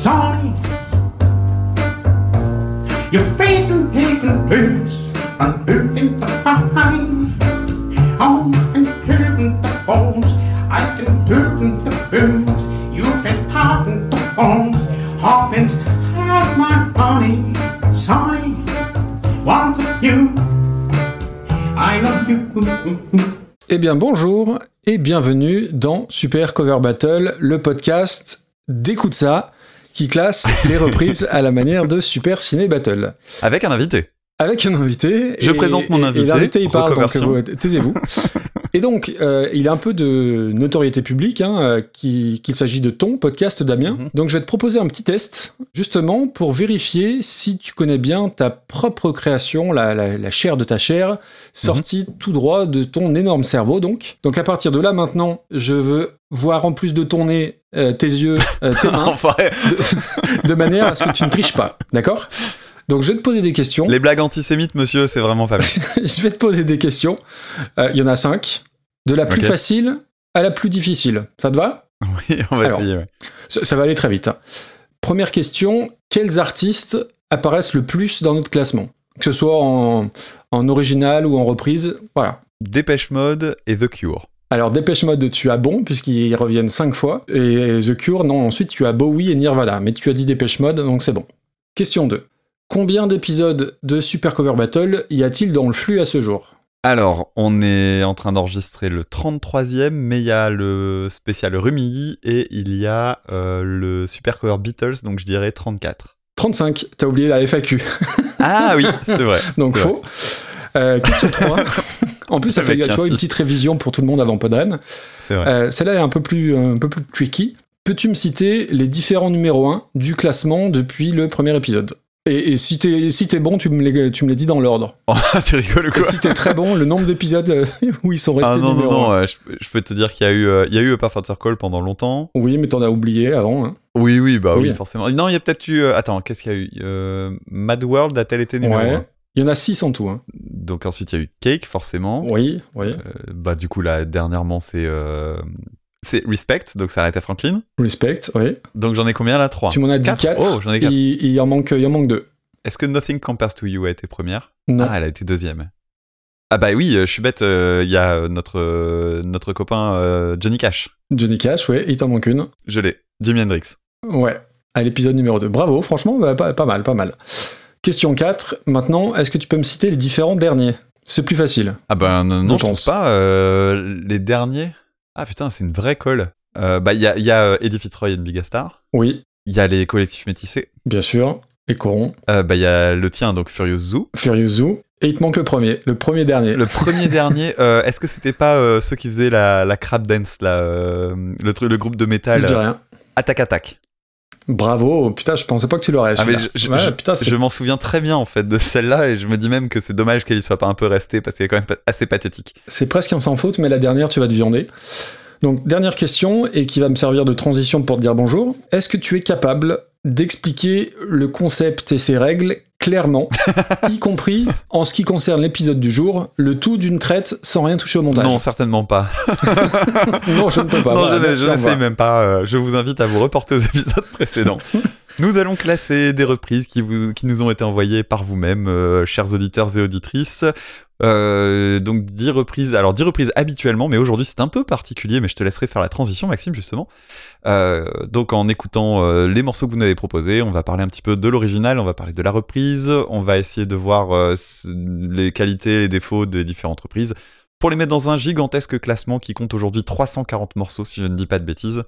sunny. You're faking, taking blues, and moving the fine. On and hearing the bones, I can do the blues. You've been popping the bones, Hawkins had my honey, sunny. Want you, I love you. Eh bien bonjour et bienvenue dans Super Cover Battle, le podcast d'écoute ça qui classe les reprises à la manière de Super Ciné Battle. Avec un invité. Avec un invité. Je et- présente mon invité, Et l'invité il parle, donc taisez-vous. et donc, euh, il a un peu de notoriété publique, hein, euh, qui- qu'il s'agit de ton podcast, Damien. Mhm. Donc, je vais te proposer un petit test, justement, pour vérifier si tu connais bien ta propre création, la, la- la chair de ta chair, sortie Mhm. tout droit de ton énorme cerveau, donc. Donc, à partir de là, maintenant, je veux voir en plus de ton nez, euh, tes yeux, euh, tes mains, de manière à ce que tu ne triches pas, d'accord? Donc, je vais te poser des questions. Les blagues antisémites, monsieur, c'est vraiment pas bien. je vais te poser des questions. Euh, Il y en a cinq. De la plus facile à la plus difficile. Ça te va? Oui, on va Alors. essayer. ouais. ça, ça va aller très vite. hein. Première question. Quels artistes apparaissent le plus dans notre classement? Que ce soit en, en original ou en reprise? Voilà. Dépêche Mode et The Cure. Alors, Dépêche Mode, tu as bon, puisqu'ils reviennent cinq fois. Et The Cure, non, ensuite tu as Bowie et Nirvana. Mais tu as dit Dépêche Mode, donc c'est bon. Question 2. Combien d'épisodes de Super Cover Battle y a-t-il dans le flux à ce jour? Alors, on est en train d'enregistrer le 33e, mais il y a le spécial Rumilly et il y a euh, le Super Cover Beatles, donc je dirais 34. 35, t'as oublié la FAQ. Ah oui, c'est vrai. Donc faux. Euh, question 3. en plus, ça fait vois, une petite révision pour tout le monde avant Podren. C'est vrai. Euh, Celle-là est un peu plus, un peu plus tricky. Peux-tu me citer les différents numéros 1 du classement depuis le premier épisode? Et, et si t'es si t'es bon, tu me, les, tu me les dis dans l'ordre. Oh, tu rigoles ou Et quoi si t'es très bon, le nombre d'épisodes euh, où ils sont restés Ah non, non, numéro non, 1. ouais, je, je peux te dire qu'il y a eu, euh, il y a eu A Perfect Circle pendant longtemps. Oui, mais t'en as oublié avant. hein. Oui, oui, bah oui, Oui. forcément. Non, il y a peut-être eu. euh, attends, qu'est-ce qu'il y a eu Euh, Mad World a-t-elle été numéro Ouais. 1 Il y en a 6 en tout. hein. Donc ensuite, il y a eu Cake, forcément. Oui, oui. Bah du coup, là, dernièrement, c'est c'est Respect, donc ça arrête à Franklin. Respect, oui. Donc j'en ai combien là? 3 Tu m'en as dit Quatre? 4. Oh, j'en ai quatre. Il, il en manque, il en manque 2. Est-ce que Nothing Compares to You a été première? Non. Ah, elle a été deuxième. Ah bah oui, euh, je suis bête, euh, il y a euh, notre, euh, notre copain euh, Johnny Cash. Johnny Cash, ouais, il t'en manque une. Je l'ai. Jimi Hendrix. Ouais, à l'épisode numéro 2. Bravo, franchement, bah, pas, pas mal, pas mal. Question 4. Maintenant, est-ce que tu peux me citer les différents derniers? C'est plus facile. Ah ben non, non, Je pense. pas. les derniers. Ah putain, c'est une vraie colle. Euh, bah il y a, y a euh, Eddie Fitzroy et Big Star. Oui, Il y a les collectifs métissés. bien sûr. Et Coron. Euh, bah il y a le tien, donc Furious Zoo. Furious Zoo. Et il te manque le premier, le premier dernier. Le premier dernier, euh, est-ce que c'était pas euh, ceux qui faisaient la, la crab dance, là, le, le groupe de Je métal dis euh, rien. Attack Attack? Bravo, putain, je pensais pas que tu l'aurais. Ah, je, je- Ouais, je- putain, je m'en souviens très bien en fait de celle-là et je me dis même que c'est dommage qu'elle y soit pas un peu restée parce qu'elle est quand même assez pathétique. c'est presque un sans faute, mais la dernière, tu vas te viander. Donc, dernière question, et qui va me servir de transition pour te dire bonjour. Est-ce que tu es capable d'expliquer le concept et ses règles clairement, y compris en ce qui concerne l'épisode du jour, le tout d'une traite sans rien toucher au montage Non, certainement pas. Non, je ne peux pas. non, Voilà, je n'essaye même pas. euh, Je vous invite à vous reporter aux épisodes précédents. Nous allons classer des reprises qui, vous, qui nous ont été envoyées par vous-même, euh, chers auditeurs et auditrices. Euh, donc 10 reprises, alors 10 reprises habituellement, mais aujourd'hui c'est un peu particulier, mais je te laisserai faire la transition, Maxime, justement. Euh, donc en écoutant euh, les morceaux que vous nous avez proposés, on va parler un petit peu de l'original, on va parler de la reprise, on va essayer de voir les qualités et les défauts des différentes reprises pour les mettre dans un gigantesque classement qui compte aujourd'hui 340 morceaux, si je ne dis pas de bêtises.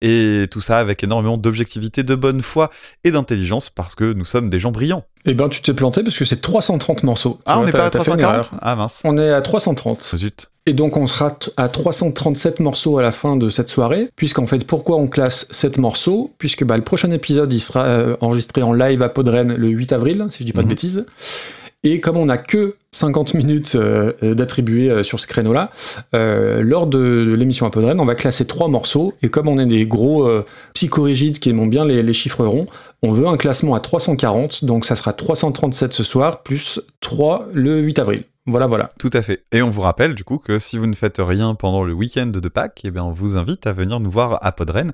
Et tout ça avec énormément d'objectivité, de bonne foi et d'intelligence, parce que nous sommes des gens brillants. Eh ben, tu t'es planté parce que c'est 330 morceaux. Ah, vois, on n'est pas à t'as fait une 340 erreur. Ah mince. On est à 330. Zut. Et donc on sera à 337 morceaux à la fin de cette soirée, puisqu'en fait pourquoi on classe 7 morceaux? Puisque bah, le prochain épisode il sera euh, enregistré en live à Podren le 8 avril, si je dis pas de Mhm. bêtises. Et comme on n'a que 50 minutes euh, euh, d'attribuer euh, sur ce créneau-là, lors de, l'émission à Podren, on va classer trois morceaux. Et comme on est des gros psychorigides qui aiment bien les, les chiffres ronds, on veut un classement à 340. Donc ça sera 337 ce soir, plus 3 le 8 avril. Voilà, voilà. Tout à fait. Et on vous rappelle du coup que si vous ne faites rien pendant le week-end de Pâques, eh bien on vous invite à venir nous voir à Podren.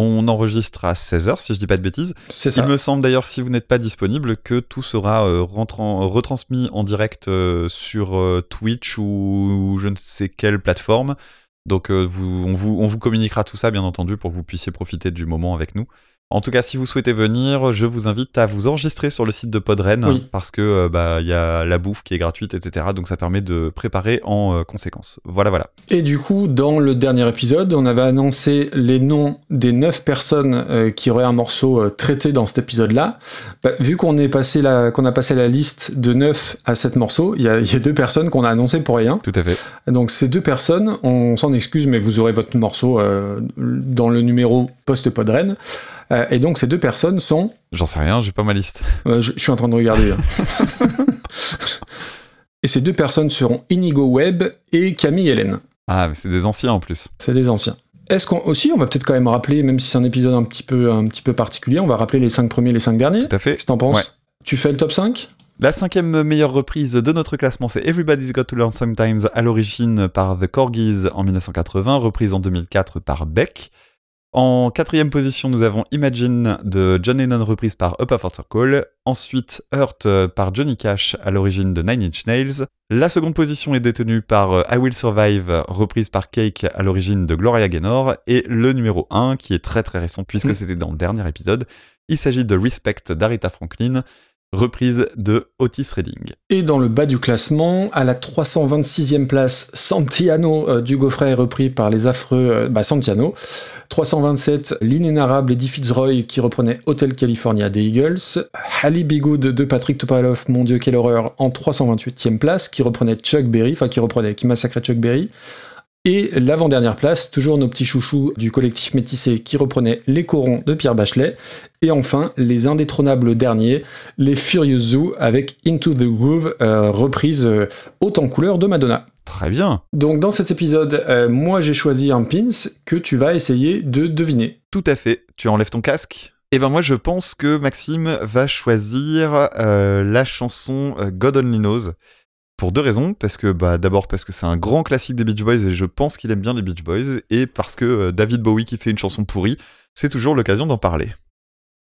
On enregistre à 16h, si je dis pas de bêtises. C'est ça. Il me semble d'ailleurs, si vous n'êtes pas disponible, que tout sera euh, rentrant- retransmis en direct euh, sur euh, Twitch ou, ou je ne sais quelle plateforme. Donc euh, vous, on, vous, on vous communiquera tout ça, bien entendu, pour que vous puissiez profiter du moment avec nous. En tout cas, si vous souhaitez venir, je vous invite à vous enregistrer sur le site de Podren Oui. parce que euh, bah il y a la bouffe qui est gratuite, etc. Donc ça permet de préparer en euh, conséquence. Voilà, voilà. Et du coup, dans le dernier épisode, on avait annoncé les noms des neuf personnes euh, qui auraient un morceau traité dans cet épisode-là. Bah, vu qu'on est passé la, qu'on a passé la liste de 9 à 7 morceaux, il y a, il y a deux personnes qu'on a annoncées pour rien. Tout à fait. Donc ces deux personnes, on s'en excuse, mais vous aurez votre morceau dans le numéro post-podren. Euh, et donc ces deux personnes sont... J'en sais rien, j'ai pas ma liste. euh, je, je suis en train de regarder. hein. et ces deux personnes seront Inigo Webb et Camille Hélène. Ah, mais c'est des anciens en plus. C'est des anciens. Est-ce qu'on aussi, on va peut-être quand même rappeler, même si c'est un épisode un petit peu, un petit peu particulier, on va rappeler les 5 premiers, les 5 derniers. Tout à fait. Qu'est-ce que t'en penses Ouais. Tu fais le top 5 La cinquième meilleure reprise de notre classement, c'est Everybody's Got to Learn Sometimes, à l'origine par The Corgis en 1980, reprise en 2004 par Beck. En quatrième position, nous avons Imagine de John Lennon, reprise par Up After Circle. Ensuite, Hurt euh, par Johnny Cash, à l'origine de Nine Inch Nails. La seconde position est détenue par euh, I Will Survive, reprise par Cake, à l'origine de Gloria Gaynor. Et le numéro 1, qui est très très récent, puisque c'était dans le dernier épisode, il s'agit de Respect d'Aretha Franklin, reprise de Otis Redding. Et dans le bas du classement, à la 326e place, Santiano euh, du Gaufret repris par les affreux euh, bah, Santiano. 327, l'inénarrable Eddie Fitzroy qui reprenait Hotel California des Eagles. Halley Be Good de Patrick Topalov, mon dieu quelle horreur, en 328e place, qui reprenait Chuck Berry, enfin qui reprenait, qui massacrait Chuck Berry. Et l'avant-dernière place, toujours nos petits chouchous du collectif métissé qui reprenait Les Corons de Pierre Bachelet. Et enfin, les indétrônables derniers, les Furious Zoo avec Into the Groove, euh, reprise euh, haute en couleur de Madonna. Très bien. Donc dans cet épisode, euh, moi j'ai choisi un pins que tu vas essayer de deviner. Tout à fait. Tu enlèves ton casque Et ben moi je pense que Maxime va choisir euh, la chanson God Only Knows. Pour deux raisons, parce que bah d'abord parce que c'est un grand classique des Beach Boys et je pense qu'il aime bien les Beach Boys, et parce que euh, David Bowie qui fait une chanson pourrie, c'est toujours l'occasion d'en parler.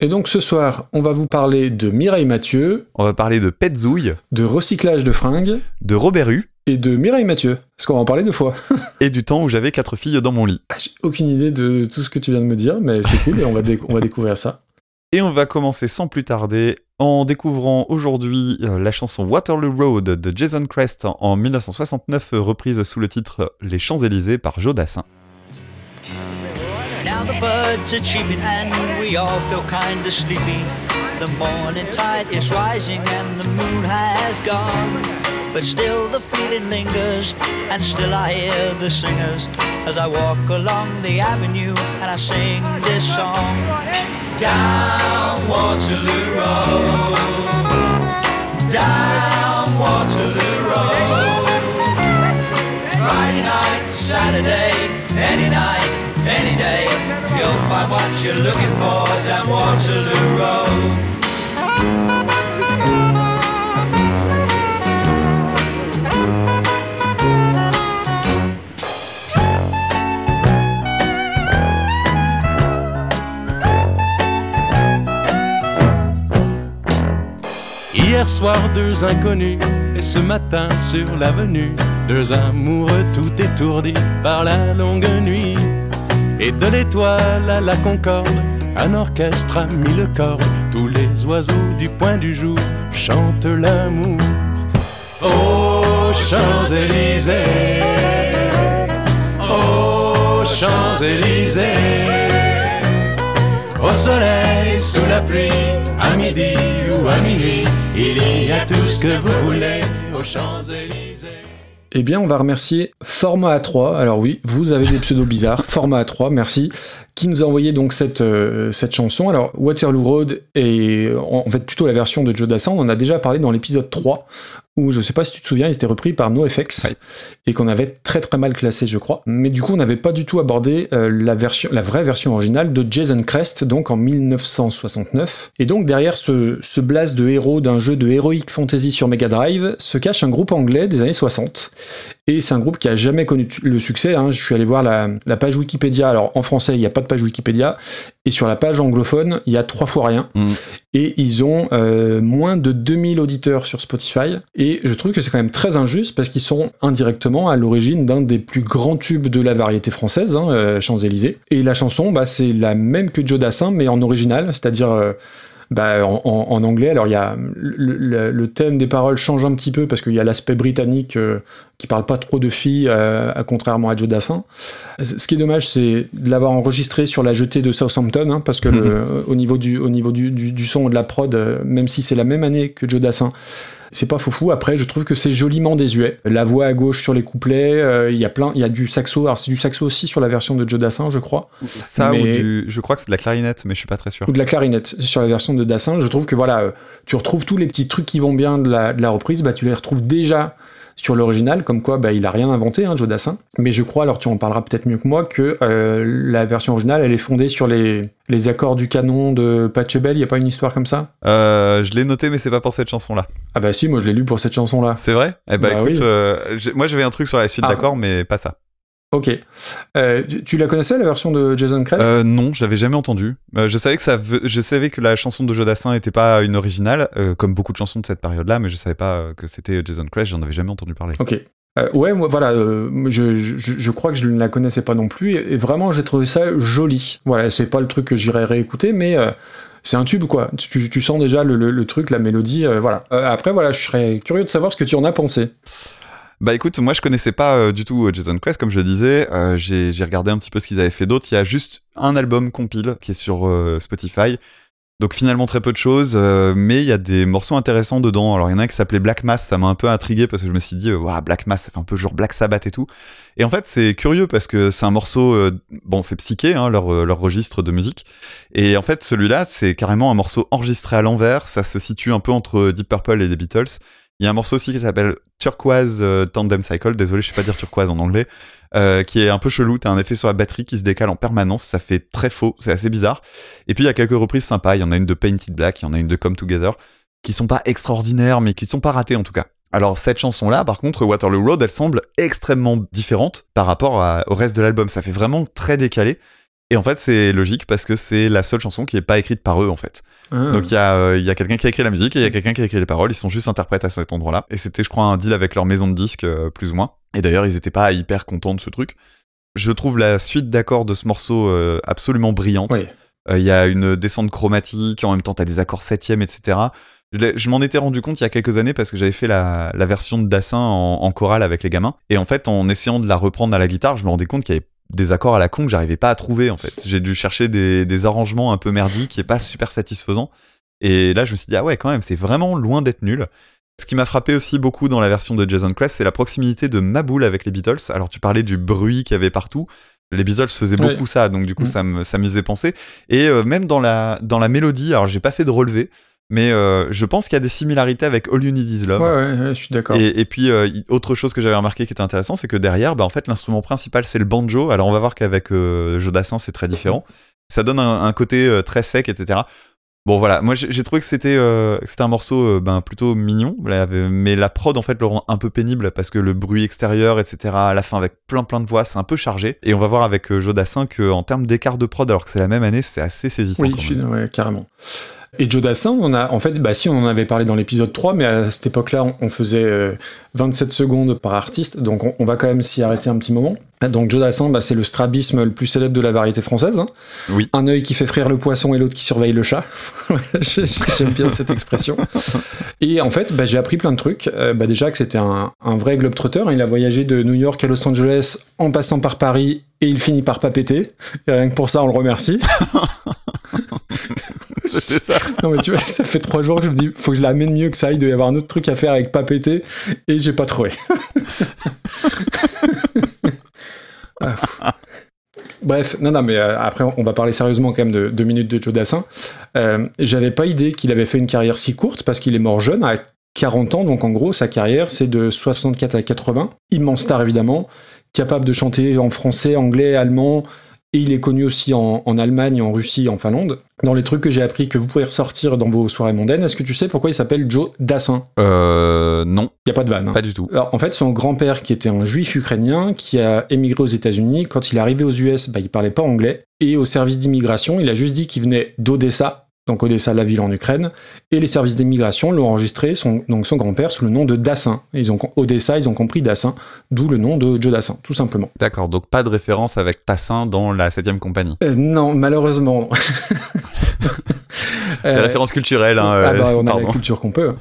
Et donc ce soir, on va vous parler de Mireille Mathieu, On va parler de Petzouille, de recyclage de fringues de Robert Hue, et de Mireille Mathieu, parce qu'on va en parler deux fois. et du temps où j'avais quatre filles dans mon lit. Ah, J'ai aucune idée de tout ce que tu viens de me dire, mais c'est cool et on va, on va découvrir ça. Et on va commencer sans plus tarder en découvrant aujourd'hui euh, la chanson Waterloo Road de Jason Crest en- en 1969, euh, reprise sous le titre Les Champs-Élysées par Joe Dassin. But still the feeling lingers and still I hear the singers as I walk along the avenue and I sing this song. Down Waterloo Road. Down Waterloo Road. Friday night, Saturday, any night, any day. You'll find what you're looking for down Waterloo Road. Hier soir, deux inconnus, et ce matin sur l'avenue, deux amoureux tout étourdis par la longue nuit. Et de l'étoile à la concorde, un orchestre a mis le corps. Tous les oiseaux du point du jour chantent l'amour. Aux Champs-Élysées, aux Champs-Élysées, au soleil, sous la pluie, à midi ou à minuit, il y a tout ce que vous voulez aux Champs-Élysées. Eh bien, on va remercier Format A3. Alors oui, vous avez des pseudos bizarres. Format A3, merci. Qui nous a envoyé donc cette, euh, cette chanson. Alors, Waterloo Road est en en fait plutôt la version de Joe Dassin. On en a déjà parlé dans l'épisode 3, où je sais pas si tu te souviens, il était repris par NoFX Ouais. et qu'on avait très très mal classé, je crois. Mais du coup, on n'avait pas du tout abordé euh, la, version, la vraie version originale de Jason Crest, donc en 1969. Et donc, derrière ce, ce blast de héros d'un jeu de Heroic Fantasy sur Mega Drive, se cache un groupe anglais des années 60. Et c'est un groupe qui a jamais connu le succès. hein. Je suis allé voir la, la page Wikipédia. Alors en français, il n'y a pas de page Wikipédia. Et sur la page anglophone, il y a trois fois rien. Mm. Et ils ont euh, moins de 2000 auditeurs sur Spotify. Et je trouve que c'est quand même très injuste parce qu'ils sont indirectement à l'origine d'un des plus grands tubes de la variété française, hein, euh, Champs-Élysées. Et la chanson, bah, c'est la même que Joe Dassin, mais en original, c'est-à-dire euh, bah, en, en- en anglais. Alors il y a le, le- le thème des paroles change un petit peu parce qu'il y a l'aspect britannique euh, qui parle pas trop de filles, euh, à- contrairement à Joe Dassin. Ce qui est dommage, c'est de l'avoir enregistré sur la jetée de Southampton, hein, parce que le- au niveau du, au niveau du, du, du son de la prod, euh, même si c'est la même année que Joe Dassin, c'est pas foufou. Après, je trouve que c'est joliment désuet. La voix à gauche sur les couplets, euh, il y a plein, il y a du saxo. Alors c'est du saxo aussi sur la version de Joe Dassin, je crois, Ça Mais- ou du... Je crois que c'est de la clarinette, mais je suis pas très sûr. ou de la clarinette sur la version de Dassin. Je trouve que voilà, euh, tu retrouves tous les petits trucs qui vont bien de la, de la reprise, bah tu les retrouves déjà sur l'original, comme quoi bah, il a rien inventé, hein, Joe Dassin. Mais je crois, alors tu en parleras peut-être mieux que moi, que euh, la version originale, elle est fondée sur les, les accords du canon de Pachelbel. Il y a pas une histoire comme ça? Euh, je l'ai noté, mais c'est pas pour cette chanson-là. Ah bah si, moi je l'ai lu pour cette chanson-là. C'est vrai? Eh bah, Bah écoute, oui. euh, moi j'avais un truc sur la suite Ah. d'accord, mais pas ça. Ok. Euh, tu, la connaissais la version de Jason Crest? Euh, non, j'avais jamais entendu. Euh, je savais que ça, je savais que la chanson de Jodassin était pas une originale, euh, comme beaucoup de chansons de cette période-là, mais je savais pas que c'était Jason Crash. J'en avais jamais entendu parler. Ok. Ouais, moi, voilà, je, je, je crois que je ne la connaissais pas non plus, et, et vraiment j'ai trouvé ça joli. Voilà, c'est pas le truc que j'irais réécouter, mais c'est un tube quoi. Tu, tu sens déjà le, le- le truc, la mélodie, voilà. Après, voilà, je serais curieux de savoir ce que tu en as pensé. Bah écoute, moi je connaissais pas euh, du tout euh, Jason Quest, comme je le disais. Euh, j'ai regardé un petit peu ce qu'ils avaient fait d'autre. Il y a juste un album compile qui est sur Spotify. Donc finalement très peu de choses, mais il y a des morceaux intéressants dedans. Alors il y en a un qui s'appelait Black Mass, ça m'a un peu intrigué parce que je me suis dit, Ouah, Black Mass, ça fait un peu genre Black Sabbath et tout. Et en fait c'est curieux parce que c'est un morceau, bon c'est psyché, hein, leur registre de musique. Et en fait celui-là c'est carrément un morceau enregistré à l'envers, ça se situe un peu entre Deep Purple et les Beatles. Il y a un morceau aussi qui s'appelle Turquoise euh, Tandem Cycle, désolé, je sais pas dire turquoise en anglais, euh, qui est un peu chelou. T'as un effet sur la batterie qui se décale en permanence, ça fait très faux, c'est assez bizarre. Et puis il y a quelques reprises sympas, il y en a une de Painted Black, il y en a une de Come Together, qui sont pas extraordinaires, mais qui sont pas ratées en tout cas. Alors cette chanson-là, par contre, Waterloo Road, elle semble extrêmement différente par rapport au reste de l'album. Ça fait vraiment très décalé. Et en fait, c'est logique parce que c'est la seule chanson qui est pas écrite par eux en fait. Ah. Donc il y a, euh, il y a quelqu'un qui a écrit la musique et il y a quelqu'un qui a écrit les paroles. Ils sont juste interprètes à cet endroit-là. Et c'était, je crois, un deal avec leur maison de disques, euh, plus ou moins. Et d'ailleurs, ils étaient pas hyper contents de ce truc. Je trouve la suite d'accords de ce morceau euh, absolument brillante. Oui. Il y a une descente chromatique, en même temps, t'as des accords septièmes, etc. Je, m'en étais rendu compte il y a quelques années parce que j'avais fait la, la version de Dassin en, en chorale avec les gamins. Et en fait, en essayant de la reprendre à la guitare, je me rendais compte qu'il y avait des accords à la con que j'arrivais pas à trouver en fait. J'ai dû chercher des, des arrangements un peu merdiques et pas super satisfaisants. Et là, je me suis dit, ah ouais, quand même, c'est vraiment loin d'être nul. Ce qui m'a frappé aussi beaucoup dans la version de Jason Quest, c'est la proximité de Maboul avec les Beatles. Alors, tu parlais du bruit qu'il y avait partout. Les Beatles faisaient Ouais. beaucoup ça, donc du coup, Mhm. ça me- ça m'amusait penser. Et euh, même dans la, dans la mélodie, alors j'ai pas fait de relevé, mais euh, je pense qu'il y a des similarités avec All You Need Is Love. Ouais, ouais, ouais, je suis d'accord. Et, et puis, euh, autre chose que j'avais remarqué qui était intéressant, c'est que derrière, bah, en fait, l'instrument principal, c'est le banjo. Alors, on va voir qu'avec euh, Jodassin, c'est très différent. Ça donne un, un côté euh, très sec, etc. Bon, voilà. Moi, j'ai trouvé que c'était c'était un morceau ben, plutôt mignon. Mais la prod, en fait, le rend un peu pénible parce que le bruit extérieur, etc., à la fin, avec plein plein de voix, c'est un peu chargé. Et on va voir avec Jodassin qu'en termes d'écart de prod, alors que c'est la même année, c'est assez saisissant. Oui, je suis, ouais, carrément. Et Joe Dassin, on a, en fait, bah si, on en avait parlé dans l'épisode 3, mais à cette époque-là, on, on faisait euh, 27 secondes par artiste, donc on, on va quand même s'y arrêter un petit moment. Donc Joe Dassin, bah, c'est le strabisme le plus célèbre de la variété française. hein. Oui. Un œil qui fait frire le poisson et l'autre qui surveille le chat. J'ai- J'aime bien cette expression. Et en fait, bah, j'ai appris plein de trucs. Euh, bah, déjà que c'était un, un vrai globetrotter. hein. Il a voyagé de New York à Los Angeles en passant par Paris et il finit par pas péter. Et rien que pour ça, on le remercie. Non mais tu vois, ça fait trois jours que je me dis, faut que je l'amène mieux que ça, il doit y avoir un autre truc à faire avec pas péter, et j'ai pas trouvé. Ah. Bref, non, non, mais euh, après, on va parler sérieusement quand même de deux minutes de Joe Dassin. Euh, J'avais pas idée qu'il avait fait une carrière si courte, parce qu'il est mort jeune, à 40 ans, donc en gros, sa carrière, c'est de 64 à 80. Immense star, évidemment, capable de chanter en français, anglais, allemand, Et il est connu aussi en, en Allemagne, en Russie, en Finlande. Dans les trucs que j'ai appris que vous pouvez ressortir dans vos soirées mondaines, est-ce que tu sais pourquoi il s'appelle Joe Dassin? Euh, non, Il n'y a pas de vanne. hein. pas du tout. Alors, en fait, son grand-père, qui était un juif ukrainien, qui a émigré aux États-Unis, quand il est arrivé aux US, bah, il parlait pas anglais. Et au service d'immigration, il a juste dit qu'il venait d'Odessa, donc Odessa, la ville en Ukraine. Et les services d'immigration l'ont enregistré, son, donc son grand-père, sous le nom de Dassin. Ils ont, Odessa, ils ont compris Dassin, d'où le nom de Joe Dassin, tout simplement. D'accord, donc pas de référence avec Tassin dans la 7ème compagnie. Euh, non, malheureusement. Des Euh, références culturelles, hein, ah euh, bah, on a la culture qu'on peut.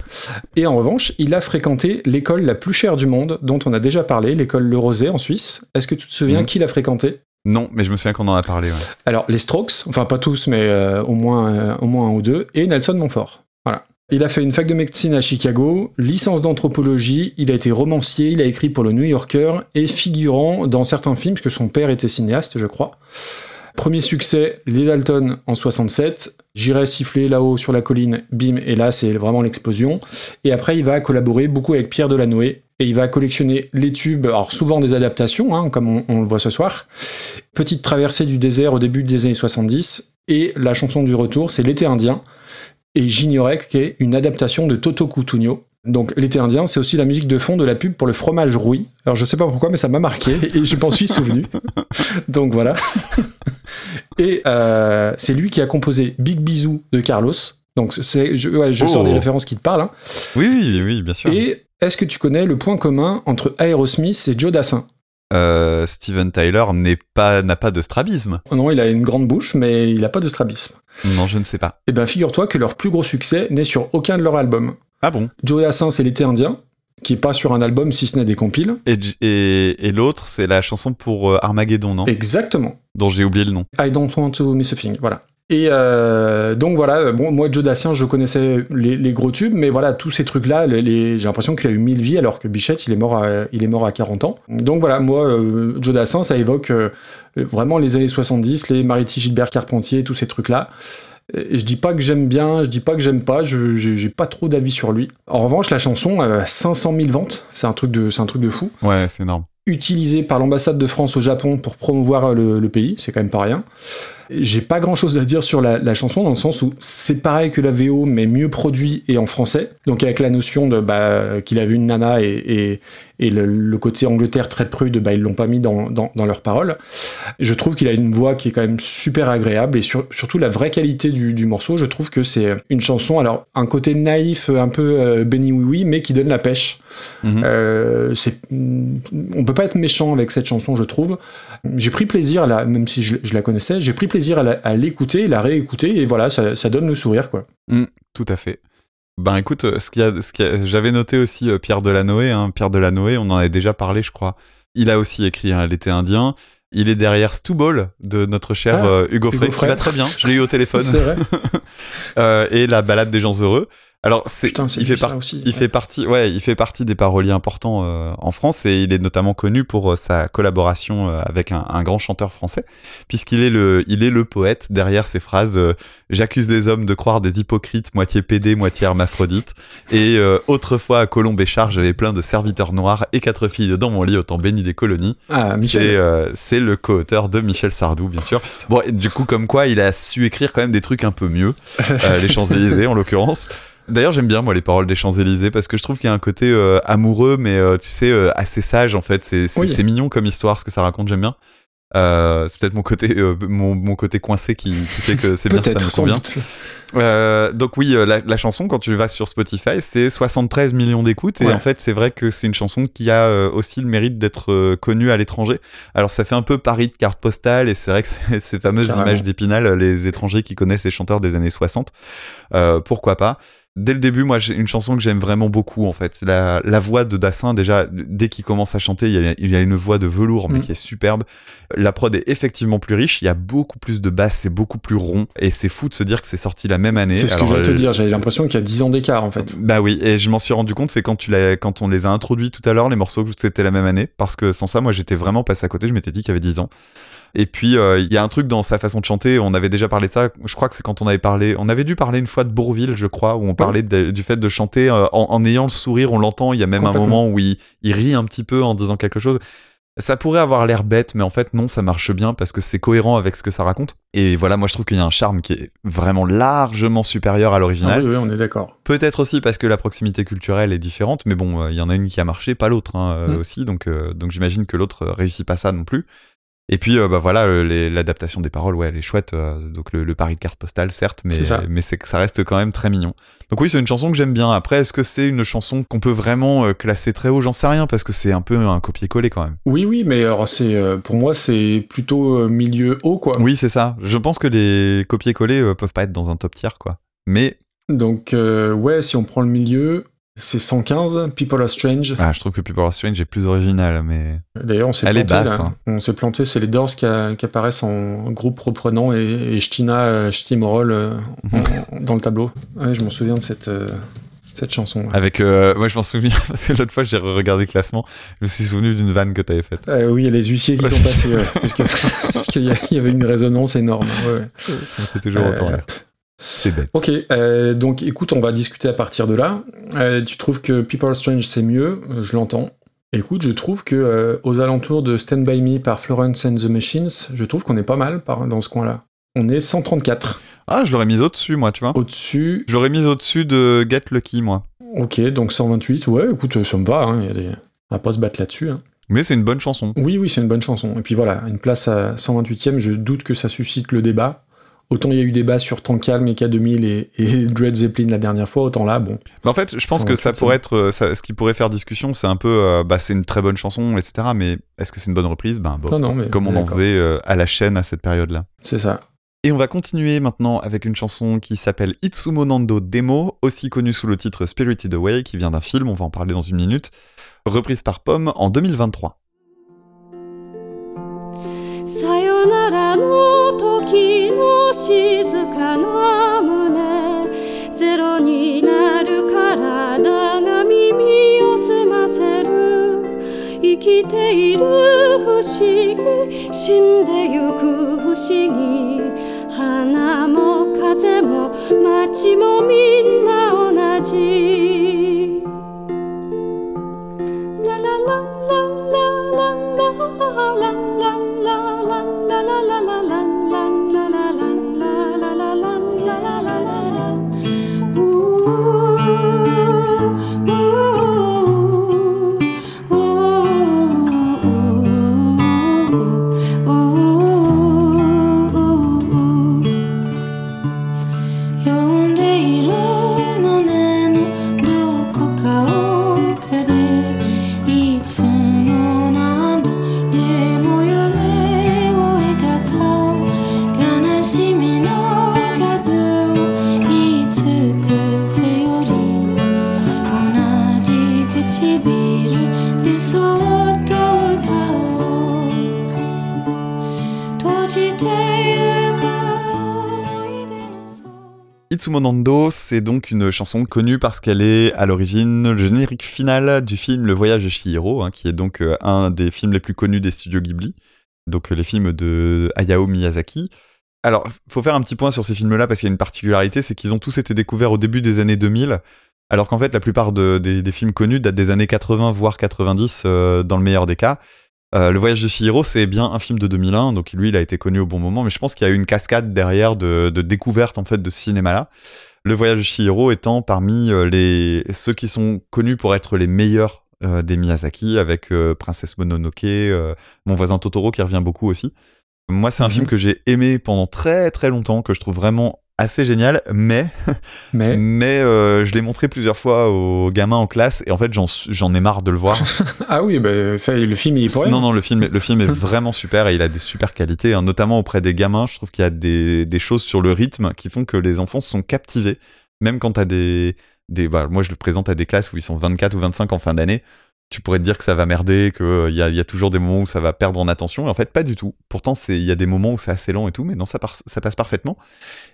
Et en revanche, il a fréquenté l'école la plus chère du monde, dont on a déjà parlé, l'école Le Rosé en Suisse. Est-ce que tu te souviens Mhm. qui l'a fréquenté? Non, mais je me souviens qu'on en a parlé. Alors, les Strokes, enfin pas tous, mais euh, au, moins, euh, au moins un ou deux, et Nelson Montfort. Voilà. Il a fait une fac de médecine à Chicago, licence d'anthropologie, il a été romancier, il a écrit pour le New Yorker et figurant dans certains films, parce que son père était cinéaste, je crois. Premier succès, Les Dalton en 67, J'irai siffler là-haut sur la colline, bim, et là c'est vraiment l'explosion. Et après, il va collaborer beaucoup avec Pierre Delanoë, et il va collectionner les tubes, alors souvent des adaptations, hein, comme on, le voit ce soir. Petite traversée du désert au début des années 70, et la chanson du retour, c'est L'été indien, et j'ignorais qui est une adaptation de Toto Cutugno. Donc l'été indien, c'est aussi la musique de fond de la pub pour le fromage rouille. Alors je sais pas pourquoi, mais ça m'a marqué et je m'en suis souvenu. Donc voilà. Et euh, c'est lui qui a composé Big Bisou de Carlos. Donc c'est, je, ouais, je Oh. sors des références qui te parlent. hein. Oui, oui, oui, bien sûr. Et est-ce que tu connais le point commun entre Aerosmith et Joe Dassin? Euh, Steven Tyler n'est pas, n'a pas de strabisme. Oh Non, il a une grande bouche, mais il a pas de strabisme. Non, je ne sais pas. Eh ben figure-toi que leur plus gros succès n'est sur aucun de leurs albums. Ah bon Joe Dassin, c'est l'été indien, qui est pas sur un album si ce n'est des compiles. Et, j- et, et l'autre, c'est la chanson pour euh, Armageddon, non? Exactement. Dont j'ai oublié le nom. I don't want to miss a thing, voilà. Et euh, donc voilà, bon, moi Joe Dassin, je connaissais les, les gros tubes, mais voilà, tous ces trucs-là, les- les- j'ai l'impression qu'il a eu mille vies alors que Bichette, il est mort à, il est mort à 40 ans. Donc voilà, moi, euh, Joe Dassin, ça évoque euh, vraiment les années 70, les Mariti Gilbert Carpentier, tous ces trucs-là. Et je dis pas que j'aime bien, je dis pas que j'aime pas, je- j'ai pas trop d'avis sur lui. En revanche, la chanson, euh, 500 000 ventes, c'est un truc de, c'est un truc de fou. Ouais, c'est énorme. Utilisé par l'ambassade de France au Japon pour promouvoir le, le pays, c'est quand même pas rien. J'ai pas grand chose à dire sur la, la chanson dans le sens où c'est pareil que la VO mais mieux produit et en français. Donc avec la notion de bah, qu'il a vu une nana et, et, et le, le côté Angleterre très prude, bah, ils l'ont pas mis dans, dans, dans leurs paroles. Je trouve qu'il a une voix qui est quand même super agréable et sur- surtout la vraie qualité du, du morceau. Je trouve que c'est une chanson, alors un côté naïf, un peu euh, Benny Oui Oui, mais qui donne la pêche. Mhm. Euh, c'est, on peut pas être méchant avec cette chanson, je trouve. J'ai pris plaisir à la, même si je, je la connaissais, j'ai pris plaisir à, l'écouter, la réécouter, et voilà, ça, ça donne le sourire, quoi. Tout à fait. Ben écoute, euh, ce qu'il y a, ce a- j'avais noté aussi euh, Pierre Delanoë. Hein, Pierre Delanoë, on en avait déjà parlé, je crois. Il a aussi écrit hein, L'été indien. Il est derrière Stooball de notre cher Ah, euh, Hugo, Hugo Frey, qui va très bien. Je l'ai eu au téléphone. C'est vrai. Euh, et la balade des gens heureux. Alors, c'est, Putain, il fait par- aussi. Il fait partie, ouais, il fait partie des paroliers importants euh, en France et il est notamment connu pour euh, sa collaboration euh, avec un, un grand chanteur français, puisqu'il est le, il est le poète derrière ces phrases euh, J'accuse les hommes de croire des hypocrites, moitié pédés, moitié hermaphrodites. Et euh, autrefois à Colombéchard, j'avais plein de serviteurs noirs et quatre filles dans mon lit, autant béni des colonies. Ah, Michel. C'est euh, c'est le co-auteur de Michel Sardou, bien sûr. Bon, et du coup, comme quoi, il a su écrire quand même des trucs un peu mieux. Euh, les Champs-Élysées, en l'occurrence. D'ailleurs, j'aime bien, moi, les paroles des Champs-Élysées parce que je trouve qu'il y a un côté euh, amoureux, mais euh, tu sais, euh, assez sage, en fait. C'est Oui. mignon comme histoire, ce que ça raconte, j'aime bien. C'est peut-être mon côté, mon, mon côté coincé qui, qui fait que c'est bien, ça me convient. donc oui, la, la chanson, quand tu vas sur Spotify, c'est 73 millions d'écoutes. Et en fait, c'est vrai que c'est une chanson qui a aussi le mérite d'être connue à l'étranger. Alors ça fait un peu Paris de carte postale. Et c'est vrai que c'est- ces fameuses Carrément. images d'Épinal, les étrangers qui connaissent les chanteurs des années 60, euh, pourquoi pas? Dès le début, moi, j'ai une chanson que j'aime vraiment beaucoup, en fait. La, la voix de Dassin, déjà, dès qu'il commence à chanter, il y a, il y a une voix de velours, mais Mm. qui est superbe. La prod est effectivement plus riche, il y a beaucoup plus de basses, c'est beaucoup plus rond, et c'est fou de se dire que c'est sorti la même année. C'est ce que Alors, j'allais te euh, dire, j'avais l'impression qu'il y a 10 ans d'écart, en fait. Bah oui, et je m'en suis rendu compte, c'est quand, tu l'as- quand on les a introduits tout à l'heure, les morceaux, que c'était la même année, parce que sans ça, moi, j'étais vraiment passé à côté, je m'étais dit qu'il y avait 10 ans. Et puis, euh, il y a un truc dans sa façon de chanter, on avait déjà parlé de ça, je crois que c'est quand on avait parlé, on avait dû parler une fois de Bourville, je crois, où on parlait de- du fait de chanter euh, en, en ayant le sourire, on l'entend, il y a même un moment où il, il rit un petit peu en disant quelque chose. Ça pourrait avoir l'air bête, mais en fait non, ça marche bien parce que c'est cohérent avec ce que ça raconte. Et voilà, moi je trouve qu'il y a un charme qui est vraiment largement supérieur à Ah l'original. oui, oui, on est d'accord. Peut-être aussi parce que la proximité culturelle est différente, mais bon, euh, il y en a une qui a marché, pas l'autre hein, Mm. aussi, donc, euh, donc j'imagine que l'autre réussit pas ça non plus. Et puis, euh, bah voilà, l'adaptation des paroles, ouais, elle est chouette. euh, donc le, le pari de carte postale, certes, mais, mais c'est que ça reste quand même très mignon. Donc oui, c'est une chanson que j'aime bien. Après, est-ce que c'est une chanson qu'on peut vraiment euh, classer très haut? J'en sais rien, parce que c'est un peu un copier-coller quand même. Oui, oui, mais alors c'est pour moi c'est plutôt milieu haut quoi. Oui, c'est ça. Je pense que les copier-coller peuvent pas être dans un top tier, quoi. Mais Donc euh, ouais, si on prend le milieu, c'est 115. People are strange. ah, je trouve que People Are Strange est plus original, mais D'ailleurs, on s'est Elle est planté. basse, là. hein. On s'est planté. C'est les Doors qui, a- qui apparaissent en groupe reprenant et, et Stina euh, Stimorol euh, dans le tableau. Ouais, je m'en souviens de cette euh, cette chanson. ouais. Avec, euh, moi je m'en souviens parce que l'autre fois j'ai regardé le classement, je me suis souvenu d'une vanne que t'avais faite. Euh, oui, il y a les huissiers qui sont passés, parce qu'il y, avait une résonance énorme. ouais, me fait toujours autant. C'est bête. Ok, euh, donc écoute, on va discuter à partir de là. Euh, tu trouves que People Are Strange c'est mieux? Euh, Je l'entends. Écoute, je trouve que euh, aux alentours de Stand By Me par Florence and the Machines, je trouve qu'on est pas mal par, dans ce coin-là. On est 134. Ah, je l'aurais mise au-dessus, moi, tu vois. Au-dessus, Je l'aurais mise au-dessus de Get Lucky, moi. ok, donc 128. Ouais, écoute, ça me va. Hein, y a des... On va pas se battre là-dessus. hein. Mais c'est une bonne chanson. Oui, oui, c'est une bonne chanson. Et puis voilà, une place à 128ème, je doute que ça suscite le débat. Autant il y a eu débat sur Tankal, Mecha 2000 et, et Dread Zeppelin la dernière fois, autant là, bon. Mais en fait, je pense que ça pourrait être. euh, ça- ce qui pourrait faire discussion, c'est un peu. euh, bah, c'est une très bonne chanson, etc. Mais est-ce que c'est une bonne reprise? Ben, mais Comme on en faisait euh, à la chaîne à cette période-là. C'est ça. Et on va continuer maintenant avec une chanson qui s'appelle Itsumo Nando Demo, aussi connue sous le titre Spirited Away, qui vient d'un film, on va en parler dans une minute, reprise par Pomme en 2023. さよならの時の静かな胸。ゼロになる体が耳を澄ませる。生きている不思議死んでゆく不思議。花も風も街もみんな同じ。ラララララララララララ la la la la la. Itsumo Nando, c'est donc une chanson connue parce qu'elle est à l'origine le générique final du film Le Voyage de Chihiro, hein, qui est donc euh, un des films les plus connus des studios Ghibli, donc euh, les films de Hayao Miyazaki. Alors, faut faire un petit point sur ces films-là parce qu'il y a une particularité, c'est qu'ils ont tous été découverts au début des années 2000, alors qu'en fait la plupart de- des, des films connus datent des années 80 voire 90 euh, dans le meilleur des cas. Euh, le voyage de Chihiro, c'est bien un film de 2001, donc lui, il a été connu au bon moment, mais je pense qu'il y a eu une cascade derrière de, de découverte en fait de ce cinéma-là. Le voyage de Chihiro étant parmi euh, les ceux qui sont connus pour être les meilleurs euh, des Miyazaki, avec euh, Princesse Mononoke, mon voisin Totoro qui revient beaucoup aussi. Moi, c'est un Mhm. film que j'ai aimé pendant très très longtemps, que je trouve vraiment assez génial, mais Mais? mais euh, je l'ai montré plusieurs fois aux gamins en classe et en fait j'en ai marre de le voir. ah oui, bah, ça, le film il est pour. Non, non, le film, le film est vraiment super et il a des super qualités, hein, notamment auprès des gamins. Je trouve qu'il y a des, des choses sur le rythme qui font que les enfants sont captivés, même quand t'as des, des. bah, moi, je le présente à des classes où ils sont 24 ou 25 en fin d'année. Tu pourrais te dire que ça va merder, qu'il il y a toujours des moments où ça va perdre en attention, et en fait, pas du tout. Pourtant, il y a des moments où c'est assez lent et tout, mais non, ça, passe parfaitement.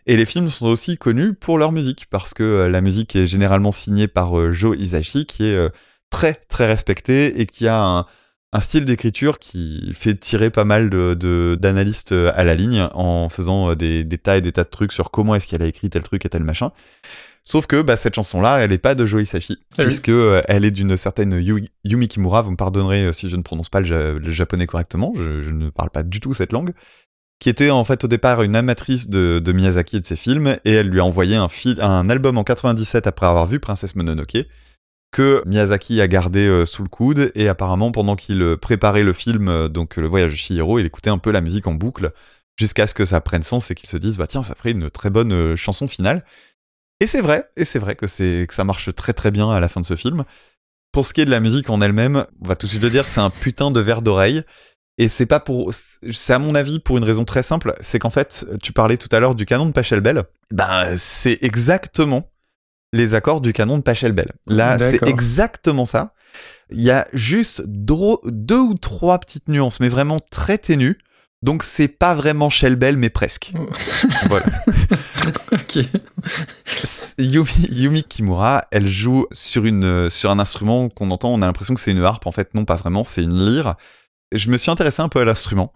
Et les films sont aussi connus pour leur musique, parce que euh, la musique est généralement signée par euh, Joe Hisaishi, qui est euh, très, très respecté et qui a un, style d'écriture qui fait tirer pas mal d'analystes euh, à la ligne en faisant euh, des, des tas et des tas de trucs sur comment est-ce qu'elle a écrit tel truc et tel machin. Sauf que bah, cette chanson-là, elle n'est pas de Joe Ah oui. puisque euh, elle est d'une certaine Yu- Yumi Kimura. Vous me pardonnerez euh, si je ne prononce pas le, ja- le japonais correctement, je, je ne parle pas du tout cette langue. Qui était en fait au départ une amatrice de, de Miyazaki et de ses films, et elle lui a envoyé un, album en 97 après avoir vu Princesse Mononoke, que Miyazaki a gardé euh, sous le coude, et apparemment pendant qu'il préparait le film, donc Le Voyage de Chihiro, il écoutait un peu la musique en boucle, jusqu'à ce que ça prenne sens et qu'il se dise, bah tiens, ça ferait une très bonne chanson finale. Et c'est vrai, et c'est vrai que, c'est, que ça marche très très bien à la fin de ce film. Pour ce qui est de la musique en elle-même, on va tout de suite le dire, c'est un putain de verre d'oreille. Et c'est pas pour. C'est à mon avis pour une raison très simple, c'est qu'en fait, tu parlais tout à l'heure du canon de Pachelbel. Ben, c'est exactement les accords du canon de Pachelbel. Là, c'est exactement ça. Il y a juste deux ou trois petites nuances, mais vraiment très ténues. Donc c'est pas vraiment Shellbell, mais presque. voilà. ok. Yumi, Yumi Kimura, elle joue sur, une, sur un instrument qu'on entend, on a l'impression que c'est une harpe, en fait non pas vraiment, c'est une lyre. Je me suis intéressé un peu à l'instrument,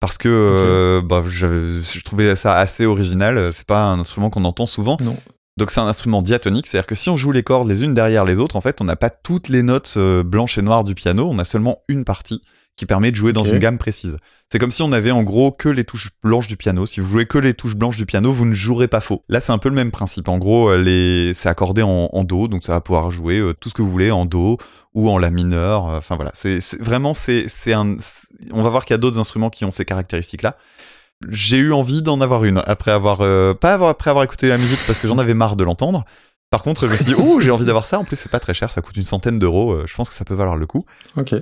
parce que euh, bah, je trouvais ça assez original, c'est pas un instrument qu'on entend souvent. Non. Donc c'est un instrument diatonique, c'est-à-dire que si on joue les cordes les unes derrière les autres, en fait on n'a pas toutes les notes euh, blanches et noires du piano, on a seulement une partie qui permet de jouer dans une gamme précise. C'est comme si on avait en gros que les touches blanches du piano. Si vous jouez que les touches blanches du piano, vous ne jouerez pas faux. Là, c'est un peu le même principe. En gros, euh, les... c'est accordé en, en do, donc ça va pouvoir jouer euh, tout ce que vous voulez en do ou en la mineur. euh, Enfin voilà, c'est vraiment c'est c'est un. On va voir qu'il y a d'autres instruments qui ont ces caractéristiques-là. J'ai eu envie d'en avoir une après avoir euh, pas avoir, après avoir écouté la musique parce que j'en avais marre de l'entendre. Par contre, je me suis dit, oh, j'ai envie d'avoir ça. En plus, c'est pas très cher, ça coûte une centaine d'euros. euh, Je pense que ça peut valoir le coup.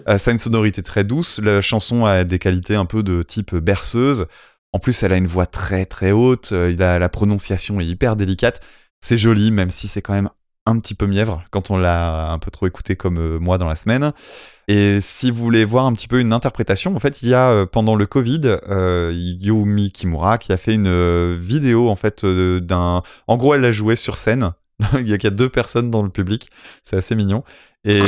Euh, ça a une sonorité très douce. La chanson a des qualités un peu de type berceuse. En plus, elle a une voix très très haute. Euh, il a, la prononciation est hyper délicate. C'est joli, même si c'est quand même un petit peu mièvre quand on l'a un peu trop écouté comme moi dans la semaine. Et si vous voulez voir un petit peu une interprétation, en fait, il y a pendant le Covid, euh, Yumi Kimura qui a fait une vidéo en fait d'un. En gros, elle a joué sur scène. il y a a deux personnes dans le public. C'est assez mignon. Et,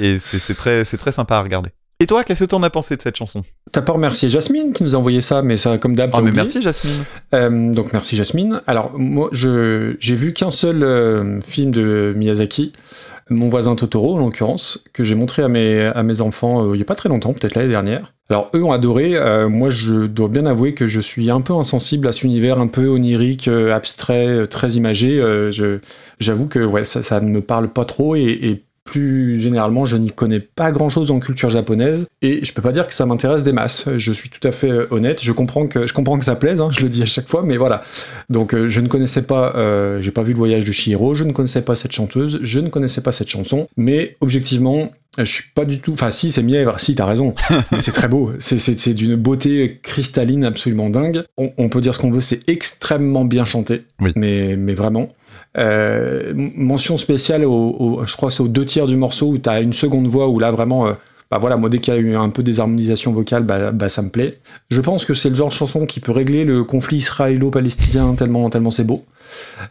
et c'est très, sympa à regarder. Et toi, qu'est-ce que t'en as pensé de cette chanson? T'as pas remercié Jasmine qui nous a envoyé ça, mais ça, comme d'hab, Ah, t'as mais oublié. merci Jasmine. Euh, donc merci Jasmine. Alors moi, je j'ai vu qu'un seul euh, film de Miyazaki, Mon voisin Totoro en l'occurrence, que j'ai montré à mes à mes enfants euh, il y a pas très longtemps, peut-être l'année dernière. Alors eux ont adoré. euh, moi, je dois bien avouer que je suis un peu insensible à cet univers un peu onirique, euh, abstrait, euh, très imagé. J'avoue que ça, ne me parle pas trop et plus généralement, je n'y connais pas grand chose en culture japonaise et je peux pas dire que ça m'intéresse des masses. Je suis tout à fait euh, honnête. Je comprends que je comprends que ça plaise, hein, je le dis à chaque fois, mais voilà. Donc euh, je ne connaissais pas, euh, j'ai pas vu le voyage de Chihiro, je ne connaissais pas cette chanteuse, je ne connaissais pas cette chanson, mais objectivement. Je suis pas du tout. Enfin, si, c'est mièvre, si, t'as raison. Mais c'est très beau. C'est- C'est c'est d'une beauté cristalline absolument dingue. On, on peut dire ce qu'on veut, c'est extrêmement bien chanté. Oui. Mais, mais vraiment. Euh, mention spéciale, au, au- je crois c'est aux deux tiers du morceau où tu as une seconde voix où là vraiment, euh, bah voilà, moi dès qu'il y a eu un peu des harmonisations vocales, bah, bah, ça me plaît. Je pense que c'est le genre de chanson qui peut régler le conflit israélo-palestinien tellement, tellement c'est beau.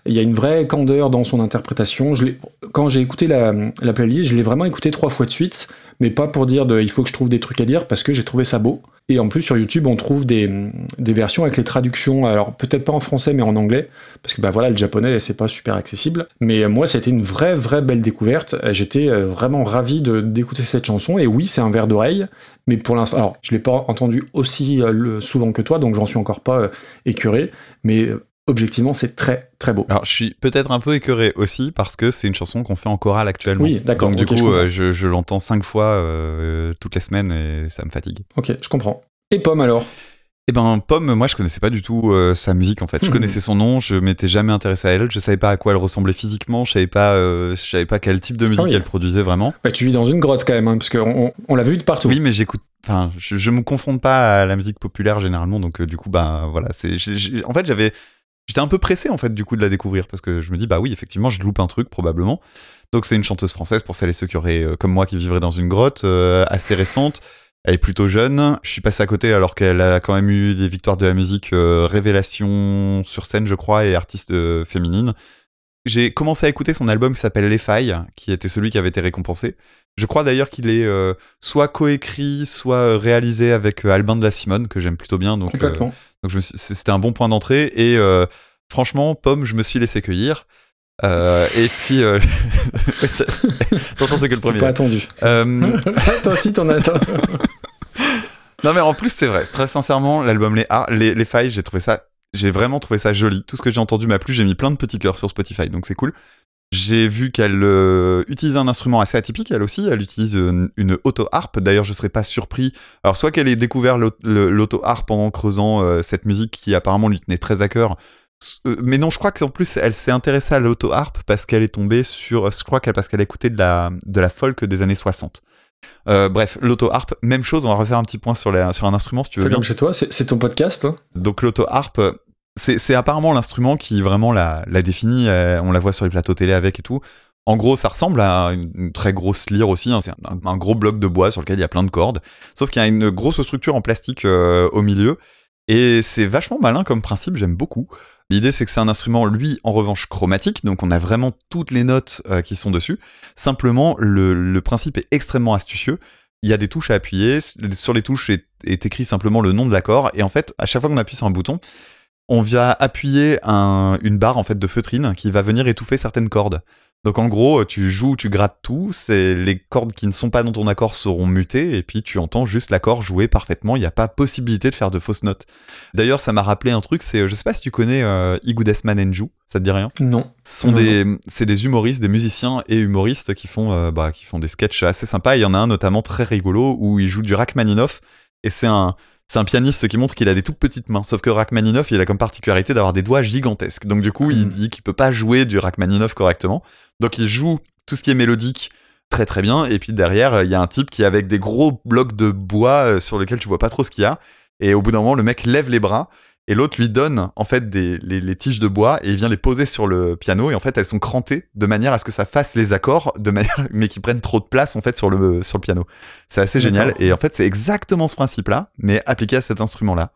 Il y a une vraie candeur dans son interprétation. Je quand j'ai écouté la, la playlist, je l'ai vraiment écouté trois fois de suite, mais pas pour dire de, il faut que je trouve des trucs à dire parce que j'ai trouvé ça beau. Et en plus sur YouTube, on trouve des, versions avec les traductions, alors peut-être pas en français mais en anglais, parce que bah voilà, le japonais c'est pas super accessible. Mais euh, moi, été une vraie, vraie belle découverte. Euh, J'étais euh, vraiment ravi d'écouter cette chanson. Et oui, c'est un verre d'oreille, mais pour l'instant, alors je l'ai pas entendu aussi souvent que toi, donc j'en suis encore pas écuré. Mais objectivement, c'est très, très beau. Alors, je suis peut-être un peu écœuré aussi parce que c'est une chanson qu'on fait en chorale actuellement. Oui, d'accord, Donc, du je coup, euh, je, je l'entends cinq fois euh, toutes les semaines et ça me fatigue. Ok, je comprends. Et Pomme alors? Eh ben, Pomme, moi, je connaissais pas du tout euh, sa musique en fait. Je Mhm. connaissais son nom, je m'étais jamais intéressé à elle, je savais pas à quoi elle ressemblait physiquement, je savais pas, euh, je savais pas quel type de musique oui. elle produisait vraiment. Bah, Tu vis dans une grotte quand même, hein, parce qu'on on, on l'a vu de partout. Oui, mais j'écoute. Enfin, je, je me confronte pas à la musique populaire généralement, donc euh, du coup, bah voilà, c'est. En fait, j'avais, j'étais un peu pressé en fait du coup de la découvrir parce que je me dis bah oui, effectivement, je loupe un truc probablement. Donc c'est une chanteuse française pour celles et ceux qui auraient, euh, comme moi, qui vivraient dans une grotte, euh, assez récente. Elle est plutôt jeune. Je suis passé à côté alors qu'elle a quand même eu des victoires de la musique euh, révélation sur scène, je crois, et artiste féminine. J'ai commencé à écouter son album qui s'appelle Les Failles, qui était celui qui avait été récompensé. Je crois d'ailleurs qu'il est soit coécrit, soit réalisé avec Albin de la Simone, que j'aime plutôt bien. Donc, Complètement. Donc c'était un bon point d'entrée. Et euh, franchement, Pomme, je me suis laissé cueillir. Euh, et puis, euh, attention, c'est que le premier. pas attendu. Euh, Toi aussi, t'en as. non, mais en plus, c'est vrai. Très sincèrement, l'album Les, Ah, les, les Failles, j'ai trouvé ça. J'ai vraiment trouvé ça joli. Tout ce que j'ai entendu m'a plu. J'ai mis plein de petits cœurs sur Spotify, donc c'est cool. J'ai vu qu'elle euh, utilise un instrument assez atypique, elle aussi. Elle utilise une, une auto-harpe. D'ailleurs, je serais pas surpris. Alors, soit qu'elle ait découvert l'auto-harpe en creusant euh, cette musique qui apparemment lui tenait très à cœur. Euh, Mais non, je crois qu'en plus, elle s'est intéressée à l'auto-harpe parce qu'elle est tombée sur. Je crois qu'elle parce qu'elle a écouté de la, de la folk des années 60. Euh, bref, l'auto-harpe, même chose. On va refaire un petit point sur, sur un instrument si tu veux Fais bien. comme chez toi, c'est c'est ton podcast. hein. Donc l'auto-harpe, c'est apparemment l'instrument qui vraiment la, définit. euh, on la voit sur les plateaux télé avec et tout. En gros, ça ressemble à une, très grosse lyre aussi. hein, c'est un, gros bloc de bois sur lequel il y a plein de cordes. Sauf qu'il y a une grosse structure en plastique euh, au milieu. Et c'est vachement malin comme principe, j'aime beaucoup. L'idée, c'est que c'est un instrument, lui, en revanche, chromatique. Donc, on a vraiment toutes les notes euh, qui sont dessus. Simplement, le, principe est extrêmement astucieux. Il y a des touches à appuyer. Sur les touches est écrit simplement le nom de l'accord. Et en fait, à chaque fois qu'on appuie sur un bouton, on vient appuyer un- une barre en fait de feutrine qui va venir étouffer certaines cordes. Donc en gros, tu joues, tu grattes tout, c'est les cordes qui ne sont pas dans ton accord seront mutées et puis tu entends juste l'accord jouer parfaitement, il n'y a pas possibilité de faire de fausses notes. D'ailleurs, ça m'a rappelé un truc, c'est je sais pas si tu connais euh, Igu Desman Enju, ça te dit rien? Non. ce sont Non, des, c'est des humoristes, des musiciens et humoristes qui font, euh, bah, qui font des sketchs assez sympas. Il y en a un notamment très rigolo où il joue du Rachmaninoff et c'est un, c'est un pianiste qui montre qu'il a des toutes petites mains. Sauf que Rachmaninoff, il a comme particularité d'avoir des doigts gigantesques. Donc du coup, il Mm. dit qu'il peut pas jouer du Rachmaninoff correctement. Donc il joue tout ce qui est mélodique très très bien. Et puis derrière, il y a un type qui est avec des gros blocs de bois euh, sur lesquels tu vois pas trop ce qu'il y a. Et au bout d'un moment, le mec lève les bras et l'autre lui donne en fait des, les, les tiges de bois et il vient les poser sur le piano et en fait elles sont crantées de manière à ce que ça fasse les accords de manière mais qui prennent trop de place en fait sur le sur le piano. C'est assez génial et en fait c'est exactement ce principe là mais appliqué à cet instrument là.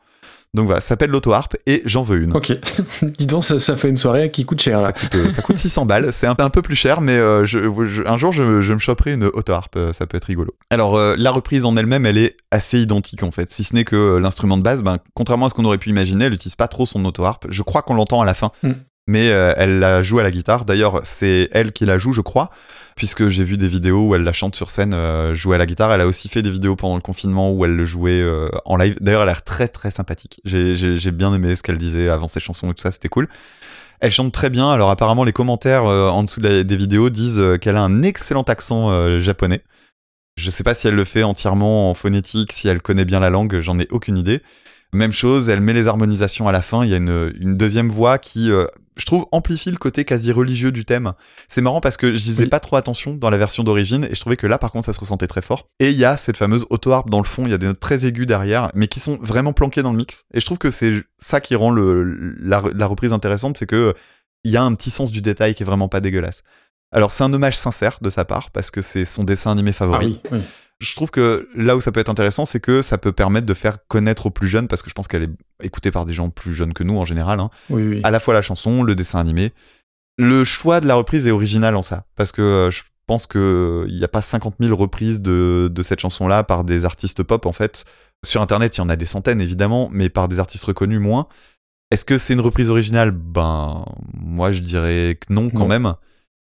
Donc voilà, ça s'appelle l'auto-harpe et j'en veux une. Ok. Dis donc, ça, ça fait une soirée qui coûte cher Ça coûte, euh, ça coûte 600 balles, c'est un, un peu plus cher, mais euh, je, je- un jour je, je me choperai une auto-harpe, euh, ça peut être rigolo. Alors euh, la reprise en elle-même, elle est assez identique en fait, si ce n'est que l'instrument de base, ben, contrairement à ce qu'on aurait pu imaginer, elle n'utilise pas trop son auto-harpe. Je crois qu'on l'entend à la fin, Mm. Mais euh, elle la joue à la guitare. D'ailleurs, c'est elle qui la joue, je crois, puisque j'ai vu des vidéos où elle la chante sur scène, euh, jouer à la guitare. Elle a aussi fait des vidéos pendant le confinement où elle le jouait euh, en live. D'ailleurs, elle a l'air très très sympathique. J'ai- bien aimé ce qu'elle disait avant ses chansons et tout ça, c'était cool. Elle chante très bien. Alors apparemment, les commentaires euh, en dessous des vidéos disent qu'elle a un excellent accent japonais. Je sais pas si elle le fait entièrement en phonétique, si elle connaît bien la langue, j'en ai aucune idée. Même chose, elle met les harmonisations à la fin. Il y a une, une deuxième voix qui, je trouve, amplifie le côté quasi religieux du thème. C'est marrant parce que je disais Oui. pas trop attention dans la version d'origine et je trouvais que là, par contre, ça se ressentait très fort. Et il y a cette fameuse auto-harpe dans le fond. Il y a des notes très aiguës derrière, mais qui sont vraiment planquées dans le mix. Et je trouve que c'est ça qui rend le, la, la reprise intéressante, c'est que il y a un petit sens du détail qui est vraiment pas dégueulasse. Alors c'est un hommage sincère de sa part parce que c'est son dessin animé Ah favori. oui, oui. Je trouve que là où ça peut être intéressant, c'est que ça peut permettre de faire connaître aux plus jeunes, parce que je pense qu'elle est écoutée par des gens plus jeunes que nous en général, hein, Oui, oui. à la fois la chanson, le dessin animé. Le choix de la reprise est original en ça, parce que euh, je pense qu'il n'y a pas 50 000 reprises de, de cette chanson-là par des artistes pop, en fait. Sur Internet, il y en a des centaines, évidemment, mais par des artistes reconnus, moins. Est-ce que c'est une reprise originale? Ben, moi, je dirais que non, quand Non. même.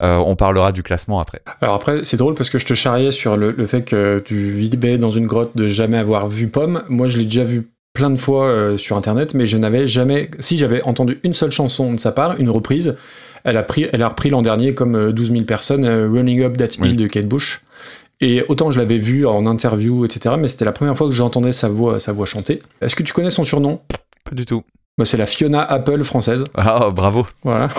Euh, on parlera du classement après. Alors après, c'est drôle parce que je te charriais sur le, le fait que tu vivais dans une grotte de jamais avoir vu Pomme. Moi, je l'ai déjà vu plein de fois euh, sur Internet, mais je n'avais jamais... Si j'avais entendu une seule chanson de sa part, une reprise, elle a, pris, elle a repris l'an dernier, comme euh, 12 000 personnes, euh, Running Up That Oui. Hill de Kate Bush. Et autant je l'avais vu en interview, etc., mais c'était la première fois que j'entendais sa voix, sa voix chanter. Est-ce que tu connais son surnom? Pas du tout. Bah, C'est la Fiona Apple française. Ah, bravo. Voilà.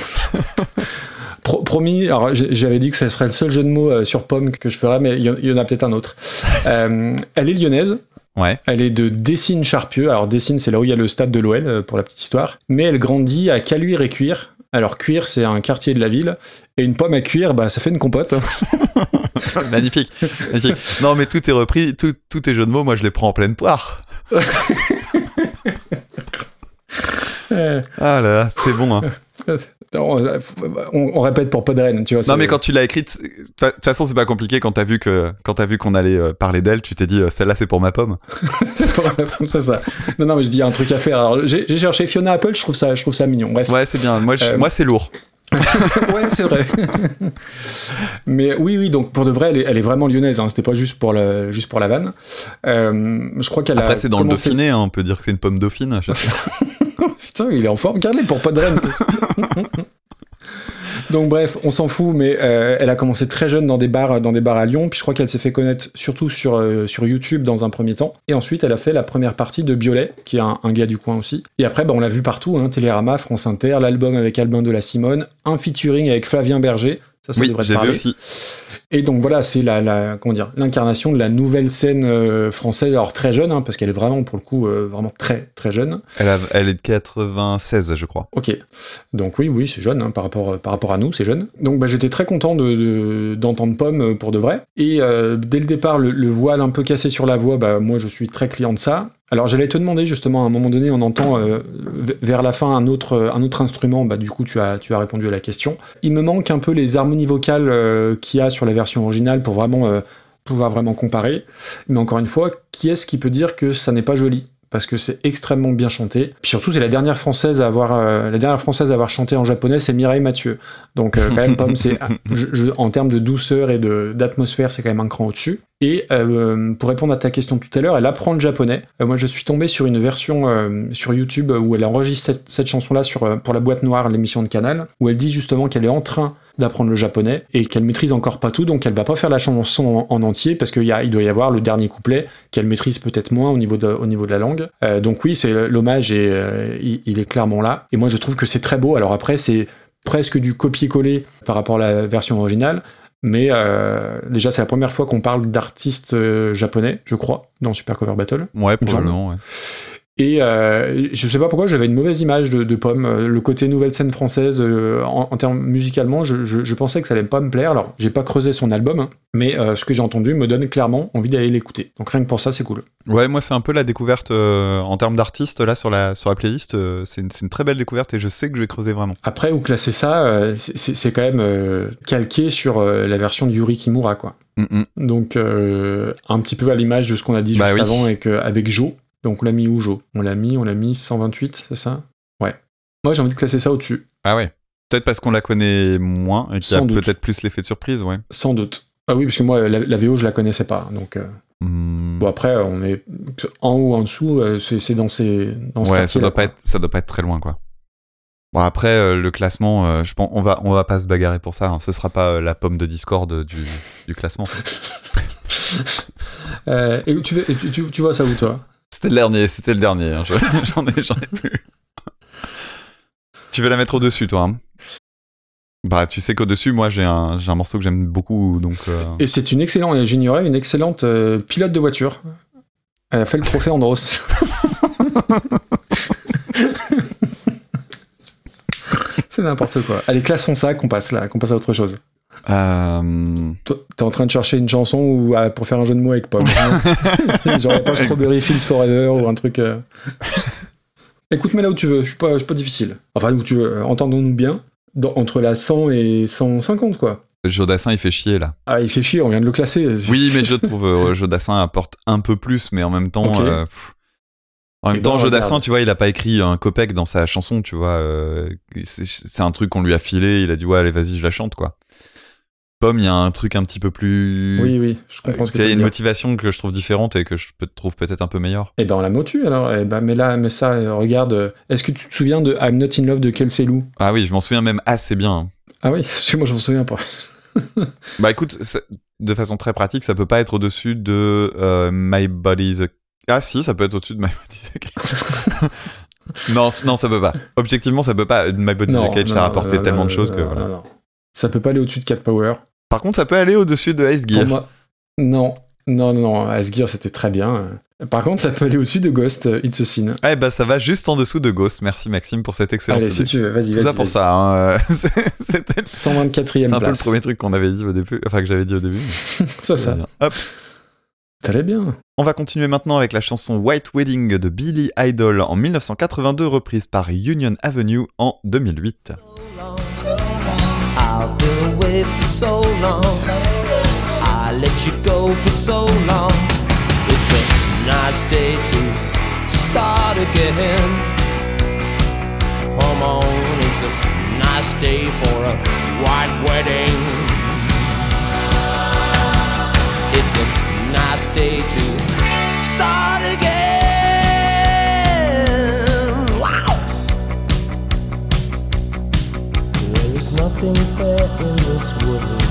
Pro- promis, alors j'avais dit que ce serait le seul jeu de mots euh, sur pomme que je ferais, mais il y, en- il y en a peut-être un autre. Euh, elle est lyonnaise. Ouais. Elle est de Dessines-Charpieu. Alors Dessines, c'est là où il y a le stade de l'OL, euh, pour la petite histoire. Mais elle grandit à Caluire et Cuire. Alors Cuire, c'est un quartier de la ville. Et une pomme à cuire, bah ça fait une compote. hein. magnifique, magnifique. Non, mais tout est repris, tout, tous tes jeux de mots, moi je les prends en pleine poire. Ah là là, c'est bon. Hein. on, on- répète pour Podren, tu vois. Non, mais quand tu l'as écrite, de toute façon, c'est pas compliqué. Quand t'as vu que, quand t'as vu qu'on allait euh, parler d'elle, tu t'es dit, euh, celle-là, c'est pour ma pomme. c'est pour c'est ça. Non, non, mais je dis il y a un truc à faire. Alors j'ai cherché Fiona Apple, je trouve ça, je trouve ça mignon. Bref. Ouais, c'est bien. Moi, je- Euh, moi, c'est lourd. ouais, c'est vrai. Mais oui, oui, donc pour de vrai, elle est, elle est vraiment lyonnaise. Hein. C'était pas juste pour la, juste pour la vanne. Euh, je crois qu'elle a. Après, c'est dans le Dauphiné, hein, on peut dire que c'est une pomme dauphine. Putain, il est en forme. Regarde-les pour pas de sûr. Donc bref, on s'en fout, mais euh, elle a commencé très jeune dans des bars, dans des bars à Lyon. Puis je crois qu'elle s'est fait connaître surtout sur euh, sur YouTube dans un premier temps. Et ensuite, elle a fait la première partie de Biolay, qui est un, un gars du coin aussi. Et après, bah, on l'a vu partout, hein, Télérama, France Inter, l'album avec Albin de la Simone, un featuring avec Flavien Berger. Ça, ça Oui, devrait te vu parler. aussi. Et donc voilà, c'est la, la comment dire l'incarnation de la nouvelle scène euh, française. Alors très jeune, hein, parce qu'elle est vraiment pour le coup euh, vraiment très très jeune. Elle, a- elle est de 96, je crois. Ok, donc oui, oui, c'est jeune hein, par, rapport, par rapport à nous, c'est jeune. Donc bah, j'étais très content de- de- d'entendre Pomme euh, pour de vrai. Et euh, dès le départ, le, le voile un peu cassé sur la voix, bah, moi je suis très client de ça. Alors j'allais te demander justement, à un moment donné, on entend euh, vers la fin un autre, un autre instrument, bah, du coup tu as, tu as répondu à la question. Il me manque un peu les harmonies vocales euh, qu'il y a sur la version originale pour vraiment euh, pouvoir vraiment comparer. Mais encore une fois, qui est-ce qui peut dire que ça n'est pas joli? Parce que c'est extrêmement bien chanté. Puis surtout, c'est la dernière française à avoir euh, la dernière française à avoir chanté en japonais, c'est Mireille Mathieu. Donc euh, quand même, Pomme, c'est je- je- en termes de douceur et de d'atmosphère, c'est quand même un cran au-dessus. Et euh, pour répondre à ta question tout à l'heure, elle apprend le japonais. Moi, je suis tombé sur une version sur YouTube où elle enregistre cette, cette chanson-là sur pour la boîte noire, l'émission de Canal, où elle dit justement qu'elle est en train d'apprendre le japonais et qu'elle maîtrise encore pas tout, donc elle va pas faire la chanson en, en entier parce qu'il y a- il doit y avoir le dernier couplet qu'elle maîtrise peut-être moins au niveau de, au niveau de la langue. Euh, donc oui, c'est l'hommage et euh, il, il est clairement là. Et moi, je trouve que c'est très beau. Alors après, c'est presque du copier-coller par rapport à la version originale. Mais euh, déjà, c'est la première fois qu'on parle d'artistes japonais, je crois, dans Super Cover Battle. Ouais, probablement. ouais. Et euh, je sais pas pourquoi j'avais une mauvaise image de, de Pomme. Euh, Le côté nouvelle scène française, euh, en, en termes musicalement, je, je- je pensais que ça allait pas me plaire. Alors, j'ai pas creusé son album, hein, mais euh, ce que j'ai entendu me donne clairement envie d'aller l'écouter. Donc rien que pour ça, c'est cool. Ouais, moi c'est un peu la découverte en termes d'artistes là sur la sur la playlist. c'est une, une très belle découverte et je sais que je vais creuser vraiment. Après, où classer ça, c'est- quand même calqué sur la version de Yuri Kimura, quoi. Mm, mm. Donc, un petit peu à l'image de ce qu'on a dit Bah juste oui. avant avec, avec Joe. Donc, on l'a mis où, Joe? On l'a mis, on l'a mis 128, c'est ça? Ouais. Moi, j'ai envie de classer ça au-dessus, Ah ouais. Peut-être parce qu'on la connaît moins et qu'il y a peut-être plus l'effet de surprise, ouais. sans doute. Ah oui, parce que moi, la, la VO, je la connaissais pas. Donc, euh, Hmm. bon, après, on est en haut, en dessous, euh, c'est dans ces. Dans ce ouais, ça doit pas quoi. être ça doit pas être très loin quoi. Bon après euh, le classement, euh, je pense on va on va pas se bagarrer pour ça. hein. Ce sera pas euh, la pomme de Discord du, du classement. Et tu, veux- tu, tu- tu vois ça où, toi? C'était le dernier, c'était le dernier. hein. Je- J'en ai plus. tu veux la mettre au dessus toi hein? Bah tu sais qu'au dessus moi j'ai un un morceau que j'aime beaucoup donc. euh, Et c'est une excellente, j'ignorais, une excellente euh, pilote de voiture. Elle a fait le trophée Andros. c'est n'importe quoi. Allez, classons ça, qu'on passe là, qu'on passe à autre chose. Euh, T'es en train de chercher une chanson ou, ah, pour faire un jeu de mots avec hein Genre pas Strawberry Fields Forever ou un truc. euh. Écoute-moi là où tu veux, je suis pas, difficile. Enfin, où tu veux, euh, entendons-nous bien. Dans- entre la 100 et 150, quoi. Jodassin il fait chier là. Ah, il fait chier, on vient de le classer. Oui, mais je trouve euh, Jodassin apporte un peu plus, mais en même temps. Euh, en même Eh temps, ben, Jodassin, regarde. tu vois, il a pas écrit un copec dans sa chanson, tu vois. euh, c'est un truc qu'on lui a filé, il a dit ouais, allez, vas-y, je la chante, quoi. Pomme, il y a un truc un petit peu plus. Oui, oui, je comprends ce Tu que vois, il y tu a une dire. motivation que je trouve différente et que je trouve peut-être un peu meilleure. Eh ben on la motu alors. Eh ben mais là, mais ça, regarde. Est-ce que tu te souviens de I'm Not in Love de Kelsey Lou? Ah oui, je m'en souviens même assez bien. Ah oui, moi je m'en souviens pas. Bah écoute, de façon très pratique, ça peut pas être au-dessus de euh, My Body's a... Ah si, ça peut être au-dessus de My Body's a Cage. non, non, ça peut pas. Objectivement, ça peut pas. My Body's a Cage, ça a rapporté non, tellement non, de choses non, que non, voilà. non, non. Ça peut pas aller au-dessus de 4 Power. Par contre, ça peut aller au-dessus de Ice Gear. Moi, non, non, non, non. Asgear c'était très bien. Par contre, ça peut aller au-dessus de Ghost, euh, It's a Sin. Eh bah ça va juste en dessous de Ghost. Merci Maxime pour cette excellente Allez, idée. si tu veux, vas-y, Tout vas-y. ça pour ça. hein, euh, c'est- C'était 124e c'est un peu le premier truc qu'on avait dit au début, enfin que j'avais dit au début. ça, ça. bien. Hop. T'allais bien. On va continuer maintenant avec la chanson White Wedding de Billy Idol en 1982, reprise par Union Avenue en 2008. I've been away for so long. I let you go for so long. It's a nice day to start again. Come on, it's a nice day for a white wedding. It's a nice day to nothing fair in this world.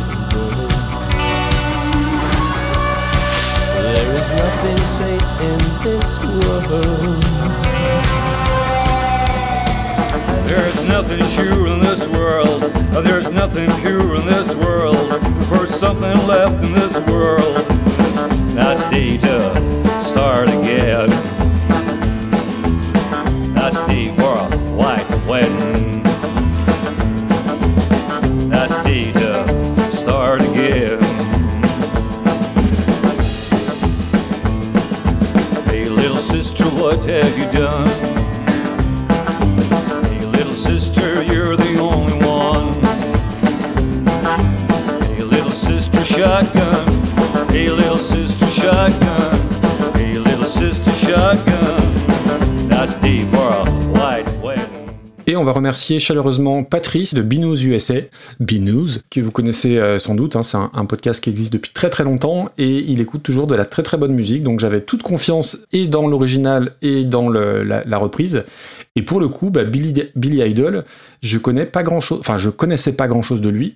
There is nothing safe in this world. There's nothing sure in this world. There's nothing pure in this world. For something left in this world. Nice day to start again. Nice day for a white wedding. What have you done? Hey, little sister, you're the only one. Hey, little sister, shotgun. Hey, little sister, shotgun. Hey, little sister, shotgun. Nice day Et on va remercier chaleureusement Patrice de Binous USA, Binous, que vous connaissez euh, sans doute, hein, c'est un, podcast qui existe depuis très très longtemps et il écoute toujours de la très très bonne musique, donc j'avais toute confiance et dans l'original et dans la reprise. Et pour le coup, bah, Billy, Billy Idol, je connais pas grand chose, enfin je connaissais pas grand chose de lui.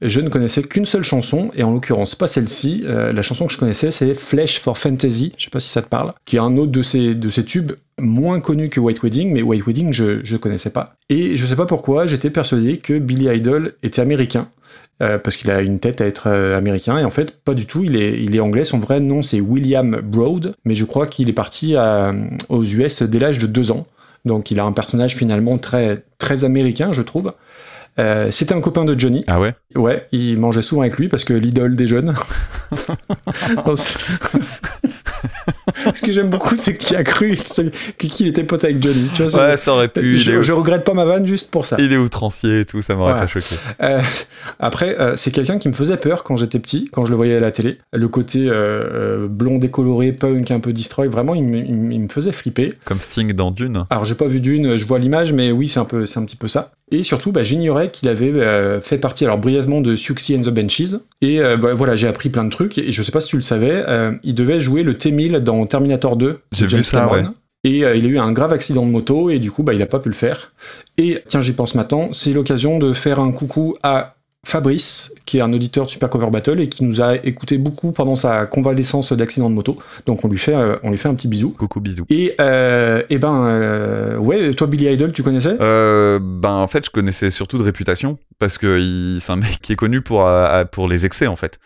Je ne connaissais qu'une seule chanson, et en l'occurrence pas celle-ci. Euh, la chanson que je connaissais, c'est Flesh for Fantasy, je sais pas si ça te parle, qui est un autre de ces, de ces tubes moins connus que White Wedding, mais White Wedding, je, je connaissais pas. Et je sais pas pourquoi, j'étais persuadé que Billy Idol était américain, euh, parce qu'il a une tête à être euh, américain, et en fait, pas du tout, il est, il est anglais, son vrai nom c'est William Broad, mais je crois qu'il est parti aux US dès l'âge de deux ans. Donc il a un personnage finalement très, très américain, je trouve. Euh, C'était un copain de Johnny. Ah ouais? Ouais, il mangeait souvent avec lui parce que l'idole des jeunes. Ce que j'aime beaucoup, c'est que tu as cru qu'il était pote avec Johnny. Tu vois, ça- Ouais, ça aurait pu. je, je regrette pas ma vanne juste pour ça. il est outrancier et tout, ça m'aurait pas choqué. Euh, après, euh, c'est quelqu'un qui me faisait peur quand j'étais petit, quand je le voyais à la télé. Le côté euh, blond décoloré, punk, un peu destroy, vraiment, il, me- il me- il me faisait flipper. Comme Sting dans Dune. Alors j'ai pas vu d'une, je vois l'image, mais oui, c'est un peu, c'est un petit peu ça. Et surtout, bah, j'ignorais qu'il avait euh, fait partie, alors brièvement, de Siouxsie and the Benchies. Et euh, bah, voilà, j'ai appris plein de trucs. Et je sais pas si tu le savais, euh, il devait jouer le T-1000 dans Terminator 2. de J'ai vu ça, Cameron. ouais. Et euh, il a eu un grave accident de moto et du coup, bah, il a pas pu le faire. Et tiens, j'y pense maintenant, c'est l'occasion de faire un coucou à Fabrice, qui est un auditeur de Super Cover Battle et qui nous a écouté beaucoup pendant sa convalescence d'accident de moto. Donc on lui fait, euh, on lui fait un petit bisou. Coucou, bisous. Et, euh, et ben, euh, ouais, toi Billy Idol, tu connaissais? Euh, ben en fait je connaissais surtout de réputation parce que c'est un mec qui est connu pour pour les excès en fait.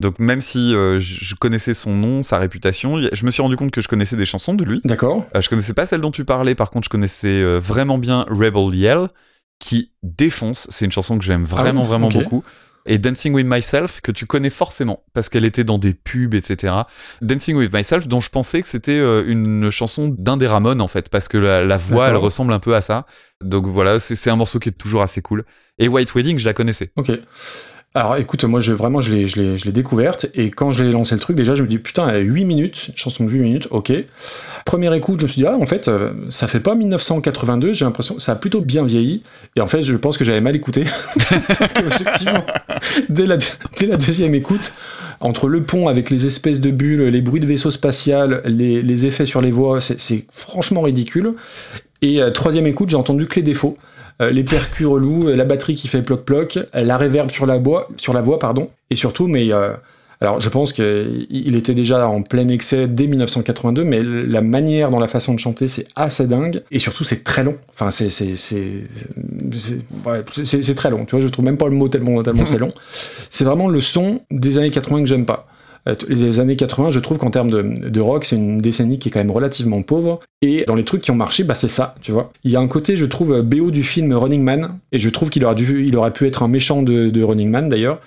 Donc même si euh, je connaissais son nom, sa réputation, je me suis rendu compte que je connaissais des chansons de lui. D'accord. Euh, je connaissais pas celle dont tu parlais, par contre je connaissais euh, vraiment bien Rebel Yell qui défonce. C'est une chanson que j'aime vraiment Ah vraiment ok. beaucoup. Et Dancing with Myself que tu connais forcément parce qu'elle était dans des pubs etc. Dancing with Myself dont je pensais que c'était euh, une chanson d'un des Ramones en fait parce que la, la voix elle ressemble un peu à ça. Donc voilà c'est c'est un morceau qui est toujours assez cool. Et White Wedding je la connaissais. Ok. Alors écoute, moi je, vraiment je l'ai, je, l'ai, je l'ai découverte et quand je l'ai lancé le truc, déjà je me dis putain, elle a 8 minutes, chanson de 8 minutes, ok. Première écoute, je me suis dit, ah en fait, euh, ça fait pas 1982, j'ai l'impression que ça a plutôt bien vieilli. Et en fait, je pense que j'avais mal écouté. Parce que effectivement, dès la, dès la deuxième écoute, entre le pont avec les espèces de bulles, les bruits de vaisseau spatial, les, les effets sur les voix, c'est, c'est franchement ridicule. Et euh, troisième écoute, j'ai entendu que les défauts. Euh, les percus relous, euh, la batterie qui fait ploc-ploc, euh, la réverb sur la, voix, sur la voix, pardon. Et surtout, mais alors je pense qu'il était déjà en plein excès dès 1982, mais la manière dans la façon de chanter, c'est assez dingue. Et surtout, c'est très long. Enfin, ouais, c'est très long. Tu vois, je trouve même pas le mot tellement tellement c'est long. C'est vraiment le son des années 80 que j'aime pas. Euh, Les années 80, je trouve qu'en termes de, rock, c'est une décennie qui est quand même relativement pauvre. Et dans les trucs qui ont marché, bah c'est ça, tu vois. Il y a un côté, je trouve, euh, BO du film Running Man, et je trouve qu'il aurait, dû, pu être un méchant de, Running Man d'ailleurs.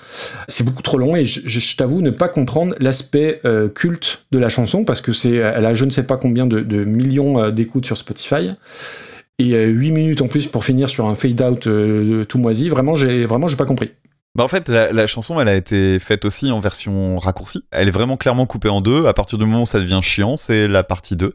C'est beaucoup trop long, et je, t'avoue ne pas comprendre l'aspect euh, culte de la chanson, parce que c'est, elle a je ne sais pas combien de, millions d'écoutes sur Spotify. Et 8 minutes en plus pour finir sur un fade-out euh, tout moisi, vraiment, j'ai vraiment j'ai pas compris. Bah en fait, la, la chanson, elle a été faite aussi en version raccourcie. Elle est vraiment clairement coupée en deux. À partir du moment où ça devient chiant, c'est la partie 2.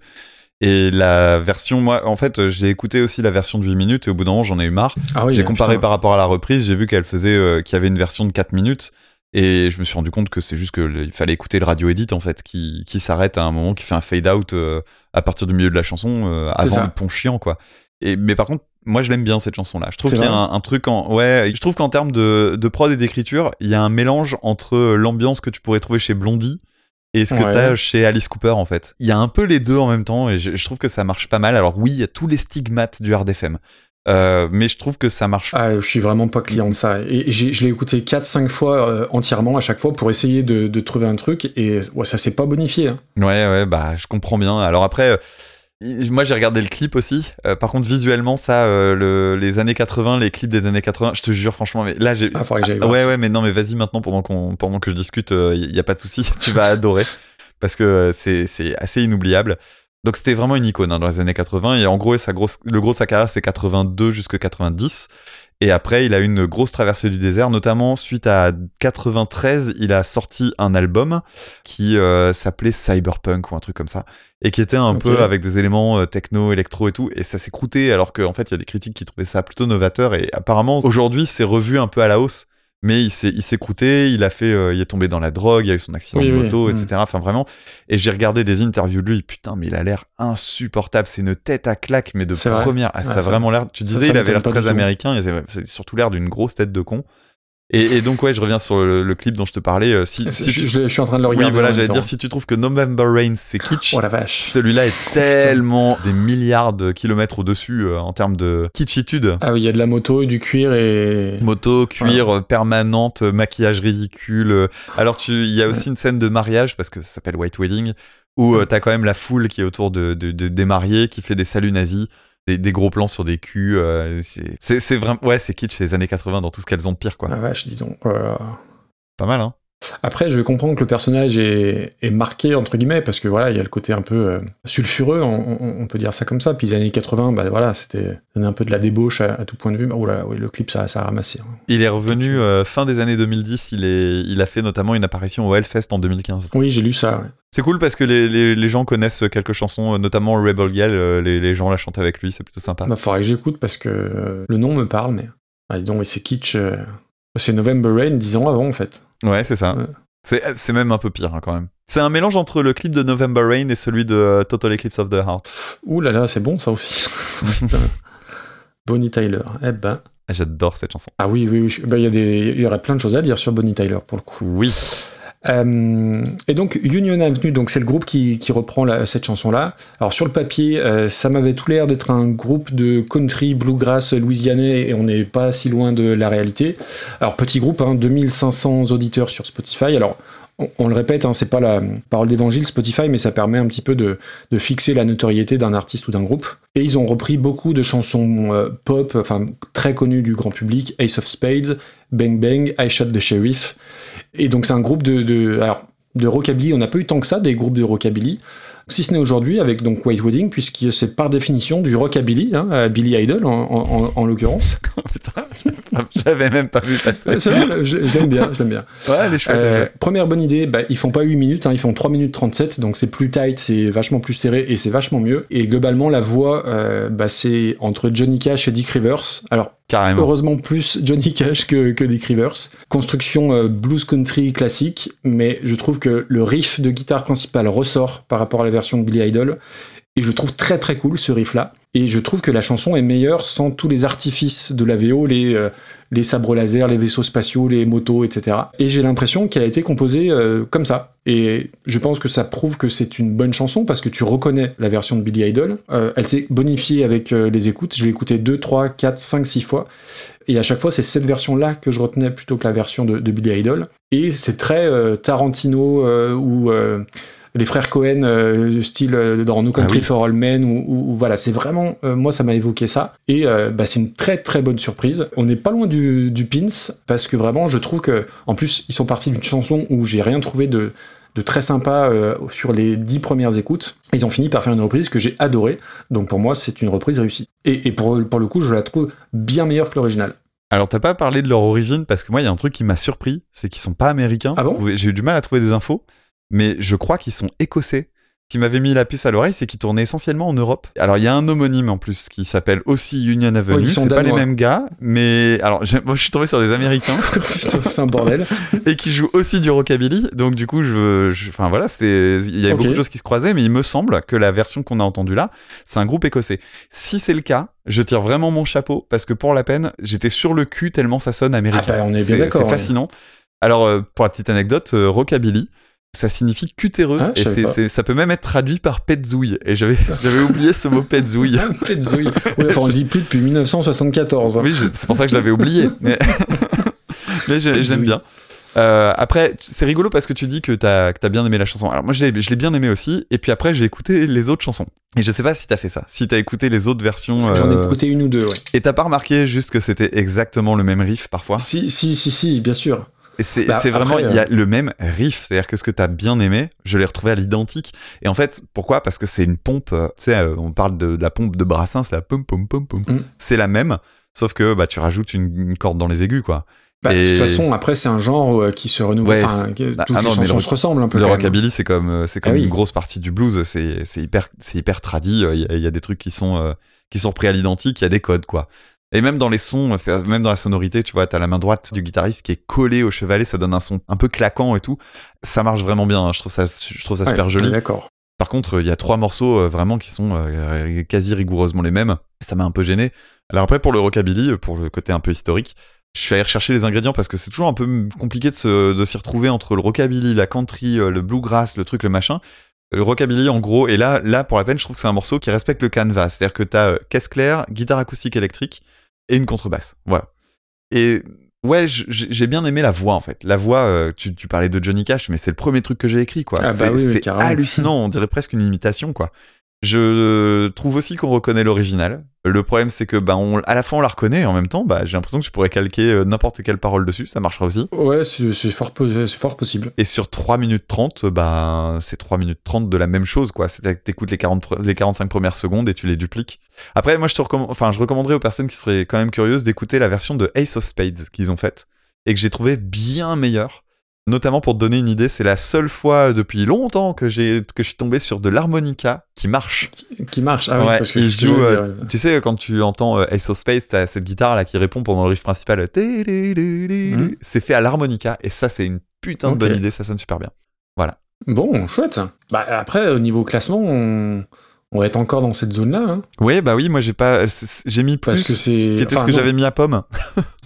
Et la version, moi, en fait, j'ai écouté aussi la version de 8 minutes et au bout d'un moment, j'en ai eu marre. Ah oui, j'ai comparé putain. par rapport à la reprise, j'ai vu qu'elle faisait, euh, qu'il y avait une version de 4 minutes. Et je me suis rendu compte que c'est juste qu'il fallait écouter le radio edit en fait, qui, qui s'arrête à un moment, qui fait un fade out euh, à partir du milieu de la chanson, euh, avant le pont chiant quoi. Et, mais par contre, moi je l'aime bien cette chanson là. Je trouve qu'il y a un, un truc en. Ouais, je trouve qu'en termes de, de prod et d'écriture, il y a un mélange entre l'ambiance que tu pourrais trouver chez Blondie et ce que Ouais. t'as chez Alice Cooper en fait. Il y a un peu les deux en même temps et je, je trouve que ça marche pas mal. Alors oui, il y a tous les stigmates du hard FM. Euh, mais je trouve que ça marche Ah, je suis vraiment pas client de ça. Et je l'ai écouté 4-5 fois euh, entièrement à chaque fois pour essayer de, de trouver un truc et ouais, ça s'est pas bonifié. hein. Ouais, ouais, bah je comprends bien. Alors après, moi j'ai regardé le clip aussi. Euh, par contre, visuellement, ça, euh, le- les années 80, les clips des années 80, je te jure, franchement, mais là j'ai. Ah, faudrait que j'aille Ah, voir. ouais, ouais, mais non, mais vas-y maintenant pendant qu'on, pendant que je discute, il y a pas de souci, tu vas adorer parce que euh, c'est, c'est assez inoubliable. Donc c'était vraiment une icône hein, dans les années 80 et en gros, sa grosse, le gros de sa carrière c'est 82 jusqu'à 90. Et après, il a eu une grosse traversée du désert, notamment suite à 93, il a sorti un album qui euh, s'appelait Cyberpunk ou un truc comme ça, et qui était un peu avec des éléments euh, techno, électro et tout, et ça s'est croûté, alors qu'en fait, il y a des critiques qui trouvaient ça plutôt novateur, et apparemment, aujourd'hui, c'est revu un peu à la hausse. Mais il s'est, il s'est croûté, il a fait, euh, il est tombé dans la drogue, il a eu son accident Oui, de moto, mm. etc. Enfin vraiment. Et j'ai regardé des interviews de lui, putain, mais il a l'air insupportable. C'est une tête à claque, mais de première. Ah, ça a vraiment l'air. Tu disais, ça il avait l'air très américain, et c'est surtout l'air d'une grosse tête de con. Et, et donc ouais, je reviens sur le, le clip dont je te parlais. euh, Si, si je, tu- je- je suis en train de le regarder. oui, voilà, j'allais dire si tu trouves que November Rain c'est kitsch. Oh la vache. Celui-là est tellement des milliards de kilomètres au-dessus euh, en termes de kitschitude. Ah oui, il y a de la moto et du cuir et. Moto, cuir euh, permanente, maquillage ridicule. Alors tu, il y a aussi une scène de mariage parce que ça s'appelle White Wedding où euh, t'as quand même la foule qui est autour de, de- de- des mariés qui fait des saluts nazis. Des, des gros plans sur des culs, euh, c'est- vraiment ouais c'est kitsch les années 80 dans tout ce qu'elles ont de pire quoi. Ah vache, dis donc. Oh. Pas mal hein. Après, je comprends que le personnage est, est marqué, entre guillemets, parce que voilà, il y a le côté un peu euh, sulfureux, on, on- on peut dire ça comme ça. Puis les années 80, bah voilà, c'était un peu de la débauche à, à tout point de vue. Oh là là, oui, le clip, ça, ça a ramassé. hein. Il est revenu euh, fin des années 2010. Il est il a fait notamment une apparition au Hellfest en 2015. Oui, j'ai lu ça. ouais. C'est cool parce que les, les- les gens connaissent quelques chansons, euh, notamment Rebel Girl. euh, les, les gens la chantent avec lui, c'est plutôt sympa. Bah, faudrait que j'écoute parce que euh, le nom me parle, mais. Ah, dis donc, c'est kitsch. C'est November Rain, 10 ans avant, en fait. Ouais, c'est ça. Ouais. C'est, même un peu pire hein, quand même. C'est un mélange entre le clip de November Rain et celui de euh, Total Eclipse of the Heart. Ouh là là, c'est bon, ça aussi. Bonnie Tyler. Eh ben. J'adore cette chanson. Ah oui, oui, oui. bah, Il y, a des- il y aurait plein de choses à dire sur Bonnie Tyler, pour le coup. Oui. Euh, et donc Union Avenue, donc c'est le groupe qui, reprend cette chanson-là. Alors sur le papier, euh, ça m'avait tout l'air d'être un groupe de country bluegrass louisianais et on n'est pas si loin de la réalité. Alors petit groupe, hein, 2500 auditeurs sur Spotify. Alors on, le répète, hein, c'est pas la parole d'évangile Spotify, mais ça permet un petit peu de, de fixer la notoriété d'un artiste ou d'un groupe. Et ils ont repris beaucoup de chansons euh, pop, enfin très connues du grand public, Ace of Spades, Bang Bang, I Shot the Sheriff. Et donc c'est un groupe de, de, alors, de rockabilly, on n'a pas eu tant que ça des groupes de rockabilly, si ce n'est aujourd'hui avec donc White Wedding, puisque c'est par définition du rockabilly, hein, Billy Idol en, en- en- en l'occurrence. Putain, j'avais même pas vu passer. c'est vrai, je, je l'aime bien, je l'aime bien. Ouais, elle est chouette. elle est Euh, première bonne idée, bah, ils font pas 8 minutes, hein, ils font 3 minutes 37, donc c'est plus tight, c'est vachement plus serré et c'est vachement mieux. Et globalement, la voix, euh, bah, c'est entre Johnny Cash et Dick Rivers. Alors, Carrément. heureusement plus Johnny Cash que, que Dick Rivers. Construction euh, blues country classique, mais je trouve que le riff de guitare principale ressort par rapport à la version de Billy Idol. Et je trouve très très cool ce riff là. Et je trouve que la chanson est meilleure sans tous les artifices de la VO, les, euh, les sabres laser, les vaisseaux spatiaux, les motos, etc. Et j'ai l'impression qu'elle a été composée euh, comme ça. Et je pense que ça prouve que c'est une bonne chanson parce que tu reconnais la version de Billy Idol. Euh, elle s'est bonifiée avec les écoutes. Je l'ai écoutée 2, 3, 4, 5, 6 fois. Et à chaque fois, c'est cette version-là que je retenais plutôt que la version de, de Billy Idol. Et c'est très Tarantino ou les frères Cohen, euh, style euh, dans No Country Ah oui. for All Men, ou, voilà, c'est vraiment, euh, moi ça m'a évoqué ça. Et euh, bah, c'est une très très bonne surprise. On n'est pas loin du, du Pins, parce que vraiment, je trouve que, en plus, ils sont partis d'une chanson où j'ai rien trouvé de de très sympa euh, sur les dix premières écoutes. Ils ont fini par faire une reprise que j'ai adorée. Donc pour moi, c'est une reprise réussie. Et, et pour, pour le coup, je la trouve bien meilleure que l'original. Alors, t'as pas parlé de leur origine parce que moi, il y a un truc qui m'a surpris, c'est qu'ils sont pas américains. Ah bon? J'ai eu du mal à trouver des infos, mais je crois qu'ils sont écossais. qui m'avait mis la puce à l'oreille, c'est qu'il tournait essentiellement en Europe. Alors il y a un homonyme en plus qui s'appelle aussi Union Avenue. ils sont c'est pas les mêmes gars, mais alors moi je suis tombé sur des Américains Putain, c'est un bordel. et qui jouent aussi du rockabilly. Donc du coup, je, je- enfin voilà, c'était, il y avait Ok. beaucoup de choses qui se croisaient, mais il me semble que la version qu'on a entendue là, c'est un groupe écossais. Si c'est le cas, je tire vraiment mon chapeau parce que pour la peine, j'étais sur le cul tellement ça sonne américain. Ah bah, on est bien C'est- d'accord, C'est ouais. fascinant. Alors euh, pour la petite anecdote, euh, rockabilly. Ça signifie cutéreux Ah, et c'est, ça peut même être traduit par petzouille. Et j'avais, j'avais oublié ce mot petzouille. Petzouille. Oui, enfin, on le dit plus depuis 1974. hein. Oui, c'est pour ça que je l'avais oublié. Mais, Mais j'ai- j'aime bien. Euh, après, c'est rigolo parce que tu dis que t'as t'as bien aimé la chanson. Alors moi, je l'ai je l'ai bien aimé aussi. Et puis après, j'ai écouté les autres chansons. Et je sais pas si t'as fait ça. Si t'as écouté les autres versions. J'en ai euh, écouté une ou deux, ouais. Et t'as pas remarqué juste que c'était exactement le même riff parfois? Si, si, si, si, bien sûr. Et c'est Bah, c'est vraiment, il y a le même riff. C'est-à-dire que ce que t'as bien aimé, je l'ai retrouvé à l'identique. Et en fait, pourquoi? Parce que c'est une pompe. euh, Tu sais, euh, on parle de, de la pompe de Brassens, la pom pom pom pom. Mm. C'est la même. Sauf que bah, tu rajoutes une, une corde dans les aigus, quoi. Bah, Et- De toute façon, après, c'est un genre euh, qui se renouvelle. Ouais, enfin, bah, toutes ah les non, chansons le- se ressemblent un peu. Le rockabilly, c'est comme, euh, c'est comme Ah oui. une grosse partie du blues. C'est hyper, c'est hyper tradi. Il y, a- il y a des trucs qui sont, euh, qui sont repris à l'identique. Il y a des codes, quoi. Et même dans les sons, même dans la sonorité, tu vois, t'as la main droite du guitariste qui est collée au chevalet. Ça donne un son un peu claquant et tout. Ça marche vraiment bien. hein. Je trouve ça, je trouve ça Ouais, super joli. D'accord. Par contre, il y a trois morceaux euh, vraiment qui sont euh, quasi rigoureusement les mêmes. Ça m'a un peu gêné. Alors après, pour le rockabilly, euh, pour le côté un peu historique, je suis allé rechercher les ingrédients parce que c'est toujours un peu compliqué de, s'y retrouver entre le rockabilly, la country, le bluegrass, le truc, le machin. Le rockabilly, en gros, et là, là pour la peine, je trouve que c'est un morceau qui respecte le canevas. C'est-à-dire que t'as euh, caisse claire, guitare acoustique électrique et une contrebasse. Voilà. Et ouais, j'ai bien aimé la voix en fait. La voix, euh, tu, tu parlais de Johnny Cash, mais c'est le premier truc que j'ai écrit quoi. Ah bah c'est oui, hallucinant, on dirait presque une imitation quoi. Je trouve aussi qu'on reconnaît l'original. Le problème c'est que bah, on, à la fois on la reconnaît et en même temps bah, j'ai l'impression que je pourrais calquer euh, n'importe quelle parole dessus, ça marchera aussi. Ouais, c'est fort, fort possible. Et sur 3 minutes 30, bah, c'est 3 minutes 30 de la même chose, quoi. C'est que t'écoutes les, 40 pre- les 45 premières secondes et tu les dupliques. Après, moi, je te recommande, enfin, je recommanderais aux personnes qui seraient quand même curieuses d'écouter la version de Ace of Spades qu'ils ont faite et que j'ai trouvé bien meilleure. Notamment pour te donner une idée, c'est la seule fois depuis longtemps que j'ai que je suis tombé sur de l'harmonica qui marche. Qui marche. Ah oui, Ouais, parce que que joue, euh, dire. tu sais, quand tu entends euh, Ace of Spades, t'as cette guitare là qui répond pendant le riff principal. Mhm. C'est fait à l'harmonica et ça, c'est une putain de bonne idée, ça sonne super bien. Bon, chouette. Bah, après, au niveau classement, on, on va être encore dans cette zone-là. Hein, Oui, bah oui, moi j'ai pas, c'est- j'ai mis plus. parce que c'est. qui était enfin, ce que j'avais mis à pomme.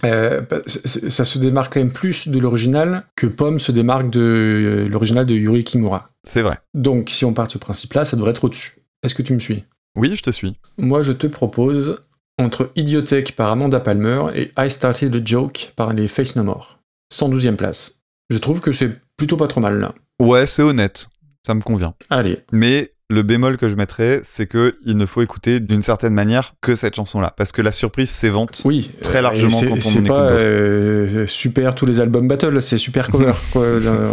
euh, bah, ça se démarque quand même plus de l'original que Pomme se démarque de euh, l'original de Yuri Kimura. C'est vrai. Donc, si on part de ce principe-là, ça devrait être au-dessus. Est-ce que tu me suis? Oui, je te suis. Moi, je te propose entre Idiotech par Amanda Palmer et I Started a Joke par les Face No More. 112e place. Je trouve que c'est plutôt pas trop mal là. Ouais, c'est honnête. Ça me convient. Allez, Mais le bémol que je mettrais, c'est que il ne faut écouter d'une certaine manière que cette chanson-là, parce que la surprise s'évente. oui. Très euh, largement quand on C'est écoute pas euh, super tous les albums battle, c'est super cover. quoi.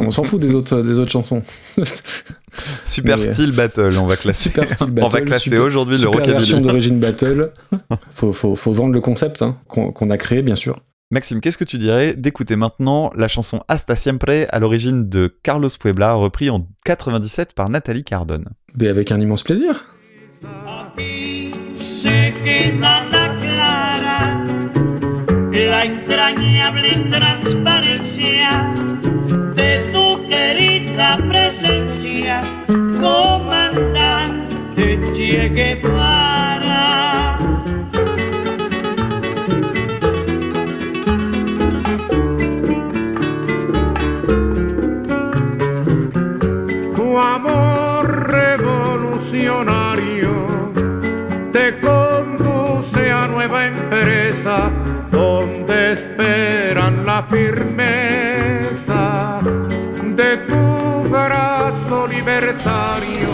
On s'en fout des autres, des autres chansons. Super Mais, euh, style battle, on va classer. Super style on va battle, classer aujourd'hui le super version rockabilly. d'origine battle. Faut, faut, faut vendre le concept hein, qu'on qu'on a créé, bien sûr. Maxime, qu'est-ce que tu dirais d'écouter maintenant la chanson Hasta Siempre à l'origine de Carlos Puebla, repris en 97 par Nathalie Cardone? Mais avec un immense plaisir. Te conduce a nueva empresa donde esperan la firmeza de tu brazo libertario.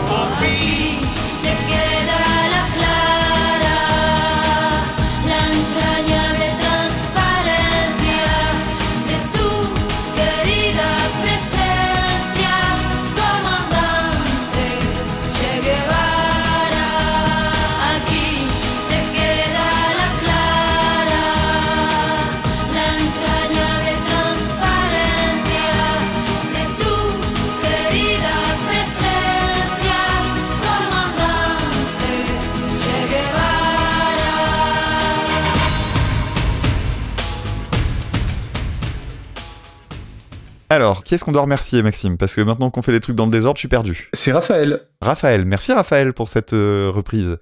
Alors, qui est-ce qu'on doit remercier, Maxime? Parce que maintenant qu'on fait les trucs dans le désordre, je suis perdu. C'est Raphaël. Raphaël, merci Raphaël pour cette euh, reprise.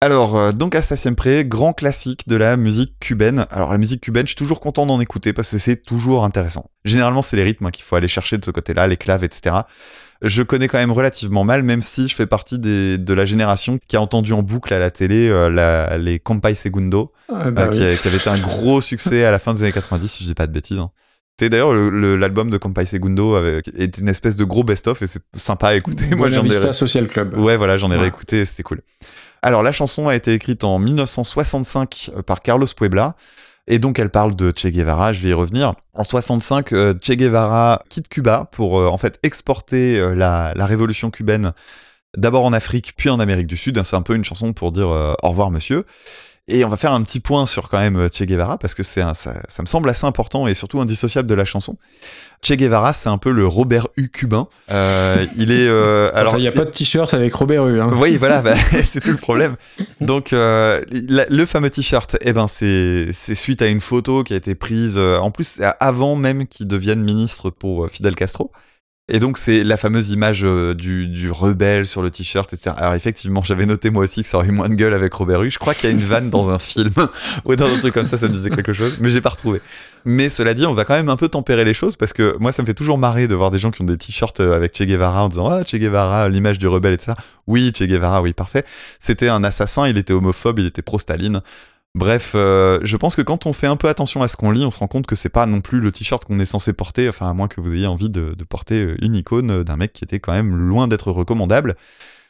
Alors, euh, donc à Pré, grand classique de la musique cubaine. Alors, la musique cubaine, je suis toujours content d'en écouter parce que c'est toujours intéressant. Généralement, c'est les rythmes hein, qu'il faut aller chercher de ce côté-là, les claves, etc. Je connais quand même relativement mal, même si je fais partie des- de la génération qui a entendu en boucle à la télé euh, la- les Compay Segundo, Ah, bah euh, qui, oui. a- qui avait été un gros succès à la fin des années 90, si je dis pas de bêtises. hein. D'ailleurs le- le- l'album de Compay Segundo avec, était une espèce de gros best-of et c'est sympa à écouter. Moi, j'en ai Vista Social Club. Ouais, voilà, j'en ai Ouais. réécouté et c'était cool. Alors, la chanson a été écrite en 1965 par Carlos Puebla. Et donc, elle parle de Che Guevara, je vais y revenir. En 65, euh, Che Guevara quitte Cuba pour euh, en fait exporter euh, la, la révolution cubaine d'abord en Afrique, puis en Amérique du Sud. C'est un peu une chanson pour dire euh, au revoir, monsieur. Et on va faire un petit point sur quand même euh, Che Guevara parce que c'est un- ça, ça me semble assez important et surtout indissociable de la chanson. Che Guevara, c'est un peu le Robert U cubain. Euh, il est euh, alors Enfin, il n'y a pas de t-shirt avec Robert Hue. Hein. oui, voilà, bah, c'est tout le problème. Donc, euh, la- le fameux t-shirt, eh ben, c'est c'est suite à une photo qui a été prise, en plus, avant même qu'il devienne ministre pour Fidel Castro. Et donc, c'est la fameuse image euh, du, du rebelle sur le t-shirt, etc. Alors, effectivement, j'avais noté moi aussi que ça aurait eu moins de gueule avec Robert Hue. Je crois qu'il y a une vanne dans un film ou dans un truc comme ça, ça me disait quelque chose, mais j'ai pas retrouvé. Mais cela dit, on va quand même un peu tempérer les choses parce que moi, ça me fait toujours marrer de voir des gens qui ont des t-shirts euh, avec Che Guevara en disant Ah, Che Guevara, l'image du rebelle, etc. Oui, Che Guevara, oui, parfait. C'était un assassin, il était homophobe, il était pro-Staline. Bref, euh, je pense que quand on fait un peu attention à ce qu'on lit, on se rend compte que c'est pas non plus le t-shirt qu'on est censé porter, enfin à moins que vous ayez envie de, de porter euh, une icône d'un mec qui était quand même loin d'être recommandable.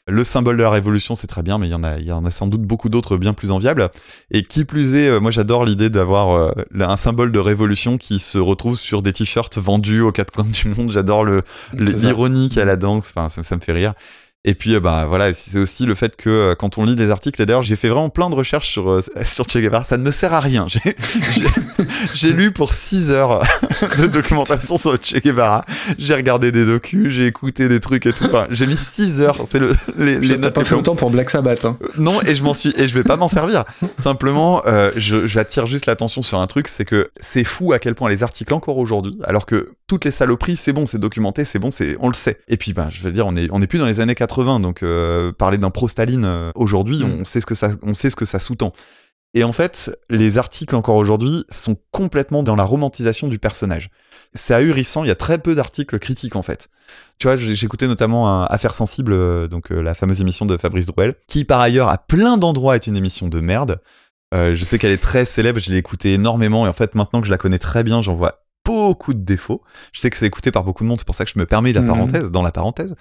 Le symbole de la révolution, c'est très bien, mais il y en a, il y en a sans doute beaucoup d'autres bien plus enviables. Et qui plus est, euh, moi j'adore l'idée d'avoir euh, un symbole de révolution qui se retrouve sur des t-shirts vendus aux quatre coins du monde. J'adore le, le- l'ironie qu'il y a là-dedans, enfin ça, ça me fait rire. Et puis euh, bah voilà, c'est aussi le fait que euh, quand on lit des articles, et d'ailleurs j'ai fait vraiment plein de recherches sur euh, sur Che Guevara, ça ne me sert à rien. J'ai lu pour 6 heures de documentation sur Che Guevara. J'ai regardé des docus, j'ai écouté des trucs et tout. Enfin, j'ai mis 6 heures, c'est le les, les notes pas fait autant pour Black Sabbath. Hein. non, et je m'en suis, et je vais pas m'en servir. Simplement, euh, j'attire juste l'attention sur un truc, c'est que c'est fou à quel point les articles encore aujourd'hui, alors que toutes les saloperies, c'est bon, c'est documenté, c'est bon, c'est, on le sait. Et puis, ben, je veux dire, on est, on est plus dans les années 80, donc euh, parler d'un pro-Staline euh, aujourd'hui, Mm. on sait ce que ça, on sait ce que ça sous-tend. Et en fait, les articles encore aujourd'hui sont complètement dans la romantisation du personnage. C'est ahurissant, il y a très peu d'articles critiques en fait. Tu vois, j'écoutais notamment un Affaires sensibles, euh, donc la fameuse émission de Fabrice Drouel, qui par ailleurs à plein d'endroits est une émission de merde. Euh, je sais qu'elle est très célèbre, je l'ai écoutée énormément et en fait maintenant que je la connais très bien, j'en vois beaucoup de défauts. Je sais que c'est écouté par beaucoup de monde, c'est pour ça que je me permets la Mhm. parenthèse, dans la parenthèse.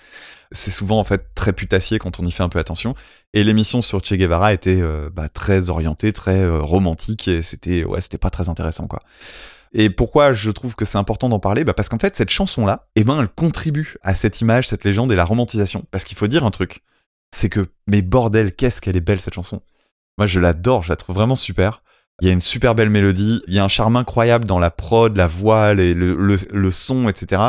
C'est souvent en fait très putassier quand on y fait un peu attention. Et l'émission sur Che Guevara était euh, bah, très orientée, très euh, romantique et c'était ouais, c'était pas très intéressant quoi. Et pourquoi je trouve que c'est important d'en parler? Bah Parce qu'en fait, cette chanson-là, eh ben, elle contribue à cette image, cette légende et la romantisation. Parce qu'il faut dire un truc, c'est que, mais bordel, qu'est-ce qu'elle est belle cette chanson. Moi, je l'adore, je la trouve vraiment super. Il y a une super belle mélodie, il y a un charme incroyable dans la prod, la voix, les- le, le- le son, etc.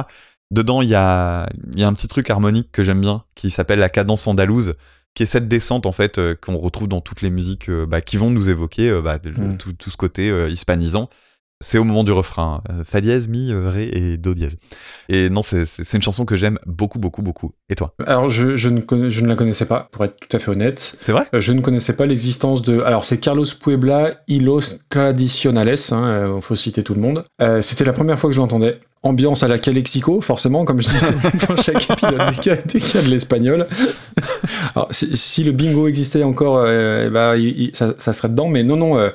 Dedans, il y a, il y a un petit truc harmonique que j'aime bien, qui s'appelle la cadence andalouse, qui est cette descente, en fait, euh, qu'on retrouve dans toutes les musiques euh, bah, qui vont nous évoquer euh, bah, Mm. tout, tout ce côté hispanisant. C'est au moment du refrain, euh, fa dièse, mi, euh, ré et do dièse. Et non, c'est une chanson que j'aime beaucoup, beaucoup, beaucoup. Et toi? Alors, je, je, ne connais- je ne la connaissais pas, pour être tout à fait honnête. C'est vrai? Euh, Je ne connaissais pas l'existence de. Alors, c'est Carlos Puebla y los Tradicionales, hein, il faut citer tout le monde. Euh, C'était la première fois que je l'entendais. Ambiance à la Calexico, forcément, comme je disais dans chaque épisode, dès qu'il y a- de l'espagnol. Alors, si, si le bingo existait encore, euh, bah, il- il- ça, ça serait dedans, mais non, non. euh,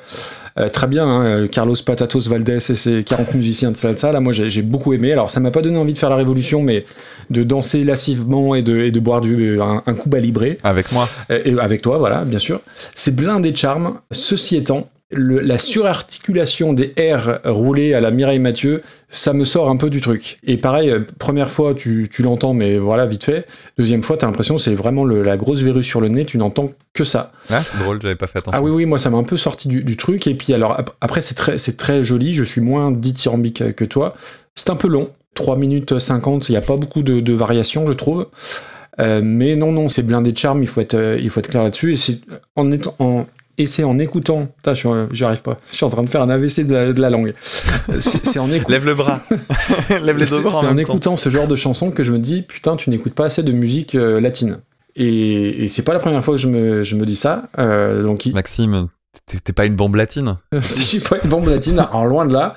euh, très bien, hein, Carlos Patatos Valdés et ses 40 musiciens de salsa, là, moi j'ai beaucoup aimé. Alors, ça m'a pas donné envie de faire la révolution, mais de danser lascivement et de, et de boire du, un, un coup libré. Avec moi Et et avec toi, voilà, bien sûr. C'est blindé de charme. Ceci étant, le- la surarticulation des R roulés à la Mireille Mathieu, ça me sort un peu du truc. Et pareil, euh, première fois, tu, tu l'entends, mais voilà, vite fait. Deuxième fois, t'as l'impression que c'est vraiment le- la grosse verrue sur le nez, tu n'entends que ça. Ah, c'est drôle, j'avais pas fait attention. Ah oui, oui, moi ça m'a un peu sorti du, du truc. Et puis alors, ap- après, c'est très, c'est très joli. Je suis moins dithyrambique que toi. C'est un peu long. 3 minutes 50, il n'y a pas beaucoup de, de variations, je trouve. Euh, mais non, non, c'est blindé de charme, il faut être, euh, il faut être clair là-dessus. Et c'est en étant. En, Et c'est en écoutant, putain, j'y arrive pas, je suis en train de faire un AVC de la, de la langue. C'est en écoutant. Lève le bras. Lève les deux C'est bras en c'est en écoutant ce genre de chanson que je me dis putain tu n'écoutes pas assez de musique euh, latine. Et, et c'est pas la première fois que je me, je me dis ça. Euh, donc il- Maxime, t'es pas une bombe latine je suis pas une bombe latine, alors loin de là.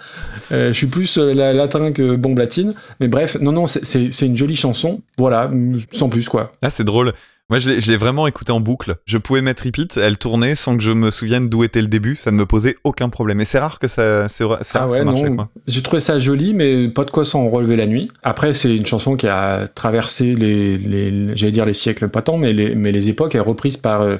Euh, je suis plus euh, la- latin que bombe latine. Mais bref, non non c'est- une jolie chanson. Voilà, sans plus quoi. Ah, c'est drôle. Moi, je l'ai vraiment écouté en boucle. Je pouvais mettre repeat, elle tournait sans que je me souvienne d'où était le début. Ça ne me posait aucun problème. Et c'est rare que ça, c'est Ah ouais non, j'ai trouvé ça joli mais pas de quoi s'en relever la nuit. Après c'est une chanson qui a traversé les, les j'allais dire les siècles pas tant mais les mais les époques elle est reprise par euh,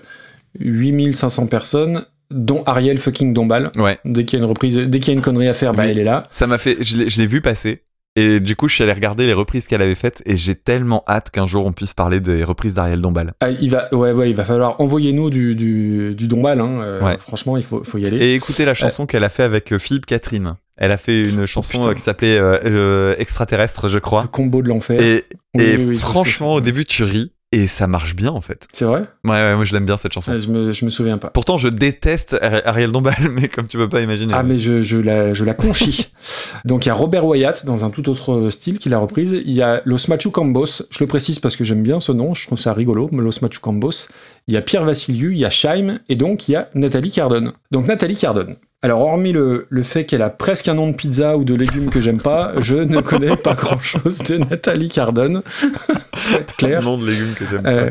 8500 personnes dont Ariel fucking Dombal. Ouais. Dès qu'il y a une reprise, dès qu'il y a une connerie à faire, bah elle est là. Ça m'a fait. Je l'ai vu passer. Et du coup, je suis allé regarder les reprises qu'elle avait faites. Et j'ai tellement hâte qu'un jour on puisse parler des reprises d'Ariel Dombal. Ah, il va, ouais, ouais, il va falloir envoyer nous du, du, du Dombal. Hein. euh, Ouais. Franchement, il faut, faut y aller. Et écoutez la chanson qu'elle a fait avec euh, Philippe Catherine. Elle a fait une chanson putain. euh, qui s'appelait euh, euh, Extraterrestre, je Le crois. combo de l'enfer. Et, Oui, oui, oui, franchement, au début, tu ris. Et ça marche bien, en fait. C'est vrai? Ouais, ouais, moi je l'aime bien cette chanson. Ah, je, me, je me souviens pas. Pourtant, je déteste Ari- Ariel Dombal, mais comme tu peux pas imaginer. Ah, mais je, je la, je la conchis. Donc, il y a Robert Wyatt dans un tout autre style qui l'a reprise. Il y a Los Machucambos. Je le précise parce que j'aime bien ce nom. Je trouve ça rigolo. mais Los Machucambos. Il y a Pierre Vassiliou. Il y a Scheim. Et donc, il y a Nathalie Cardone. Donc, Nathalie Cardone. Alors, hormis le, le fait qu'elle a presque un nom de pizza ou de légumes que j'aime pas, je ne connais pas grand chose de Nathalie Cardone. Faut être clair. nom de légumes que j'aime. Euh,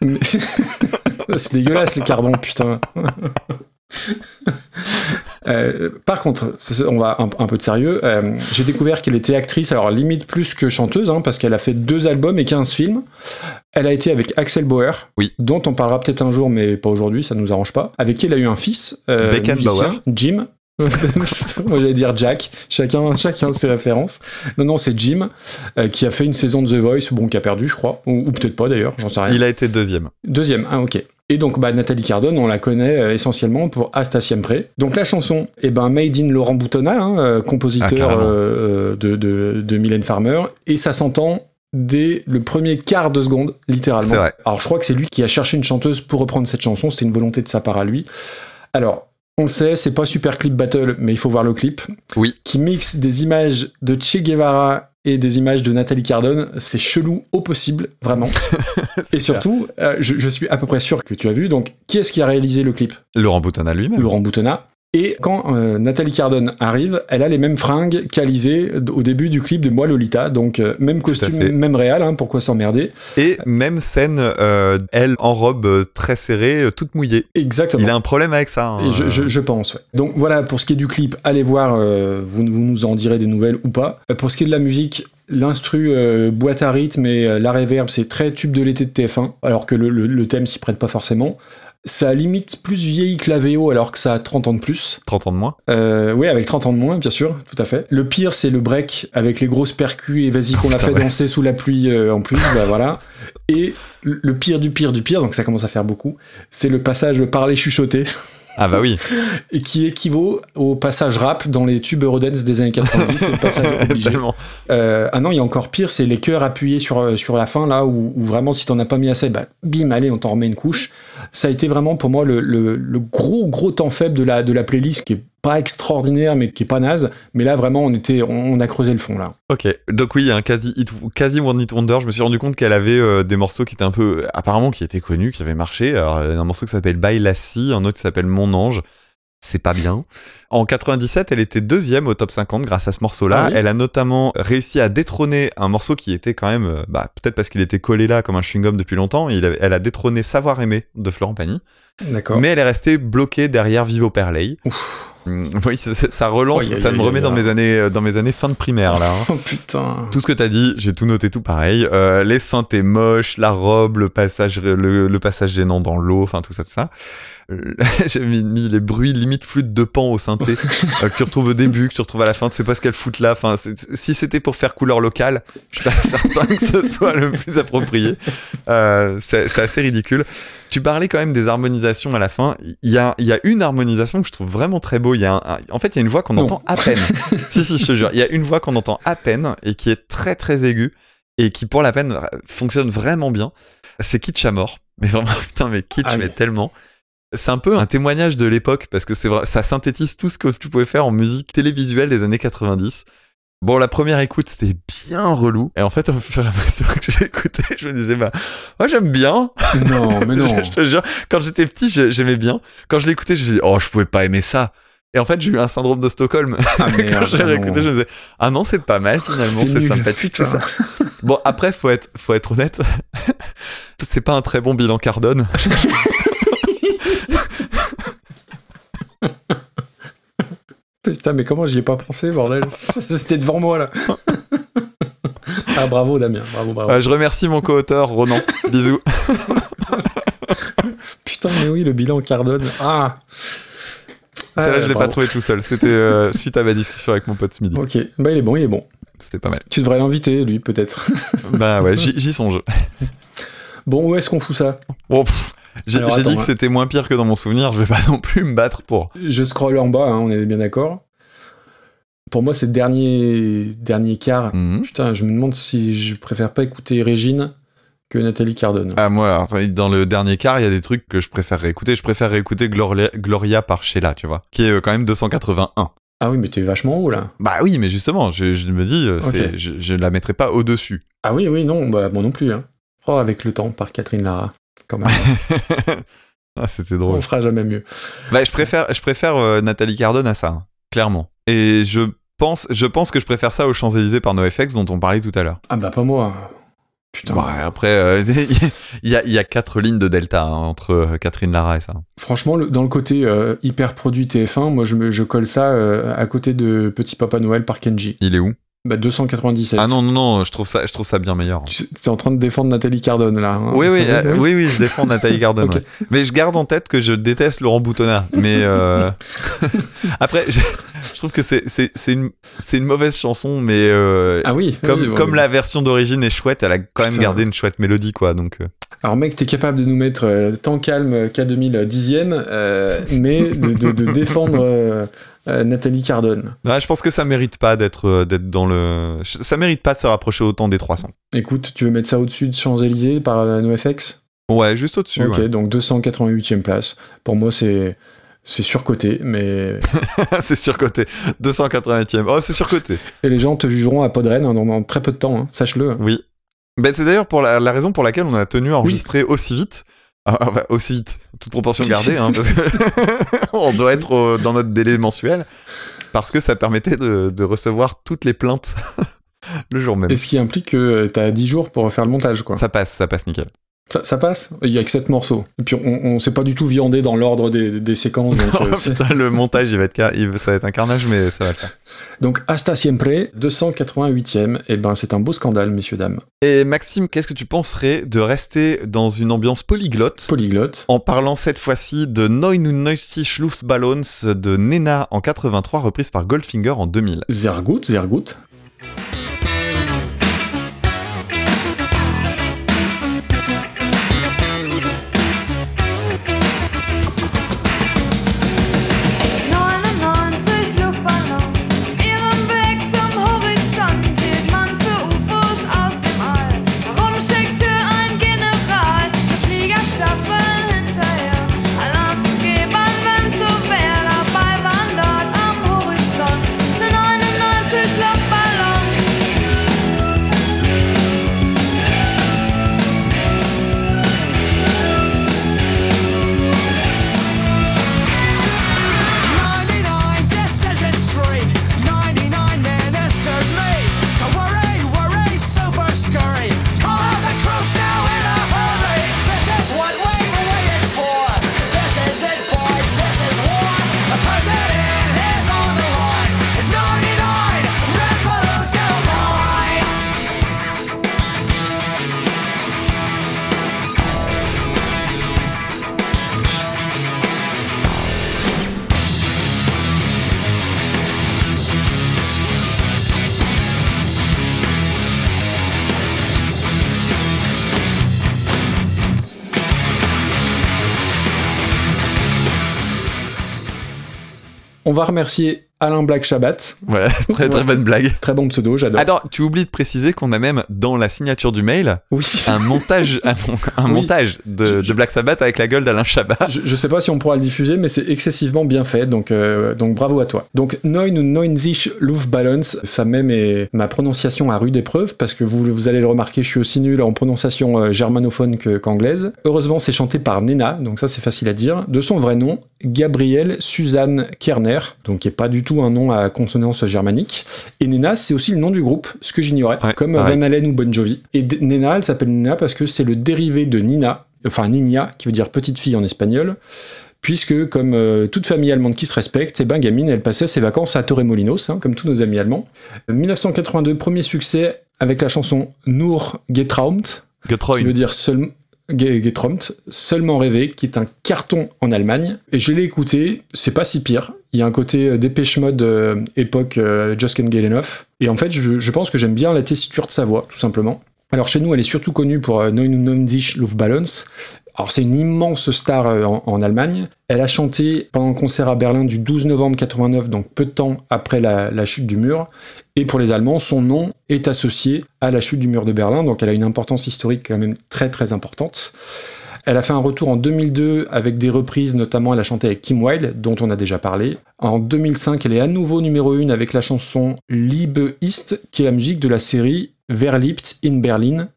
mais- c'est dégueulasse les cardons, putain. Euh, par contre, on va un, un peu de sérieux. euh, J'ai découvert qu'elle était actrice, alors limite plus que chanteuse, hein, parce qu'elle a fait deux albums et 15 films. Elle a été avec Axel Bauer, Oui. dont on parlera peut-être un jour, mais pas aujourd'hui, ça nous arrange pas. Avec qui elle a eu un fils, euh, Jim. J'allais dire Jack, chacun, chacun ses références. Non, non, c'est Jim, euh, qui a fait une saison de The Voice, bon, qui a perdu, je crois, ou, ou peut-être pas d'ailleurs, j'en sais rien. Il a été deuxième. Deuxième, ah ok. Et donc bah, Nathalie Cardone, on la connaît euh, essentiellement pour Asta Siempre. Donc la chanson, eh ben Made in Laurent Boutonnat, hein, euh, Ah, compositeur carrément. euh, de, de, de Mylène Farmer, et ça s'entend dès le premier quart de seconde, littéralement. Vrai. Alors je crois que c'est lui qui a cherché une chanteuse pour reprendre cette chanson, c'était une volonté de sa part à lui. Alors, on le sait, c'est pas super clip battle, mais il faut voir le clip. Oui. Qui mixe des images de Che Guevara et des images de Nathalie Cardone. C'est chelou au possible, vraiment. et surtout, euh, je, je suis à peu près sûr que tu as vu. Donc, qui est-ce qui a réalisé le clip? Laurent Boutonnat lui-même. Laurent Boutonnat. Et quand euh, Nathalie Cardone arrive, elle a les mêmes fringues qu'Alizé au début du clip de Moi Lolita. Donc, euh, même costume, même réal, hein, pourquoi s'emmerder Et même scène, euh, elle en robe très serrée, toute mouillée. Exactement. Il a un problème avec ça. hein. Et je, je- je pense, ouais. Donc voilà, pour ce qui est du clip, allez voir, vous, vous nous en direz des nouvelles ou pas. Pour ce qui est de la musique, l'instru euh, boîte à rythme et euh, la reverb, c'est très tube de l'été de TF1, alors que le, le- le thème s'y prête pas forcément. Ça a limite plus vieilli que la VO alors que ça a 30 ans de plus. 30 ans de moins. Euh, oui, avec 30 ans de moins, bien sûr, tout à fait. Le pire, c'est le break avec les grosses percus et vas-y qu'on l'a Putain, fait ouais. danser sous la pluie euh, en plus, bah voilà. Et le pire du pire du pire, donc ça commence à faire beaucoup, c'est le passage parler chuchoter Ah bah oui, et qui équivaut au passage rap dans les tubes Eurodance des années 90, c'est le passage obligé. Euh, ah non, il y a encore pire, c'est les chœurs appuyés sur, euh, sur la fin, là, où, où vraiment, si t'en as pas mis assez, bah, bim, allez, on t'en remet une couche. Ça a été vraiment, pour moi, le, le- le gros, gros temps faible de la, de la playlist, qui est pas extraordinaire, mais qui est pas naze. Mais là, vraiment, on était, on, a creusé le fond, là. Ok, donc oui, un quasi, hit, quasi One Hit Wonder. Je me suis rendu compte qu'elle avait euh, des morceaux qui étaient un peu, apparemment, qui étaient connus, qui avaient marché. Alors, euh, un morceau qui s'appelle By Lassie, un autre qui s'appelle Mon Ange. C'est pas bien. En 97, elle était deuxième au top 50 grâce à ce morceau-là. Ah oui Elle a notamment réussi à détrôner un morceau qui était quand même, euh, bah, peut-être parce qu'il était collé là comme un chewing-gum depuis longtemps. Il avait- elle a détrôné Savoir aimer de Florent Pagny. D'accord. Mais elle est restée bloquée derrière Vivo Perley. Mm, Oui, ça, relance, ça me remet dans mes années, euh, dans mes années fin de primaire là. hein. Oh putain. Tout ce que t'as dit, j'ai tout noté tout pareil. Euh, les synthés moches, la robe, le passage, le, le passage gênant dans l'eau, enfin tout ça, tout ça. J'ai mis, mis les bruits limite flûte de pan au synthé euh, que tu retrouves au début, que tu retrouves à la fin. Tu sais pas ce qu'elles foutent là. Enfin, si c'était pour faire couleur locale, je suis pas certain que ce soit le plus approprié. Euh, c'est assez ridicule. Tu parlais quand même des harmonisations à la fin. Il y a, il y a une harmonisation que je trouve vraiment très beau. Il y a un- un- en fait, il y a une voix qu'on entend à peine. si, si, je te jure. Il y a une voix qu'on entend à peine et qui est très, très aiguë et qui, pour la peine, fonctionne vraiment bien. C'est kitsch à mort. Mais vraiment, putain, mais kitsch, Ah oui. mais tellement. C'est un peu un témoignage de l'époque parce que c'est vrai, ça synthétise tout ce que tu pouvais faire en musique télévisuelle des années 90. Bon, la première écoute, c'était bien relou. Et en fait, au fur et à mesure que j'ai écouté, je me disais, bah, moi, j'aime bien. Non, mais non. je, te jure, quand j'étais petit, j'ai- j'aimais bien. Quand je l'écoutais, je me disais, oh, je pouvais pas aimer ça. Et en fait, j'ai eu un syndrome de Stockholm. Ah, quand j'ai réécouté, je me disais, ah non, c'est pas mal finalement, C'est sympathique tout ça. Bon, après, faut être, faut être honnête. c'est pas un très bon bilan Cardone. Putain, mais comment j'y ai pas pensé, bordel C'était devant moi, là. ah, bravo, Damien. Bravo, bravo. Euh, je remercie mon co-auteur, Ronan. Bisous. Putain, mais oui, le bilan Cardone. Ah Celle-là, Ah, je l'ai pas trouvé tout seul. C'était euh, suite à ma discussion avec mon pote ce midi. Ok, bah il est bon, il est bon. C'était pas mal. Tu devrais l'inviter, lui, peut-être. bah ouais, j'y j'y songe. bon, où est-ce qu'on fout ça? Bon, pff, j'ai dit que c'était moins pire que dans mon souvenir. Je vais pas non plus me battre pour. Je scrolle en bas, hein, on est bien d'accord. Pour moi, c'est le dernier, dernier quart. Mhm. Putain, je me demande si je préfère pas écouter Régine que Nathalie Cardone. Ah, moi, alors, dans le dernier quart, il y a des trucs que je préférerais écouter. Je préférerais écouter Gloria, Gloria par Sheila, tu vois, qui est euh, quand même 281. Ah oui, mais t'es vachement haut, là. Bah oui, mais justement, je, je me dis, euh, je, je la mettrai pas au-dessus. Ah oui, oui, non, bah moi non plus. Hein. Oh, avec le temps, par Catherine Lara. Quand même. ah, c'était drôle. on fera jamais mieux. Bah, je préfère, je préfère euh, Nathalie Cardone à ça, hein, clairement. Et je pense, je pense que je préfère ça aux Champs-Élysées par NoFX dont on parlait tout à l'heure. Ah bah pas moi. Putain. Bah, après, euh, il y, a, y a quatre lignes de delta hein, entre euh, Catherine Lara et ça. Franchement, le- dans le côté euh, hyper produit TF1, moi je, me, je colle ça euh, à côté de Petit Papa Noël par Kenji. Il est où? Bah 297. Ah non, non, non, je trouve ça, je trouve ça bien meilleur. Tu es en train de défendre Nathalie Cardone là. hein. Oui, oui, euh, oui, oui, je défends Nathalie Cardone. Ouais. Mais je garde en tête que je déteste Laurent Boutonnat. Mais euh, après, je, je trouve que c'est une, une mauvaise chanson, mais euh, Ah oui. comme, oui, comme ouais. la version d'origine est chouette, elle a quand même Putain. gardé une chouette mélodie, quoi. Donc, Alors mec, t'es capable de nous mettre Temps calme K2000 dixième, euh, mais de, de- de défendre euh, Nathalie Cardone. ouais, je pense que ça mérite pas d'être euh, d'être dans le. Ça mérite pas de se rapprocher autant des 300. Écoute, tu veux mettre ça au-dessus de Champs-Élysées par euh, NoFX Ouais, juste au-dessus. Ok, ouais. donc 288e place. Pour moi, c'est c'est surcoté, mais c'est surcoté. 280e. Oh, c'est surcoté. et les gens te jugeront à Podren hein, dans, dans très peu de temps. hein, Sache-le. Oui. Ben, c'est d'ailleurs pour la, la raison pour laquelle on a tenu à enregistrer aussi vite. Ah, ah, bah, aussi vite, toute proportion gardée, hein, parce que on doit être au- dans notre délai mensuel, parce que ça permettait de, de recevoir toutes les plaintes le jour même. Et ce qui implique que euh, t'as 10 jours pour faire le montage, quoi. Ça passe, ça passe nickel. Ça, ça passe Il y a que 7 morceaux. Et puis on, on s'est pas du tout viandé dans l'ordre des, des séquences. Donc, Oh, euh, c'est- putain, le montage, il va être, ça va être un carnage, mais ça va le faire. donc Hasta Siempre, 288e. Et ben c'est un beau scandale, messieurs, dames. Et Maxime, qu'est-ce que tu penserais de rester dans une ambiance polyglotte Polyglotte. en parlant cette fois-ci de Neun und neunzig Schlussballons de Nena en 83, reprise par Goldfinger en 2000. Sehr gut, sehr gut. On va remercier Alain Black Shabbat. Voilà, très très bonne blague. Très bon pseudo, j'adore. Alors, tu oublies de préciser qu'on a même dans la signature du mail Oui. un montage, un, un Oui. montage de, Je- de Black Sabbath avec la gueule d'Alain Chabat. Je, je sais pas si on pourra le diffuser, mais c'est excessivement bien fait, donc, euh, donc bravo à toi. Donc Neun ou Neunzig Luftballons, ça met mes- ma prononciation à rude épreuve, parce que vous, vous allez le remarquer, je suis aussi nul en prononciation euh, germanophone qu'anglaise. Heureusement, c'est chanté par Nena, donc ça c'est facile à dire. De son vrai nom, Gabrielle Suzanne Kerner, donc qui est pas du tout un nom à consonance germanique. Et Nena, c'est aussi le nom du groupe, ce que j'ignorais, Ouais, comme. Van Halen ou Bon Jovi. Et Nena, elle s'appelle Nena parce que c'est le dérivé de Nina, enfin Nina, qui veut dire petite fille en espagnol, puisque comme euh, toute famille allemande qui se respecte, et ben Gamine, elle passait ses vacances à Torremolinos, hein, comme tous nos amis allemands. 1982, premier succès avec la chanson Nur Getraumt, qui veut dire seul, Ge- Getraumt, seulement rêvé, qui est un carton en Allemagne. Et je l'ai écouté, c'est pas si pire. Il y a un côté euh, Dépêche Mode euh, époque euh, Get Enough. Et en fait, je, pense que j'aime bien la tessiture de sa voix, tout simplement. Alors chez nous, elle est surtout connue pour 99 Luftballons. Alors c'est une immense star en, Allemagne. Elle a chanté pendant le concert à Berlin du 12 novembre 89, donc peu de temps après la chute du mur. Et pour les Allemands, son nom est associé à la chute du mur de Berlin, donc elle a une importance historique quand même très très importante. Elle a fait un retour en 2002 avec des reprises, notamment elle a chanté avec Kim Wilde, dont on a déjà parlé. En 2005, elle est à nouveau numéro 1 avec la chanson Liebe ist, qui est la musique de la série Verliebt in Berlin,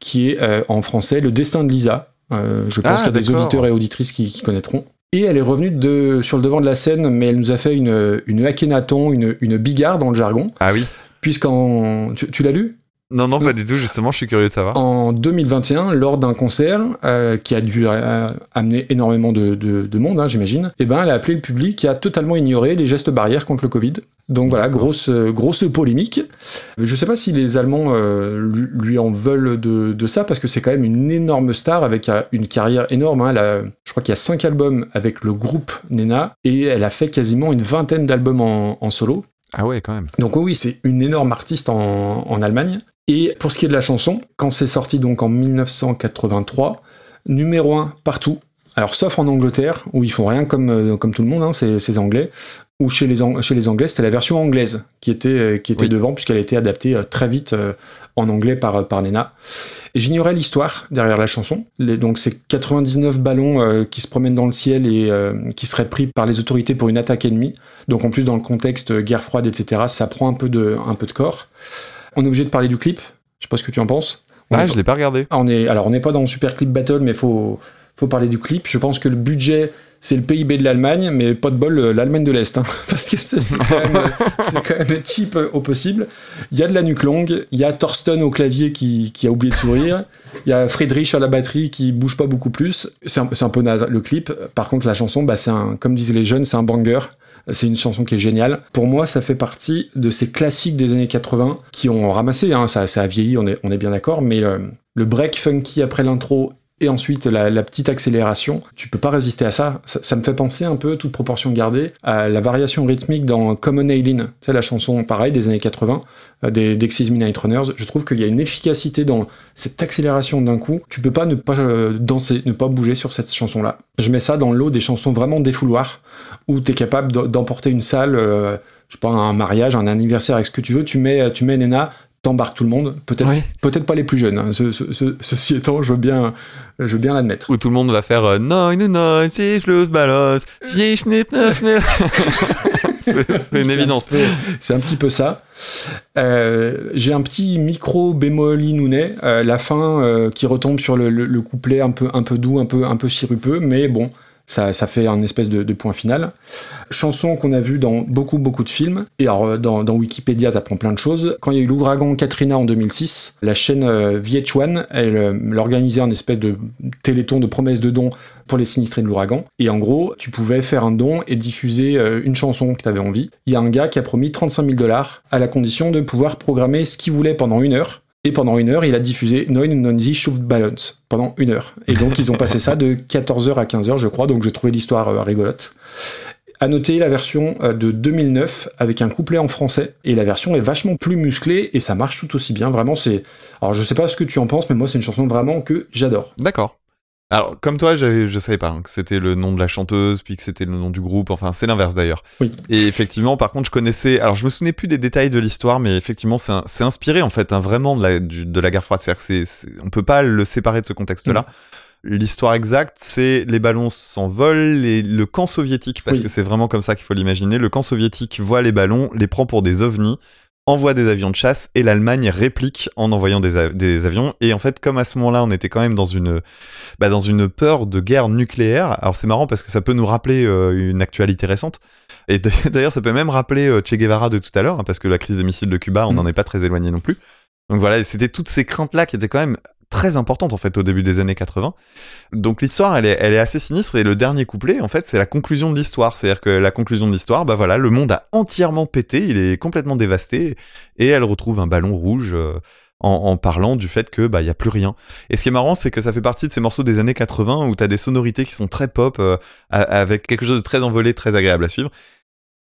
qui est euh, en français Le destin de Lisa. Euh, je pense Ah, qu'il y a des auditeurs et auditrices qui, qui connaîtront. Et elle est revenue de, sur le devant de la scène, mais elle nous a fait une, une Akhenaton, une, une bigarre dans le jargon, Ah oui. puisqu'en... Tu, tu l'as lu? Non, non, pas du tout. Justement, je suis curieux de savoir. en 2021, lors d'un concert euh, qui a dû euh, amener énormément de, de- de monde, hein, j'imagine, et ben elle a appelé le public qui a totalement ignoré les gestes barrières contre le Covid. Donc voilà, grosse, euh, grosse polémique. Je sais pas si les Allemands euh, lui, lui en veulent de, de ça, parce que c'est quand même une énorme star avec une carrière énorme. hein. Elle a- je crois qu'il y a cinq albums avec le groupe Nena, et elle a fait quasiment une vingtaine d'albums en- en solo. Ah ouais, quand même. Donc oui, c'est une énorme artiste en, en Allemagne. Et pour ce qui est de la chanson, quand c'est sorti donc en 1983, numéro 1 partout. Alors sauf en Angleterre, où ils font rien comme, euh, comme tout le monde, hein, c'est c'est anglais. Ou chez les, chez les Anglais, c'était la version anglaise qui était, euh, qui était Oui. devant, puisqu'elle a été adaptée euh, très vite en anglais par, par Nena. J'ignorais l'histoire derrière la chanson. Les- donc c'est 99 ballons euh, qui se promènent dans le ciel et euh, qui seraient pris par les autorités pour une attaque ennemie. Donc en plus dans le contexte guerre froide, etc., ça prend un peu de, un peu de corps. On est obligé de parler du clip. Je sais pas ce que tu en penses. On Ah, je l'ai pas regardé. on est, alors on n'est pas dans le super clip battle, mais faut, faut parler du clip. Je pense que le budget, c'est le PIB de l'Allemagne, mais pas de bol, euh, l'Allemagne de l'Est, hein, parce que c'est quand, même, euh, quand même cheap euh, au possible. Il y a de la nuque longue, il y a Thorsten au clavier qui, qui a oublié de sourire, il y a Friedrich à la batterie qui bouge pas beaucoup plus. C'est un, peu naze le clip. Par contre, la chanson, bah, un, comme disaient les jeunes, c'est un banger. C'est une chanson qui est géniale. Pour moi, ça fait partie de ces classiques des années 80 qui ont ramassé, hein, ça, ça a vieilli, on est, on est bien d'accord, mais le, le break funky après l'intro et ensuite la, petite accélération, tu peux pas résister à ça. ça. me fait penser un peu, toute proportion gardée, à la variation rythmique dans Common Aileen, c'est la chanson pareil des années 80, euh, des Dexys Midnight Runners. Je trouve qu'il y a une efficacité dans cette accélération d'un coup. Tu peux pas ne pas euh, danser, ne pas bouger sur cette chanson-là. Je mets ça dans l'eau des chansons vraiment défouloirs, où tu es capable d'em- d'emporter une salle, euh, je sais pas, un mariage, un anniversaire, avec ce que tu veux. Tu mets, tu mets Nena, t'embarques tout le monde. Peut-être Ouais. peut-être pas les plus jeunes. hein. Ce- ce- ce- ceci étant, je veux bien, je veux bien l'admettre. Où tout le monde va faire euh, Non, non, non, j'ai le neuf, neuf. C'est une évidence. C'est un petit peu ça. Euh, J'ai un petit micro bémoli nounet, euh, la fin euh, qui retombe sur le, le- le couplet un peu, un peu doux, un peu, un peu sirupeux, mais bon, ça, fait un espèce de, point final. Chanson qu'on a vue dans beaucoup, beaucoup de films. Et alors, euh, dans, Wikipédia, t'apprends plein de choses. Quand il y a eu l'ouragan Katrina en 2006, la chaîne euh, VH1, elle, euh, elle organisait un espèce de téléthon de promesses de dons pour les sinistrés de l'ouragan. Et en gros, tu pouvais faire un don et diffuser euh, une chanson que tu avais envie. Il y a un gars qui a promis 35 000 dollars à la condition de pouvoir programmer ce qu'il voulait pendant une heure. Et pendant une heure, il a diffusé Neun Nonzi Schuft Balance pendant une heure. Et donc, ils ont passé ça de 14h à 15h, je crois. Donc, j'ai trouvé l'histoire euh, rigolote. À noter la version euh, de 2009 avec un couplet en français. Et la version est vachement plus musclée et ça marche tout aussi bien. Vraiment, c'est. Alors, je sais pas ce que tu en penses, mais moi, c'est une chanson vraiment que j'adore. D'accord. Alors, comme toi, j'avais- je savais pas hein, que c'était le nom de la chanteuse, puis que c'était le nom du groupe. Enfin, c'est l'inverse d'ailleurs. Oui. Et effectivement, par contre, je connaissais. Alors, je me souvenais plus des détails de l'histoire, mais effectivement, c'est inspiré en fait hein, vraiment de la, du- de la guerre froide. C'est-à-dire que c'est- c'est- on peut pas le séparer de ce contexte-là. L'histoire exacte, c'est les ballons s'envolent et le camp soviétique, parce Oui. que c'est vraiment comme ça qu'il faut l'imaginer. Le camp soviétique voit les ballons, les prend pour des ovnis, envoie des avions de chasse et l'Allemagne réplique en envoyant des, avions. Et en fait, comme à ce moment-là, on était quand même dans une, bah, dans une peur de guerre nucléaire. Alors c'est marrant parce que ça peut nous rappeler euh, une actualité récente. Et d'ailleurs, ça peut même rappeler euh, Che Guevara de tout à l'heure, hein, parce que la crise des missiles de Cuba, on Mm. n'en est pas très éloigné non plus. Donc voilà, c'était toutes ces craintes-là qui étaient quand même très importantes en fait au début des années 80. Donc l'histoire, elle est, elle est assez sinistre et le dernier couplet, en fait, c'est la conclusion de l'histoire. C'est-à-dire que la conclusion de l'histoire, bah voilà, le monde a entièrement pété, il est complètement dévasté et elle retrouve un ballon rouge. euh, en, parlant du fait que bah il y a plus rien. Et ce qui est marrant, c'est que ça fait partie de ces morceaux des années 80 où t'as des sonorités qui sont très pop, euh, avec quelque chose de très envolé, très agréable à suivre.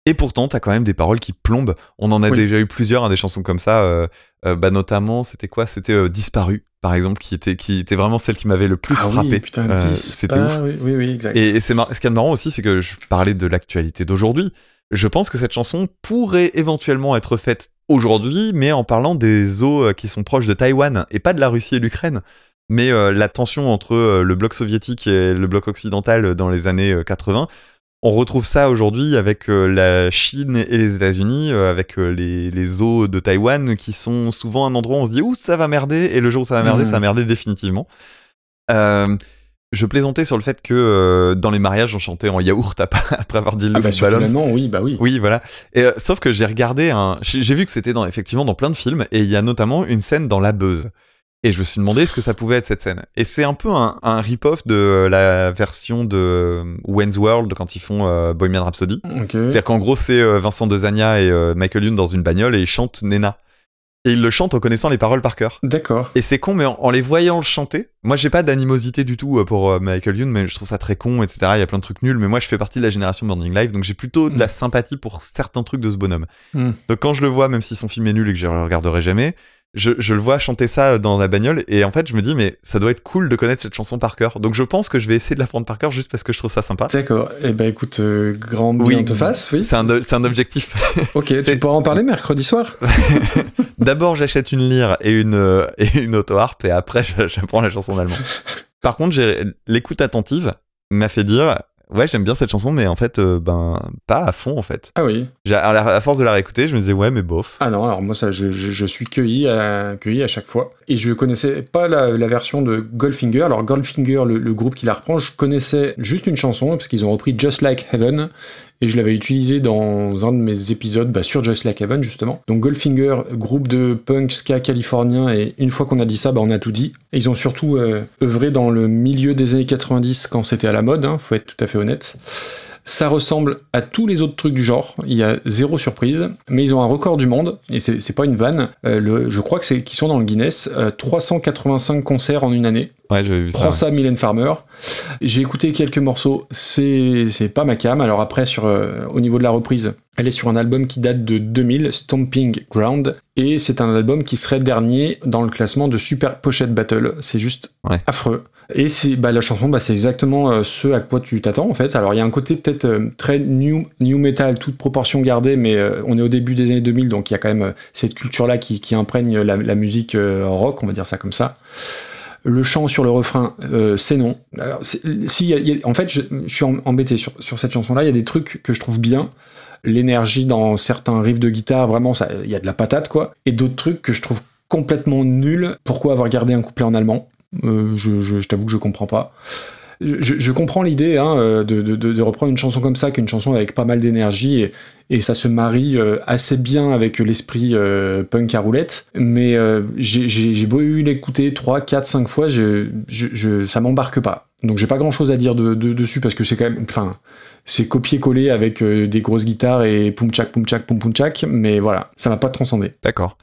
Et pourtant, t'as quand même des paroles qui plombent. On en a Oui. déjà eu plusieurs, hein, des chansons comme ça. euh, euh, bah notamment, c'était quoi? C'était euh, Disparu, par exemple, qui était, qui était vraiment celle qui m'avait le plus ah frappé. oui, putain, 10, c'était ouf. Oui, oui, oui, exact. Et, et c'est mar- ce qui est marrant aussi, c'est que je parlais de l'actualité d'aujourd'hui. Je pense que cette chanson pourrait éventuellement être faite aujourd'hui, mais en parlant des eaux qui sont proches de Taïwan et pas de la Russie et l'Ukraine. Mais la tension entre le bloc soviétique et le bloc occidental dans les années euh, 80, on retrouve ça aujourd'hui avec euh, la Chine et les États-Unis, euh, avec euh, les, les eaux de Taïwan qui sont souvent un endroit où on se dit ouh ça va merder et le jour où ça va merder, Mhm. ça va merder définitivement. Euh, je plaisantais sur le fait que euh, dans les mariages on chantait en yaourt après avoir dit ah le bah, sur Balance. l'allemand, oui, bah oui. Oui, voilà. Et, euh, sauf que j'ai regardé un. J'ai vu que c'était dans, effectivement dans plein de films, et il y a notamment une scène dans La Buzz. Et je me suis demandé ce que ça pouvait être cette scène. Et c'est un peu un, un rip-off de la version de euh, Wayne's World quand ils font euh, Bohemian Rhapsody. C'est-à-dire qu'en gros, c'est euh, Vincent Dezania et euh, Michael Youn dans une bagnole et ils chantent Nena. Et ils le chantent en connaissant les paroles par cœur. D'accord. Et c'est con, mais en, en les voyant le chanter, moi j'ai pas d'animosité du tout euh, pour euh, Michael Youn, mais je trouve ça très con, etc. Il y a plein de trucs nuls, mais moi je fais partie de la génération Burning Live, donc j'ai plutôt de la Mm. sympathie pour certains trucs de ce bonhomme. Mm. Donc quand je le vois, même si son film est nul et que je le regarderai jamais, je, je le vois chanter ça dans la bagnole, et en fait je me dis, mais ça doit être cool de connaître cette chanson par cœur. Donc je pense que je vais essayer de l'apprendre par cœur juste parce que je trouve ça sympa. D'accord. Eh ben écoute, euh, grand bien Oui, te fasse, oui. C'est un, c'est un objectif. Ok, tu pourras en parler mercredi soir. D'abord, j'achète une lyre et une, euh, et une auto-harpe, et après, j'apprends la chanson en allemand. Par contre, l'écoute attentive m'a fait dire Ouais, j'aime bien cette chanson, mais en fait, euh, ben, pas à fond, en fait. Ah oui. À, la- à force de la réécouter, je me disais Ouais, mais bof. Ah non, alors moi ça, je, je- je suis cueilli à, cueilli à chaque fois. Et je connaissais pas la, la version de Goldfinger. Alors Goldfinger, le, le groupe qui la reprend, je connaissais juste une chanson parce qu'ils ont repris Just Like Heaven et je l'avais utilisé dans un de mes épisodes bah, sur Just Like justement. Donc Goldfinger, groupe de punk ska californien et une fois qu'on a dit ça, bah, on a tout dit. Ils ont surtout euh, œuvré dans le milieu des années 90 quand c'était à la mode, hein, faut être tout à fait honnête. Ça ressemble à tous les autres trucs du genre. Il y a zéro surprise, mais ils ont un record du monde et c'est pas une vanne. Euh, le, je crois que c'est qu'ils sont dans le Guinness. euh, 385 concerts en une année. Ouais, j'avais vu ça. Prends ça, Mylène Farmer. J'ai écouté quelques morceaux. C'est c'est pas ma cam. Alors après, sur euh, au niveau de la reprise, elle est sur un album qui date de 2000, Stomping Ground, et c'est un album qui serait dernier dans le classement de Super Pochette Battle. C'est juste Ouais. affreux. Et c'est bah, la chanson, bah, c'est exactement euh, ce à quoi tu t'attends en fait. Alors il y a un côté peut-être euh, très new, new metal, toute proportion gardée, mais euh, on est au début des années 2000, donc il y a quand même cette culture-là qui, qui imprègne la, musique rock, on va dire ça comme ça. Le chant sur le refrain, c'est non. En fait, je, suis em- embêté sur, sur cette chanson-là. Il y a des trucs que je trouve bien. L'énergie dans certains riffs de guitare, vraiment, il y a de la patate, quoi. Et d'autres trucs que je trouve complètement nuls. Pourquoi avoir gardé un couplet en allemand? Euh, Je, t'avoue que je comprends pas. Je, comprends l'idée hein, euh, de, reprendre une chanson comme ça, qu'une chanson avec pas mal d'énergie, et, ça se marie euh, assez bien avec l'esprit punk à roulette. Mais j'ai- beau l'écouter 3, 4, 5 fois, ça m'embarque pas. Donc j'ai pas grand chose à dire de, de- dessus parce que c'est quand même. Enfin, c'est copier-coller avec des grosses guitares et poum tchak, poum tchak, poum poum tchak, mais voilà, ça m'a pas transcendé. D'accord.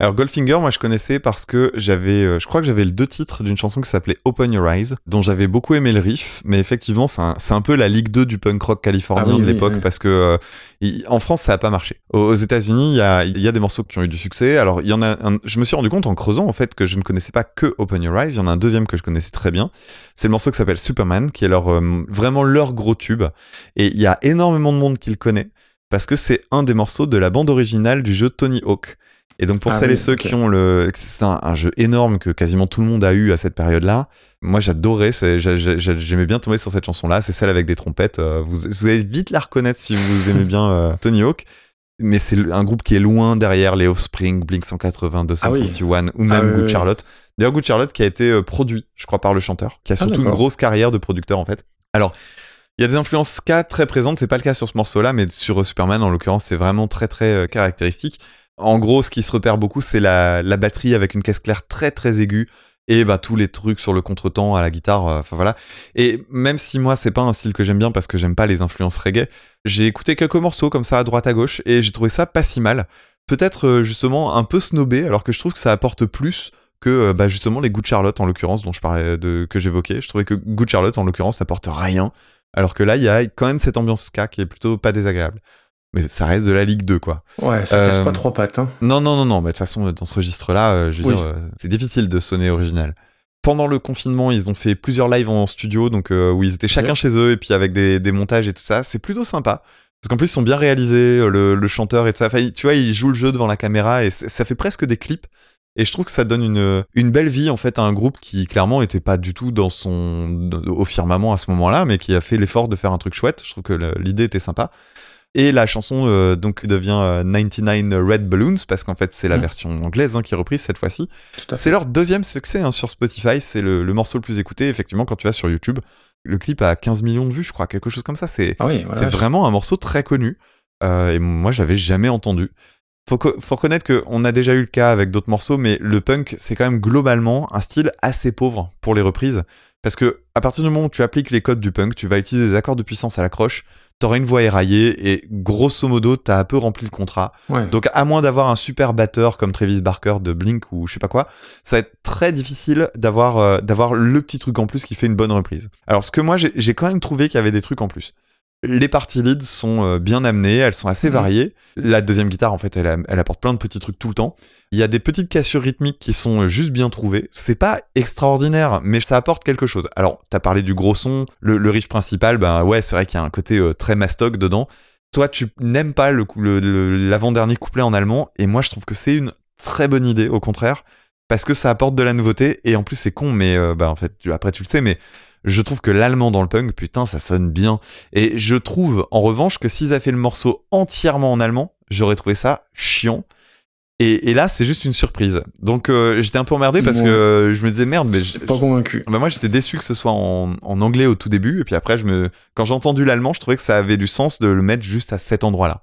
Alors Goldfinger, moi je connaissais parce que j'avais, euh, je crois que j'avais le deux titres d'une chanson qui s'appelait Open Your Eyes, dont j'avais beaucoup aimé le riff, mais effectivement c'est un, un peu la Ligue 2 du punk rock californien Ah oui, de l'époque oui. parce que euh, il- en France ça a pas marché. Aux, aux États-Unis, il y a, il y a des morceaux qui ont eu du succès. Alors il y en a, un- je me suis rendu compte en creusant en fait que je ne connaissais pas que Open Your Eyes. Il y en a un deuxième que je connaissais très bien. C'est le morceau qui s'appelle Superman, qui est leur euh, vraiment leur gros tube, et il y a énormément de monde qui le connaît parce que c'est un des morceaux de la bande originale du jeu Tony Hawk. Et donc pour Ah celles oui, et ceux qui ont le, c'est un, un jeu énorme que quasiment tout le monde a eu à cette période-là. Moi j'adorais, j'aimais bien tomber sur cette chanson-là. C'est celle avec des trompettes. euh, Vous, vous allez vite la reconnaître si vous aimez bien euh, Tony Hawk. Mais c'est un groupe qui est loin derrière les Offspring, Blink 182, Ah oui. 241 ou même Ah oui, Good. Charlotte. D'ailleurs Good Charlotte qui a été euh, produit, je crois, par le chanteur, qui a Ah, surtout une grosse carrière de producteur en fait. Alors il y a des influences ska très présentes, c'est pas le cas sur ce morceau-là, mais sur Superman en l'occurrence, c'est vraiment très très caractéristique. En gros, ce qui se repère beaucoup, c'est la, batterie avec une caisse claire très très aiguë et bah tous les trucs sur le contretemps à la guitare, euh, enfin voilà. Et même si moi c'est pas un style que j'aime bien parce que j'aime pas les influences reggae, j'ai écouté quelques morceaux comme ça à droite à gauche et j'ai trouvé ça pas si mal. Peut-être euh, justement un peu snobé, alors que je trouve que ça apporte plus que euh, bah, justement les Good Charlotte en l'occurrence dont je parlais de que j'évoquais. Je trouvais que Good Charlotte en l'occurrence n'apporte rien, alors que là il y a quand même cette ambiance ska qui est plutôt pas désagréable. Mais ça reste de la Ligue 2 quoi. Ouais, ça casse Euh, pas trois pattes. Hein. Non, non, non, non, mais de toute façon, dans ce registre-là, euh, je veux Oui. dire, euh, c'est difficile de sonner original. Pendant le confinement, ils ont fait plusieurs lives en studio, donc euh, où ils étaient chacun chez eux, et puis avec des, des montages et tout ça. C'est plutôt sympa. Parce qu'en plus, ils sont bien réalisés, euh, le, le chanteur et tout ça. Enfin, tu vois, ils jouent le jeu devant la caméra, et ça fait presque des clips. Et je trouve que ça donne une, une belle vie, en fait, à un groupe qui, clairement, était pas du tout dans son, au firmament à ce moment-là, mais qui a fait l'effort de faire un truc chouette. Je trouve que l'idée était sympa. Et la chanson euh, donc devient euh, 99 Red Balloons parce qu'en fait c'est la Mm. version anglaise hein, qui est reprise cette fois-ci. C'est leur deuxième succès hein, sur Spotify, c'est le, le morceau le plus écouté effectivement quand tu vas sur YouTube. Le clip a 15 millions de vues, je crois, quelque chose comme ça. C'est Ah oui, voilà. c'est vraiment un morceau très connu. Euh, et moi, je l'avais jamais entendu. Faut, faut reconnaître qu'on a déjà eu le cas avec d'autres morceaux, mais le punk, c'est quand même globalement un style assez pauvre pour les reprises. Parce que à partir du moment où tu appliques les codes du punk, tu vas utiliser des accords de puissance à la croche, t'auras une voix éraillée, et grosso modo, t'as un peu rempli le contrat. Ouais. Donc, à moins d'avoir un super batteur comme Travis Barker de Blink ou je sais pas quoi, ça va être très difficile d'avoir euh, d'avoir le petit truc en plus qui fait une bonne reprise. Alors, ce que moi, j'ai j'ai quand même trouvé qu'il y avait des trucs en plus. Les parties leads sont euh, bien amenées, elles sont assez Mhm. variées. La deuxième guitare, en fait, elle, apporte plein de petits trucs tout le temps. Il y a des petites cassures rythmiques qui sont euh, juste bien trouvées. C'est pas extraordinaire, mais ça apporte quelque chose. Alors, t'as parlé du gros son, le, le riff principal, ben ouais, c'est vrai qu'il y a un côté euh, très mastoc dedans. Toi, tu n'aimes pas le- l'avant-dernier couplet en allemand, et moi, je trouve que c'est une très bonne idée, au contraire, parce que ça apporte de la nouveauté, et en plus, c'est con, mais euh, bah, en fait, tu- après, tu le sais, mais je trouve que l'allemand dans le punk, putain, ça sonne bien. Et je trouve, en revanche, que s'ils avaient fait le morceau entièrement en allemand, j'aurais trouvé ça chiant. Et, et là, c'est juste une surprise. Donc, euh, j'étais un peu emmerdé parce que je me disais, merde, mais je- Pas convaincu. bah moi j'étais déçu que ce soit en, en anglais au tout début et puis après je me quand j'ai entendu l'allemand je trouvais que ça avait du sens de le mettre juste à cet endroit là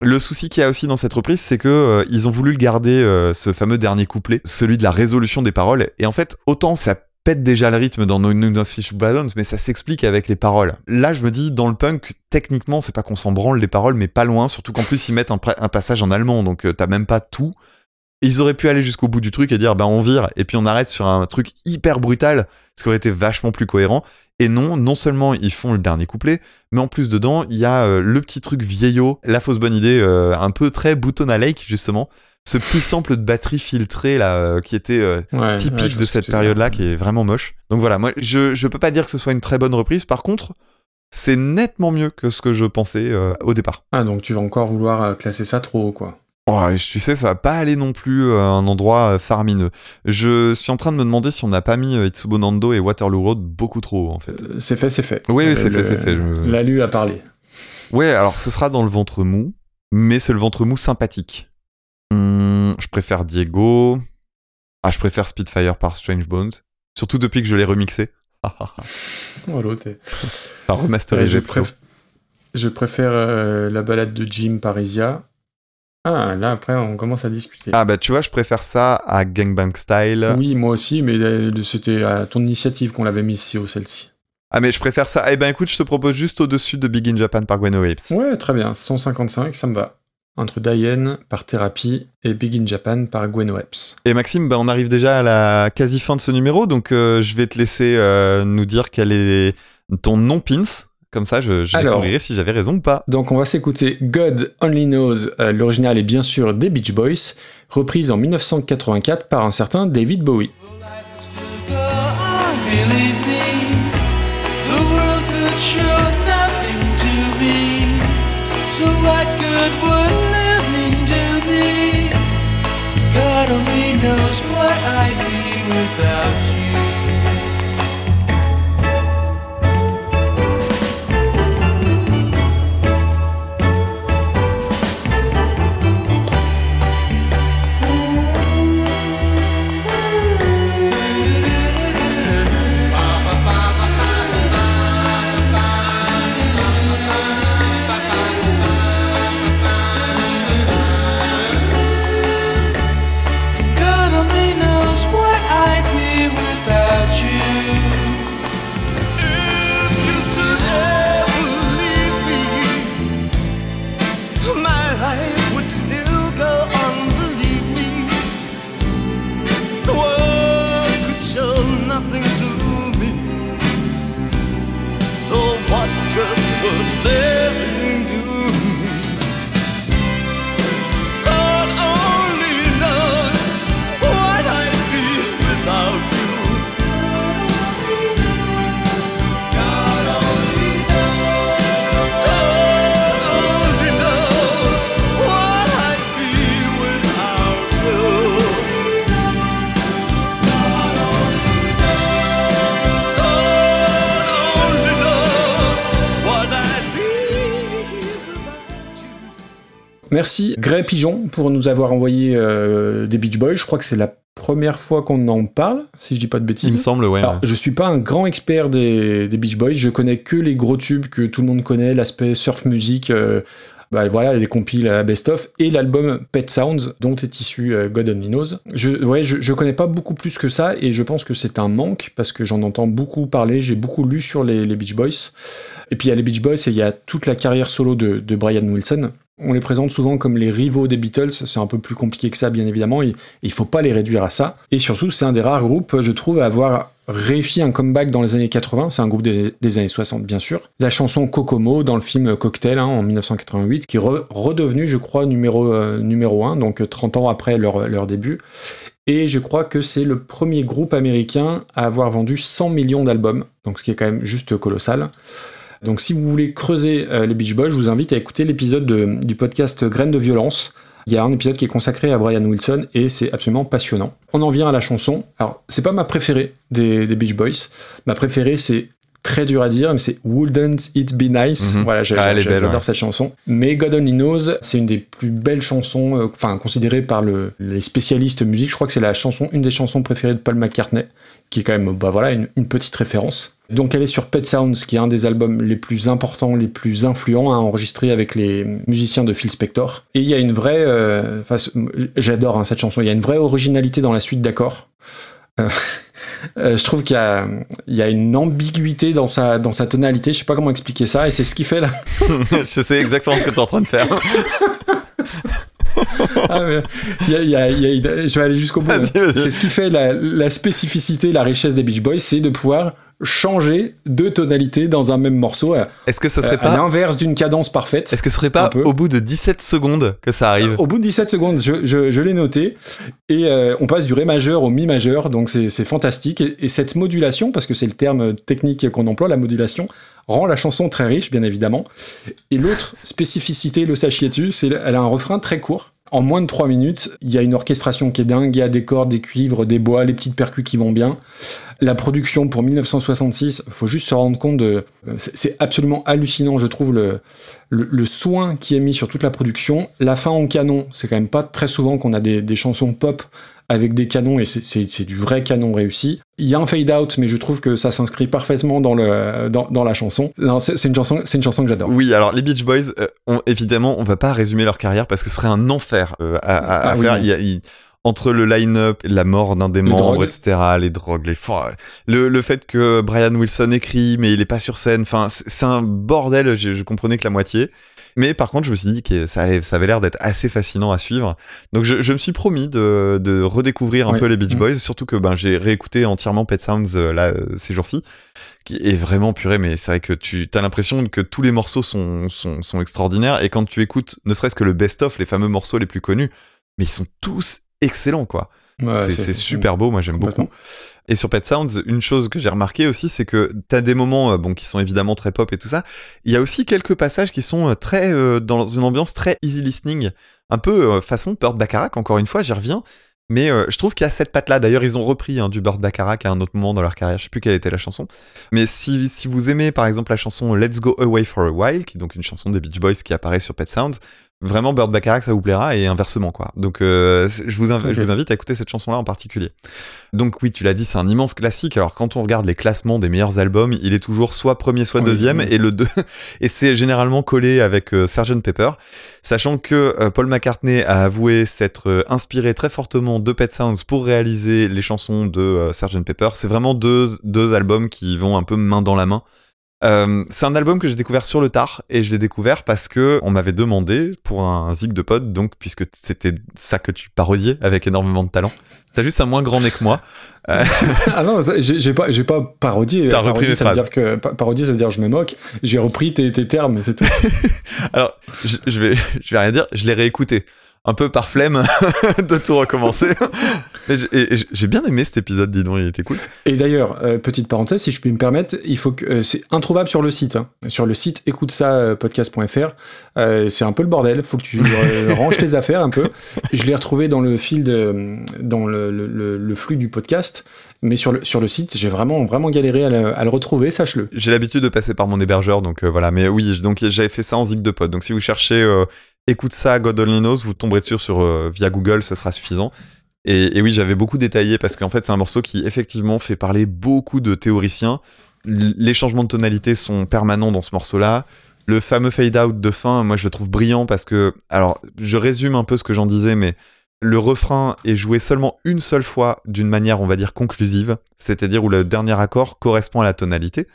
le souci qu'il y a aussi dans cette reprise c'est que euh, ils ont voulu garder euh, ce fameux dernier couplet celui de la résolution des paroles et en fait autant ça pète déjà le rythme dans No No Fish Balloons mais ça s'explique avec les paroles. Là je me dis dans le punk techniquement c'est pas qu'on s'en branle les paroles mais pas loin surtout qu'en plus ils mettent un, un passage en allemand donc euh, t'as même pas tout ils auraient pu aller jusqu'au bout du truc et dire bah on vire et puis on arrête sur un truc hyper brutal, ce qui aurait été vachement plus cohérent. Et non, non seulement ils font le dernier couplet, mais en plus dedans il y a euh, le petit truc vieillot, la fausse bonne idée, euh, un peu très Bouton à Lake justement, ce petit sample de batterie filtré là euh, qui était Ouais, typique de cette période-là, qui est vraiment moche. Donc voilà, moi je je peux pas dire que ce soit une très bonne reprise. Par contre, c'est nettement mieux que ce que je pensais au départ. Ah, donc tu vas encore vouloir classer ça trop haut, quoi. Oh, tu sais, ça va pas aller non plus euh, à un endroit euh, faramineux. Je suis en train de me demander si on n'a pas mis euh, Itsubo et Waterloo Road beaucoup trop haut, en fait. Euh, C'est fait, c'est fait. Oui, oui, Euh, c'est le- fait, c'est fait, je- L'alu a parlé. Ouais, alors ce sera dans le ventre mou, mais c'est le ventre mou sympathique. Hum, je préfère Diego. Ah, je préfère Spitfire par Strange Bones. Surtout depuis que je l'ai remixé. Oh, l'autre Enfin, Ouais, remasterisé. je, plutôt. préf- je préfère euh, la balade de Jim Parisia. Ah, là, après, on commence à discuter. Ah, bah tu vois, je préfère ça à Gangbang Style. Oui, moi aussi, mais euh, c'était à ton initiative qu'on l'avait mise ici au celle-ci. Ah, mais je préfère ça. Eh ben écoute, je te propose juste au-dessus de Big in Japan par Guano Apes. Ouais, très bien. 155, ça me va. entre Diane par Therapy et Big in Japan par Gwen Epps. Et Maxime, bah, on arrive déjà à la quasi fin de ce numéro, donc euh, je vais te laisser euh, nous dire quel est ton nom pins. Comme ça, je, je Alors. découvrirai si j'avais raison ou pas. Donc on va s'écouter God Only Knows, euh, l'original est bien sûr des Beach Boys, reprise en 1984 par un certain David Bowie. Knows what I'd be without you. Merci Gray Pigeon pour nous avoir envoyé euh, des Beach Boys, je crois que c'est la première fois qu'on en parle, si je dis pas de bêtises. Il me semble, ouais. Alors, je suis pas un grand expert des, des Beach Boys, je connais que les gros tubes que tout le monde connaît, l'aspect surf music, euh, bah voilà, les compiles à Best of, et l'album Pet Sounds, dont est issu euh, God Only Knows. Je, ouais, je, je connais pas beaucoup plus que ça, et je pense que c'est un manque, parce que j'en entends beaucoup parler, j'ai beaucoup lu sur les, les Beach Boys. Et puis il y a les Beach Boys, et il y a toute la carrière solo de, de Brian Wilson. On les présente souvent comme les rivaux des Beatles, c'est un peu plus compliqué que ça bien évidemment, il faut pas les réduire à ça. Et surtout, c'est un des rares groupes, je trouve, à avoir réussi un comeback dans les années 80, c'est un groupe des, années 60 bien sûr. La chanson Kokomo dans le film Cocktail hein, en 1988, qui est re- redevenu, je crois, numéro, euh, numéro 1, donc euh, 30 ans après leur, leur début. Et je crois que c'est le premier groupe américain à avoir vendu 100 millions d'albums, donc ce qui est quand même juste colossal. Donc si vous voulez creuser euh, les Beach Boys, je vous invite à écouter l'épisode de- du podcast Graines de violence. Il y a un épisode qui est consacré à Brian Wilson et c'est absolument passionnant. On en vient à la chanson. Alors, c'est pas ma préférée des, des Beach Boys. Ma préférée, c'est très dur à dire, mais c'est Wouldn't It Be Nice? Mhm. Voilà, Ah, j'adore ouais. cette chanson. Mais God Only Knows, c'est une des plus belles chansons, euh, enfin considérée par le- les spécialistes musique. Je crois que c'est la chanson, une des chansons préférées de Paul McCartney, qui est quand même, bah voilà, une, une petite référence. Donc elle est sur Pet Sounds, qui est un des albums les plus importants, les plus influents à enregistrer avec les musiciens de Phil Spector. Et il y a une vraie, euh, j'adore hein, cette chanson. Il y a une vraie originalité dans la suite d'accords. Euh, euh, je trouve qu'il y y a une ambiguïté dans sa, dans sa tonalité. Je sais pas comment expliquer ça, et c'est ce qui fait la, je sais exactement ce que tu es en train de faire. Ah, mais il y a- il y a- il y a- je vais aller jusqu'au bout. Vas-y. C'est ce qui fait la, la spécificité, la richesse des Beach Boys, c'est de pouvoir changer de tonalité dans un même morceau, à, Est-ce que ça serait pas l'inverse d'une cadence parfaite. Est-ce que ce serait pas peu. au bout de 17 secondes que ça arrive? Au bout de 17 secondes, je, je- je l'ai noté, et euh, on passe du Ré majeur au Mi majeur, donc c'est c'est fantastique. Et, et cette modulation, parce que c'est le terme technique qu'on emploie, la modulation, rend la chanson très riche, bien évidemment. Et l'autre spécificité, le sachiez-tu, c'est elle a un refrain très court. En moins de 3 minutes, il y a une orchestration qui est dingue, il y a des cordes, des cuivres, des bois, les petites percus qui vont bien. La production pour 1966, faut juste se rendre compte de... c'est- C'est absolument hallucinant, je trouve, le, soin qui est mis sur toute la production. La fin en canon, c'est quand même pas très souvent qu'on a des chansons pop avec des canons et c'est- du vrai canon réussi. Il y a un fade out, mais je trouve que ça s'inscrit parfaitement dans, le, dans, dans la chanson. C'est une chanson, c'est une chanson que j'adore. Oui, alors les Beach Boys, euh, on- évidemment, on va pas résumer leur carrière parce que ce serait un enfer euh, à, à- à Ah oui, faire. non. Il y a- il- entre le line-up, la mort d'un des Les membres, drogues. etc., les drogues, les le, le fait que Brian Wilson écrit mais il est pas sur scène, enfin c'est c'est un bordel. Je, je comprenais que la moitié. Mais par contre, je me suis dit que ça, allait, ça avait l'air d'être assez fascinant à suivre. Donc je, je me suis promis de, de redécouvrir un Ouais. peu les Beach Mm. Boys, surtout que ben, j'ai réécouté entièrement Pet Sounds euh, là, euh, ces jours-ci, qui est vraiment puré, mais c'est vrai que tu as l'impression que tous les morceaux sont, sont, sont extraordinaires, et quand tu écoutes ne serait-ce que le best-of, les fameux morceaux les plus connus, mais ils sont tous excellents, quoi. Ouais, c'est super beau, moi j'aime beaucoup. Et sur Pet Sounds, une chose que j'ai remarqué aussi, c'est que t'as des moments euh, bon, qui sont évidemment très pop et tout ça. Il y a aussi quelques passages qui sont euh, très euh, dans une ambiance très easy listening, un peu euh, façon Bird Bacharach, encore une fois, j'y reviens. Mais euh, je trouve qu'il y a cette patte-là. D'ailleurs, ils ont repris hein, du Bird Bacharach à un autre moment dans leur carrière. Je sais plus quelle était la chanson. Mais si, si vous aimez par exemple la chanson Let's Go Away for a While, qui est donc une chanson des Beach Boys qui apparaît sur Pet Sounds, vraiment Bird Bacharach ça vous plaira et inversement quoi. Donc euh, je, vous je invite à écouter cette chanson là en particulier. Donc oui, tu l'as dit, c'est un immense classique. Alors quand on regarde les classements des meilleurs albums, il est toujours soit premier, soit Oui, deuxième, oui. et le deux, et c'est généralement collé avec euh, Sgt Pepper, sachant que euh, Paul McCartney a avoué s'être euh, inspiré très fortement de Pet Sounds pour réaliser les chansons de Sgt Pepper. C'est vraiment deux, deux albums qui vont un peu main dans la main. Euh, c'est un album que j'ai découvert sur le tard et je l'ai découvert parce que on m'avait demandé pour un zig de pod donc puisque c'était ça que tu parodiais avec énormément de talent. T'as juste un moins grand nez que moi. Euh, ah non, j'ai pas, j'ai pas parodié. T'as repris mes ça veut dire que pa- parodier, ça veut dire je me moque. J'ai repris tes, tes termes, mais c'est tout. alors je, je vais je vais rien dire, je l'ai réécouté un peu par flemme de tout recommencer. J'ai- et j'ai j'ai bien aimé cet épisode, dis donc, il était cool. Et d'ailleurs, euh, petite parenthèse, si je puis me permettre, il faut que euh, c'est introuvable sur le site. hein. Sur le site écoute ça euh, podcast.fr. Euh, c'est un peu le bordel. Faut que tu ranges tes affaires un peu. Je l'ai retrouvé dans le fil de, dans le, le- le- le flux du podcast, mais sur le sur le site, j'ai vraiment vraiment galéré à le, retrouver. Sache-le. J'ai l'habitude de passer par mon hébergeur, donc euh, voilà. Mais oui, donc j'avais fait ça en zig de pod. Donc si vous cherchez euh, écoute ça, God Only vous tomberez dessus sur, euh, via Google, ce sera suffisant. Et, oui, j'avais beaucoup détaillé parce qu'en fait, c'est un morceau qui effectivement fait parler beaucoup de théoriciens. Les changements de tonalité sont permanents dans ce morceau-là. Le fameux fade out de fin, moi je le trouve brillant parce que, alors je résume un peu ce que j'en disais, mais le refrain est joué seulement une seule fois d'une manière, on va dire, conclusive, c'est-à-dire où le dernier accord correspond à la tonalité.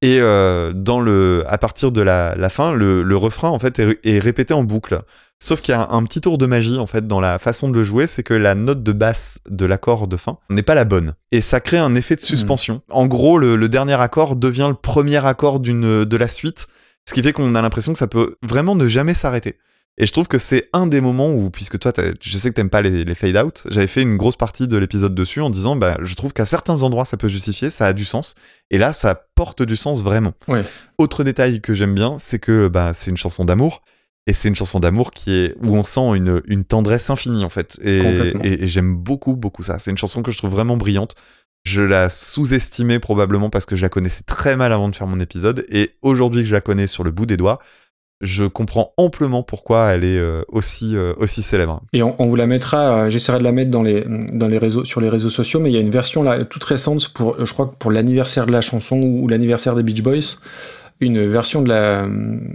Et euh, dans le, à partir de la, la fin, le, le refrain en fait est, est répété en boucle. Sauf qu'il y a un, petit tour de magie en fait dans la façon de le jouer, c'est que la note de basse de l'accord de fin n'est pas la bonne. Et ça crée un effet de suspension. En gros, le, le dernier accord devient le premier accord de la suite, ce qui fait qu'on a l'impression que ça peut vraiment ne jamais s'arrêter. Et je trouve que c'est un des moments où, puisque toi, je sais que t'aimes pas les, les fade out, j'avais fait une grosse partie de l'épisode dessus en disant, bah, je trouve qu'à certains endroits ça peut justifier, ça a du sens, et là ça porte du sens vraiment. Ouais. Autre détail que j'aime bien, c'est que bah, c'est une chanson d'amour, et c'est une chanson d'amour qui est où on sent une, une tendresse infinie en fait, et, et- et j'aime beaucoup beaucoup ça. C'est une chanson que je trouve vraiment brillante. Je la sous-estimais probablement parce que je la connaissais très mal avant de faire mon épisode, et aujourd'hui que je la connais sur le bout des doigts, je comprends amplement pourquoi elle est euh, aussi, euh, aussi célèbre. Et on, on vous la mettra, euh, j'essaierai de la mettre dans les, dans les réseaux, sur les réseaux sociaux, mais il y a une version là, toute récente pour, je crois pour l'anniversaire de la chanson ou l'anniversaire des Beach Boys, une version de la,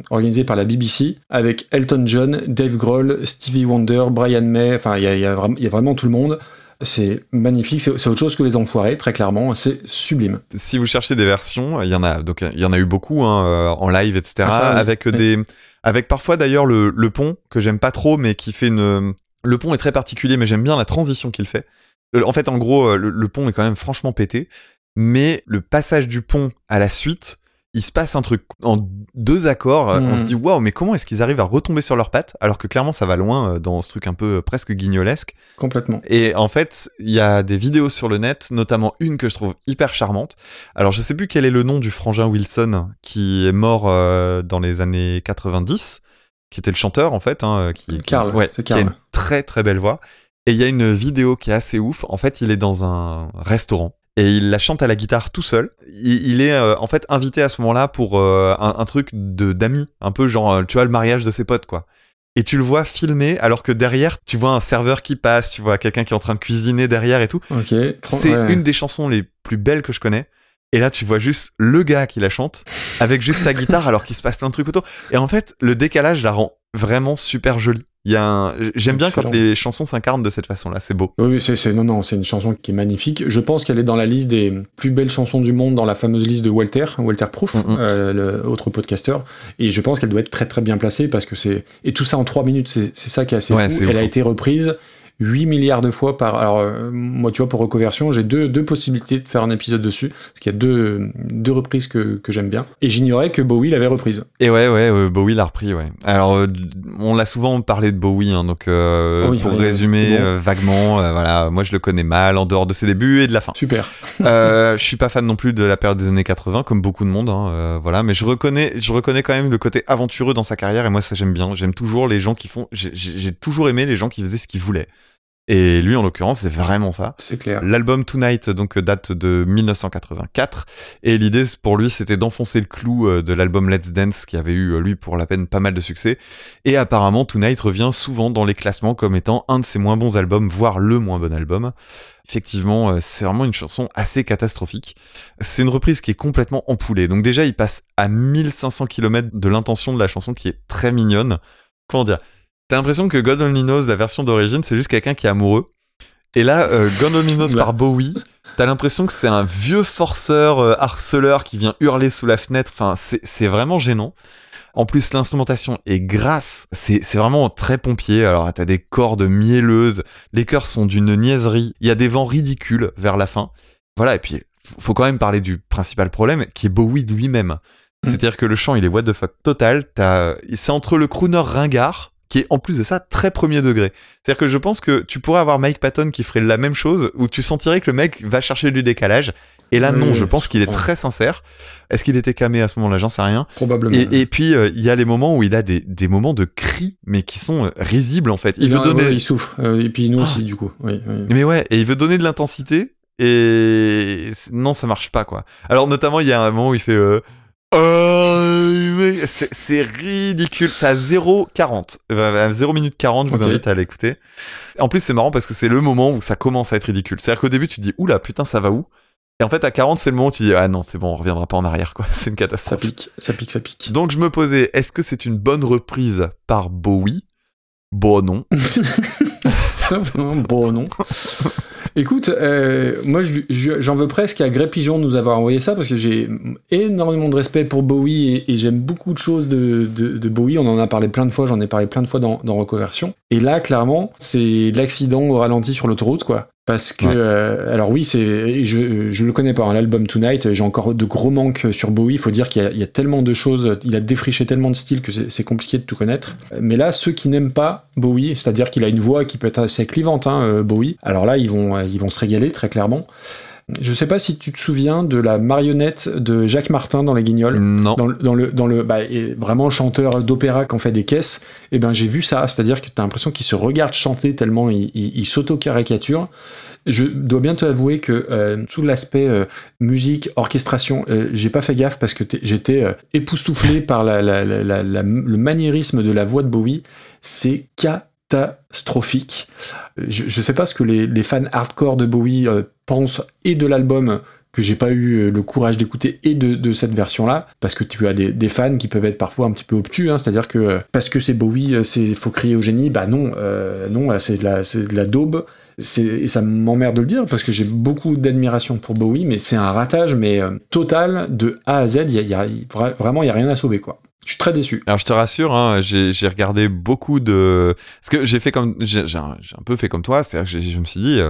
organisée par la BBC avec Elton John, Dave Grohl, Stevie Wonder, Brian May, enfin il y a, y y a vraiment tout le monde. C'est magnifique, c'est autre chose que les enfoirés, très clairement, c'est sublime. Si vous cherchez des versions, il y en a donc il y en a eu beaucoup hein, euh, en live, etc. Ah, oui. avec Oui. des avec parfois d'ailleurs le, le pont que j'aime pas trop, mais qui fait une le pont est très particulier, mais j'aime bien la transition qu'il fait. En fait, en gros, euh, le, le pont est quand même franchement pété, mais le passage du pont à la suite, il se passe un truc en deux accords. euh, On se dit waouh, mais comment est-ce qu'ils arrivent à retomber sur leurs pattes alors que clairement ça va loin euh, dans ce truc un peu euh, presque guignolesque. Complètement. Et en fait, il y a des vidéos sur le net, notamment une que je trouve hyper charmante. Alors, je sais plus quel est le nom du frangin Wilson qui est mort euh, dans les années 90, qui était le chanteur en fait. Hein, qui, qui- Karl, ouais, c'est qui a une très très belle voix. Et il y a une vidéo qui est assez ouf. En fait, il est dans un restaurant. Et il la chante à la guitare tout seul. Il, il est euh, en fait invité à ce moment-là pour euh, un, un truc de d'amis, un peu genre, euh, tu vois, le mariage de ses potes, quoi et tu le vois filmer alors que derrière tu vois un serveur qui passe, tu vois quelqu'un qui est en train de cuisiner derrière et tout. C'est ouais. une des chansons les plus belles que je connais. Et là tu vois juste le gars qui la chante avec juste sa guitare alors qu'il se passe plein de trucs autour. Et en fait le décalage la rend vraiment super jolie. Il y a un... J'aime bien quand les chansons s'incarnent de cette façon-là, c'est beau. Oui, c'est, c'est- non, non, c'est une chanson qui est magnifique. Je pense qu'elle est dans la liste des plus belles chansons du monde, dans la fameuse liste de Walter, Walter Proof, Mhm. euh, le autre podcasteur. Et je pense qu'elle doit être très très bien placée parce que c'est et tout ça en trois minutes, c'est, ça qui est assez Ouais, fou. Elle ouf. a été reprise 8 milliards de fois par. Alors euh, moi, tu vois, pour Recoversion, j'ai deux, deux possibilités de faire un épisode dessus parce qu'il y a deux, deux reprises que, que j'aime bien. Et j'ignorais que Bowie l'avait reprise. Et ouais, ouais, euh, Bowie l'a repris, ouais. Alors, euh, on l'a souvent parlé de Bowie, hein, donc euh, Oui, pour résumer bon. vaguement, voilà, moi je le connais mal en dehors de ses débuts et de la fin. Super. Je suis pas fan non plus de la période des années 80, comme beaucoup de monde, hein, voilà, mais je reconnais, je reconnais quand même le côté aventureux dans sa carrière et moi ça j'aime bien. J'aime toujours les gens qui font, j'ai toujours aimé les gens qui faisaient ce qu'ils voulaient. Et lui, en l'occurrence, c'est vraiment ça. C'est clair. L'album Tonight donc date de 1984 et l'idée pour lui c'était d'enfoncer le clou euh, de l'album Let's Dance qui avait eu euh, lui pour la peine pas mal de succès et apparemment Tonight revient souvent dans les classements comme étant un de ses moins bons albums voire le moins bon album. Effectivement, euh, c'est vraiment une chanson assez catastrophique. C'est une reprise qui est complètement empoulée. Donc déjà, il passe à 1500 km de l'intention de la chanson qui est très mignonne. Comment dire? T'as l'impression que God Only Knows, la version d'origine, c'est juste quelqu'un qui est amoureux. Et là, euh, God Only Knows par Bowie, t'as l'impression que c'est un vieux forceur euh, harceleur qui vient hurler sous la fenêtre. Enfin, c'est vraiment gênant. En plus, l'instrumentation est grasse. C'est vraiment très pompier. Alors, t'as des cordes mielleuses. Les chœurs sont d'une niaiserie. Il y a des vents ridicules vers la fin. Voilà, et puis, faut- faut quand même parler du principal problème, qui est Bowie lui-même. C'est-à-dire que le chant, il est what the fuck total. C'est entre le crooner ringard, qui est en plus de ça très premier degré. C'est-à-dire que je pense que tu pourrais avoir Mike Patton qui ferait la même chose, où tu sentirais que le mec va chercher du décalage. Et là, Oui, non, je pense qu'il est très sincère. Est-ce qu'il était camé à ce moment-là? J'en sais rien. Probablement. Et, et puis, euh, il y a les moments où il a des, des moments de cris, mais qui sont euh, risibles en fait. Il, il, veut a- donner. ouais, il souffre. Euh, et puis nous Ah. aussi, du coup. Oui, oui. Mais ouais, et il veut donner de l'intensité, et non, ça marche pas quoi. Alors, notamment, il y a un moment où il fait. Euh... C'est ridicule, c'est à 0,40. Euh, À 0 minute 40, je vous invite à l'écouter. En plus, c'est marrant parce que c'est le moment où ça commence à être ridicule. C'est-à-dire qu'au début, tu te dis, oula, putain, ça va où? Et en fait, à 40, c'est le moment où tu dis, ah non, c'est bon, on reviendra pas en arrière, quoi. C'est une Ça catastrophe. pique, ça pique, ça pique. Donc, je me posais, est-ce que c'est une bonne reprise par Bowie? Bon, non. Bon, non. Écoute, euh, moi je- je- j'en veux presque à Grey Pigeon de nous avoir envoyé ça parce que j'ai énormément de respect pour Bowie et, j'aime beaucoup de choses de, Bowie. On en a parlé plein de fois, j'en ai parlé plein de fois dans, dans. Et là, clairement, c'est l'accident au ralenti sur l'autoroute, quoi. Parce que, Ouais. euh, alors oui, c'est, je, je le connais pas, hein, l'album Tonight, j'ai encore de gros manques sur Bowie, il faut dire qu'il y, a- il y a tellement de choses, il a défriché tellement de styles que c'est c'est compliqué de tout connaître. Mais là, ceux qui n'aiment pas Bowie, c'est-à-dire qu'il a une voix qui peut être assez clivante, hein, euh, Bowie, alors là, ils vont, ils vont se régaler très clairement. Je sais pas si tu te souviens de la marionnette de Jacques Martin dans Les Guignols Non. dans le, dans le, dans le bah, et vraiment chanteur d'opéra qui en fait des caisses, et ben j'ai vu ça, c'est-à-dire que t'as l'impression qu'il se regarde chanter tellement il, il, il s'auto-caricature. Je dois bien te avouer que euh, tout l'aspect euh, musique, orchestration, euh, j'ai pas fait gaffe parce que j'étais euh, époustouflé par la, la- la- le maniérisme de la voix de Bowie. C'est catastrophique. Euh, Je, je sais pas ce que les, les fans hardcore de Bowie pensent et de l'album que j'ai pas eu euh, le courage d'écouter et de, cette version-là, parce que tu as des, fans qui peuvent être parfois un petit peu obtus, hein, c'est-à-dire que euh, parce que c'est Bowie, euh, c'est faut crier au génie, bah non, non, c'est de la, c'est de la daube. Et ça m'emmerde de le dire parce que j'ai beaucoup d'admiration pour Bowie, mais c'est un ratage mais total de A à Z. Y y a- vra- vraiment il y a rien à sauver quoi. Je suis très déçu. Alors je te rassure, hein, j'ai regardé beaucoup de... Parce que j'ai fait comme... J'ai un, peu fait comme toi, c'est-à-dire que je me suis dit,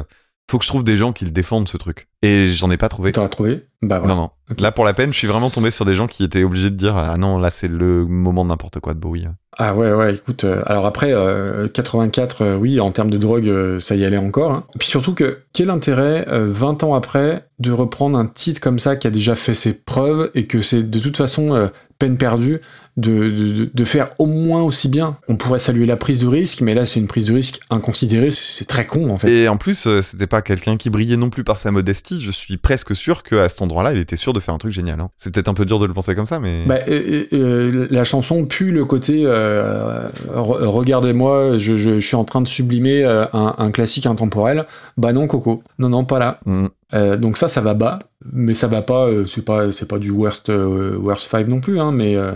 faut que je trouve des gens qui le défendent ce truc. Et j'en ai pas trouvé. T'auras trouvé Bah voilà. Non, non. Là, pour la peine, je suis vraiment tombé sur des gens qui étaient obligés de dire Ah non, là, c'est le moment de n'importe quoi de Bowie. Ah ouais, ouais, écoute, euh, alors après, euh, 84, euh, oui, en termes de drogue, euh, ça y allait encore. hein. Et puis surtout que, quel intérêt, euh, 20 ans après, de reprendre un titre comme ça qui a déjà fait ses preuves et que c'est de toute façon euh, peine perdue de, de, de faire au moins aussi bien. On pourrait saluer la prise de risque, mais là, c'est une prise de risque inconsidérée, c'est très con en fait. Et en plus, euh, c'était pas quelqu'un qui brillait non plus par sa modestie. Je suis presque sûr qu'à cet endroit-là, il était sûr de faire un truc génial. hein. C'est peut-être un peu dur de le penser comme ça, mais. Bah, et- euh, la chanson pue le côté euh, re- regardez-moi, je, je- je suis en train de sublimer euh, un, un classique intemporel. Bah non, Coco. Non, non, pas là. Mm. Euh, donc ça, ça va bas, mais ça va pas. euh, c'est pas, c'est pas du worst, euh, worst 5 non plus, hein, mais, euh,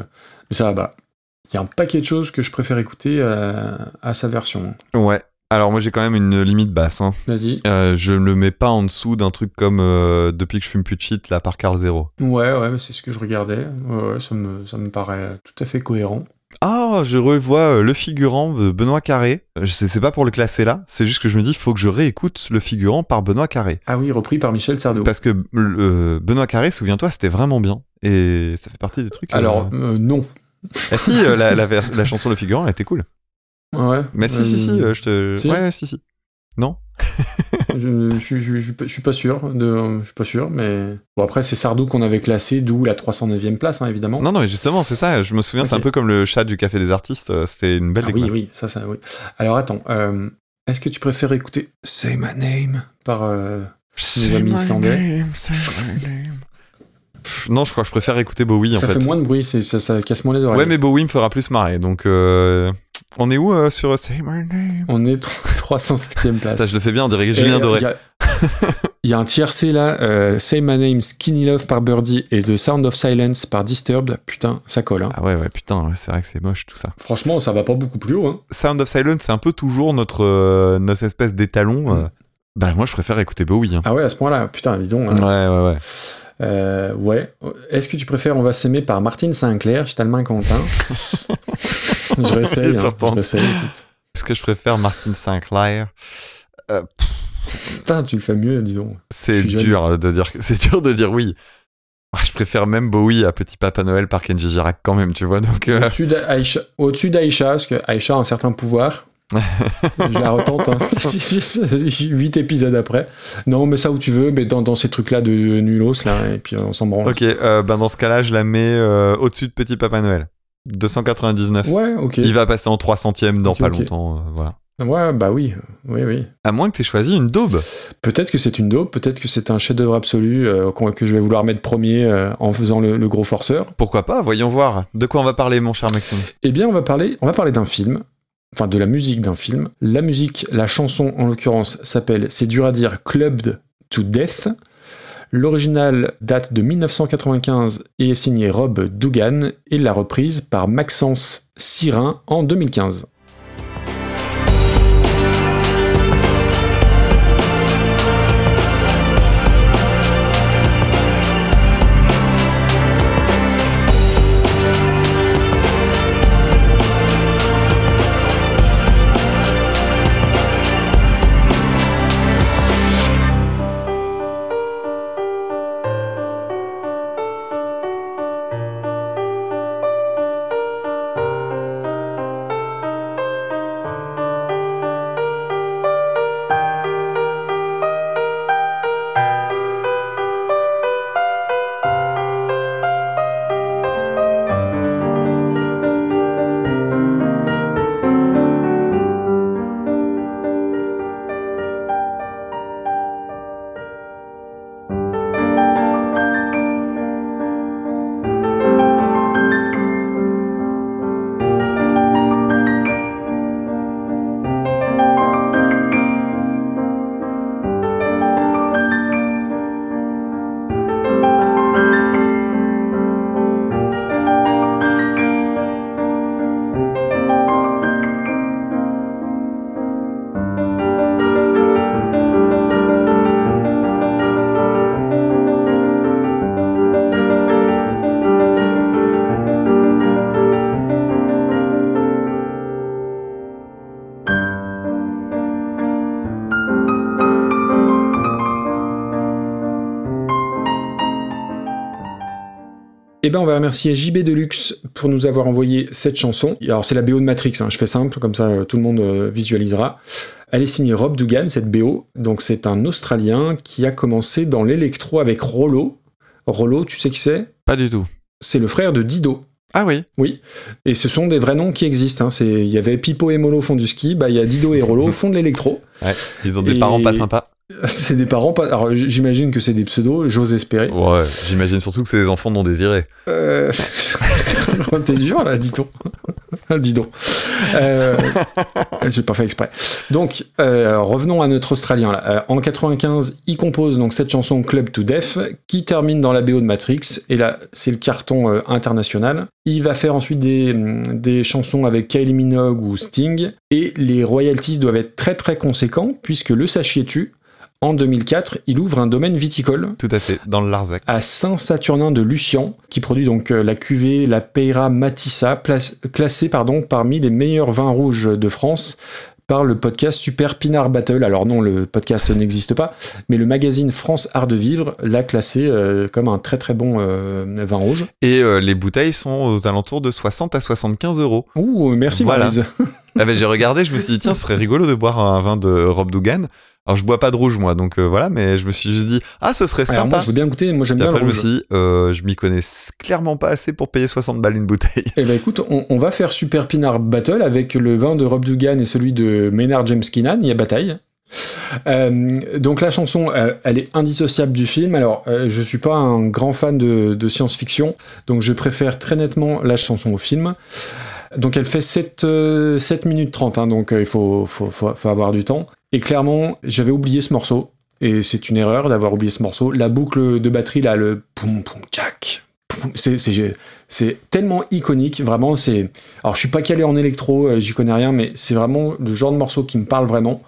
mais ça va bas. il y a un paquet de choses que je préfère écouter à, à sa version. Ouais. Alors moi j'ai quand même une limite basse. Hein. Vas-y. Euh, je ne le mets pas en dessous d'un truc comme euh, Depuis que je fume plus de shit là par Carl Zero. Ouais, ouais, mais c'est ce que je regardais. Ouais, ouais, ça, me, ça me paraît tout à fait cohérent. Ah, je revois euh, le figurant de Benoît Carré. Je sais, c'est pas pour le classer là, c'est juste que je me dis, faut que je réécoute le figurant par Benoît Carré. Ah oui, repris par Michel Sardou. Parce que euh, Benoît Carré, souviens-toi, c'était vraiment bien. Et ça fait partie des trucs. euh, Alors, euh, non. Ah si, euh, la, la, vers- la chanson Le Figurant, elle était cool. Ouais. Mais si, si, si, euh, je te. si Ouais, si, si. Non? Je, je, je, je, je suis pas- je suis pas sûr. De, je suis pas sûr, mais. Bon, après, c'est Sardou qu'on avait classé, d'où la 309e place, hein, évidemment. Non, non, mais justement, c'est ça. Je me souviens, c'est un Ok. peu comme le chat du Café des Artistes. euh, C'était une belle Ah oui, découverte. oui, ça, ça, oui. Alors attends, euh, est-ce que tu préfères écouter Say My Name par euh, nos amis islandais Pff, Non, je crois que je préfère écouter Bowie en Ça fait. moins de bruit, c'est- ça, ça casse moins les oreilles. Ouais, mais Bowie me fera plus marrer. Donc, euh, on est où euh, sur Say My Name? On est 307e place. Ça, je le fais bien, on dirait Julien euh, Doré. Il y a- un tiercé là, euh, Say My Name, Skinny Love par Birdie et The Sound of Silence par Disturbed. Putain, ça colle. Hein. Ah ouais, ouais, putain, ouais, c'est vrai que c'est moche tout ça. Franchement, ça va pas beaucoup plus haut. Hein. Sound of Silence, c'est un peu toujours notre, euh, notre espèce d'étalon. euh. Bah, moi, je préfère écouter Bowie. hein. Ah ouais, à ce point-là, putain, dis donc. Ouais, ouais, ouais. Euh, ouais. Est-ce que tu préfères On va s'aimer par Martine Sinclair, Quentin Je réessaye, hein, je réessaye. Est-ce que je préfère Martin Sinclair? Euh, Putain, tu le fais mieux, dis donc. C'est dur de dire, c'est dur de dire oui. Ah, Je préfère même Bowie à Petit Papa Noël par Kenji Girac quand même, tu vois. Donc, euh, Au-dessus d'Aïcha, d'Aïcha, parce que Aïcha a un certain pouvoir. Je la retente, hein. 8 épisodes après. Non, mais ça où tu veux, mais dans, dans ces trucs-là de nulos, là, et puis on s'en branle. ok, euh, ben dans ce cas-là, je la mets euh, au-dessus de Petit Papa Noël. 299. Ouais, ok. Il va passer en 300ème dans Ok, pas longtemps, euh, voilà. Ouais, bah oui, oui, oui. À moins que tu aies choisi une daube. Peut-être que c'est une dope, peut-être que c'est un chef-d'œuvre absolu euh, que je vais vouloir mettre premier euh, en faisant le, le gros forceur. Pourquoi pas Voyons voir. De quoi on va parler, mon cher Maxime? Eh bien, on va parler, on va parler d'un film, enfin de la musique d'un film. La musique, la chanson en l'occurrence, s'appelle, c'est dur à dire, Clubbed to Death. L'original date de 1995 et est signé Rob Dugan et la reprise par Maxence Sirin en 2015. Ben, on va remercier JB Deluxe pour nous avoir envoyé cette chanson. Alors, c'est la BO de Matrix, hein, je fais simple, comme ça euh, tout le monde euh, visualisera. Elle est signée Rob Dugan, cette BO. Donc, c'est un Australien qui a commencé dans l'électro avec Rollo. Rollo, tu sais qui c'est? Pas du tout. C'est le frère de Dido. Ah oui Oui. Et ce sont des vrais noms qui existent. hein. Il y avait Pipo et Molo font du ski, bah, il y a Dido et Rollo font de l'électro. Ouais, ils ont des Et- parents pas sympas. C'est des parents, pas... alors j'imagine que c'est des pseudos, j'ose espérer. Ouais, j'imagine surtout que c'est des enfants non désirés. Euh... T'es dur là, dis donc. dis donc. Euh, J'ai pas fait exprès. Donc, euh, revenons à notre Australien. Là. Euh, en 95, il compose donc cette chanson Club to Death, qui termine dans la BO de Matrix. Et là, c'est le carton euh, international. Il va faire ensuite des, hum, des chansons avec Kylie Minogue ou Sting. Et les royalties doivent être très très conséquents, puisque le sachiez-tu, en 2004, il ouvre un domaine viticole Tout à fait, dans le Larzac. à Saint-Saturnin de Lucian, qui produit donc euh, la cuvée la Peira Matissa, place- classée pardon, parmi les meilleurs vins rouges de France par le podcast Super Pinard Battle. Alors non, le podcast n'existe pas, mais le magazine France Art de Vivre l'a classé euh, comme un très très bon euh, vin rouge. Et euh, les bouteilles sont aux alentours de 60 à 75 euros. Ouh, merci Voilà. Ah ben, j'ai regardé, je me suis dit, tiens, ce serait rigolo de boire un vin de Rob Dougan. Alors, je bois pas de rouge, moi, donc euh, voilà, mais je me suis juste dit, ah, ce serait sympa. moi je veux bien goûter, moi j'aime bien après, le je me rouge. suis dit, euh, je m'y connais clairement pas assez pour payer 60 balles une bouteille. Eh ben écoute, on, on va faire Super Pinard Battle avec le vin de Rob Dugan et celui de Maynard James Keenan, il y a bataille. Euh, donc la chanson, euh, elle est indissociable du film. Alors, euh, je suis pas un grand fan de, de science-fiction, donc je préfère très nettement la chanson au film. Donc elle fait 7, euh, 7 minutes 30, hein, donc il faut, faut, faut, faut avoir du temps. Et clairement, j'avais oublié ce morceau, et c'est une erreur d'avoir oublié ce morceau. La boucle de batterie, là, le poum poum tchac, c'est- tellement iconique, vraiment. C'est alors je suis pas calé en électro, euh, j'y connais rien, mais c'est vraiment le genre de morceau qui me parle vraiment.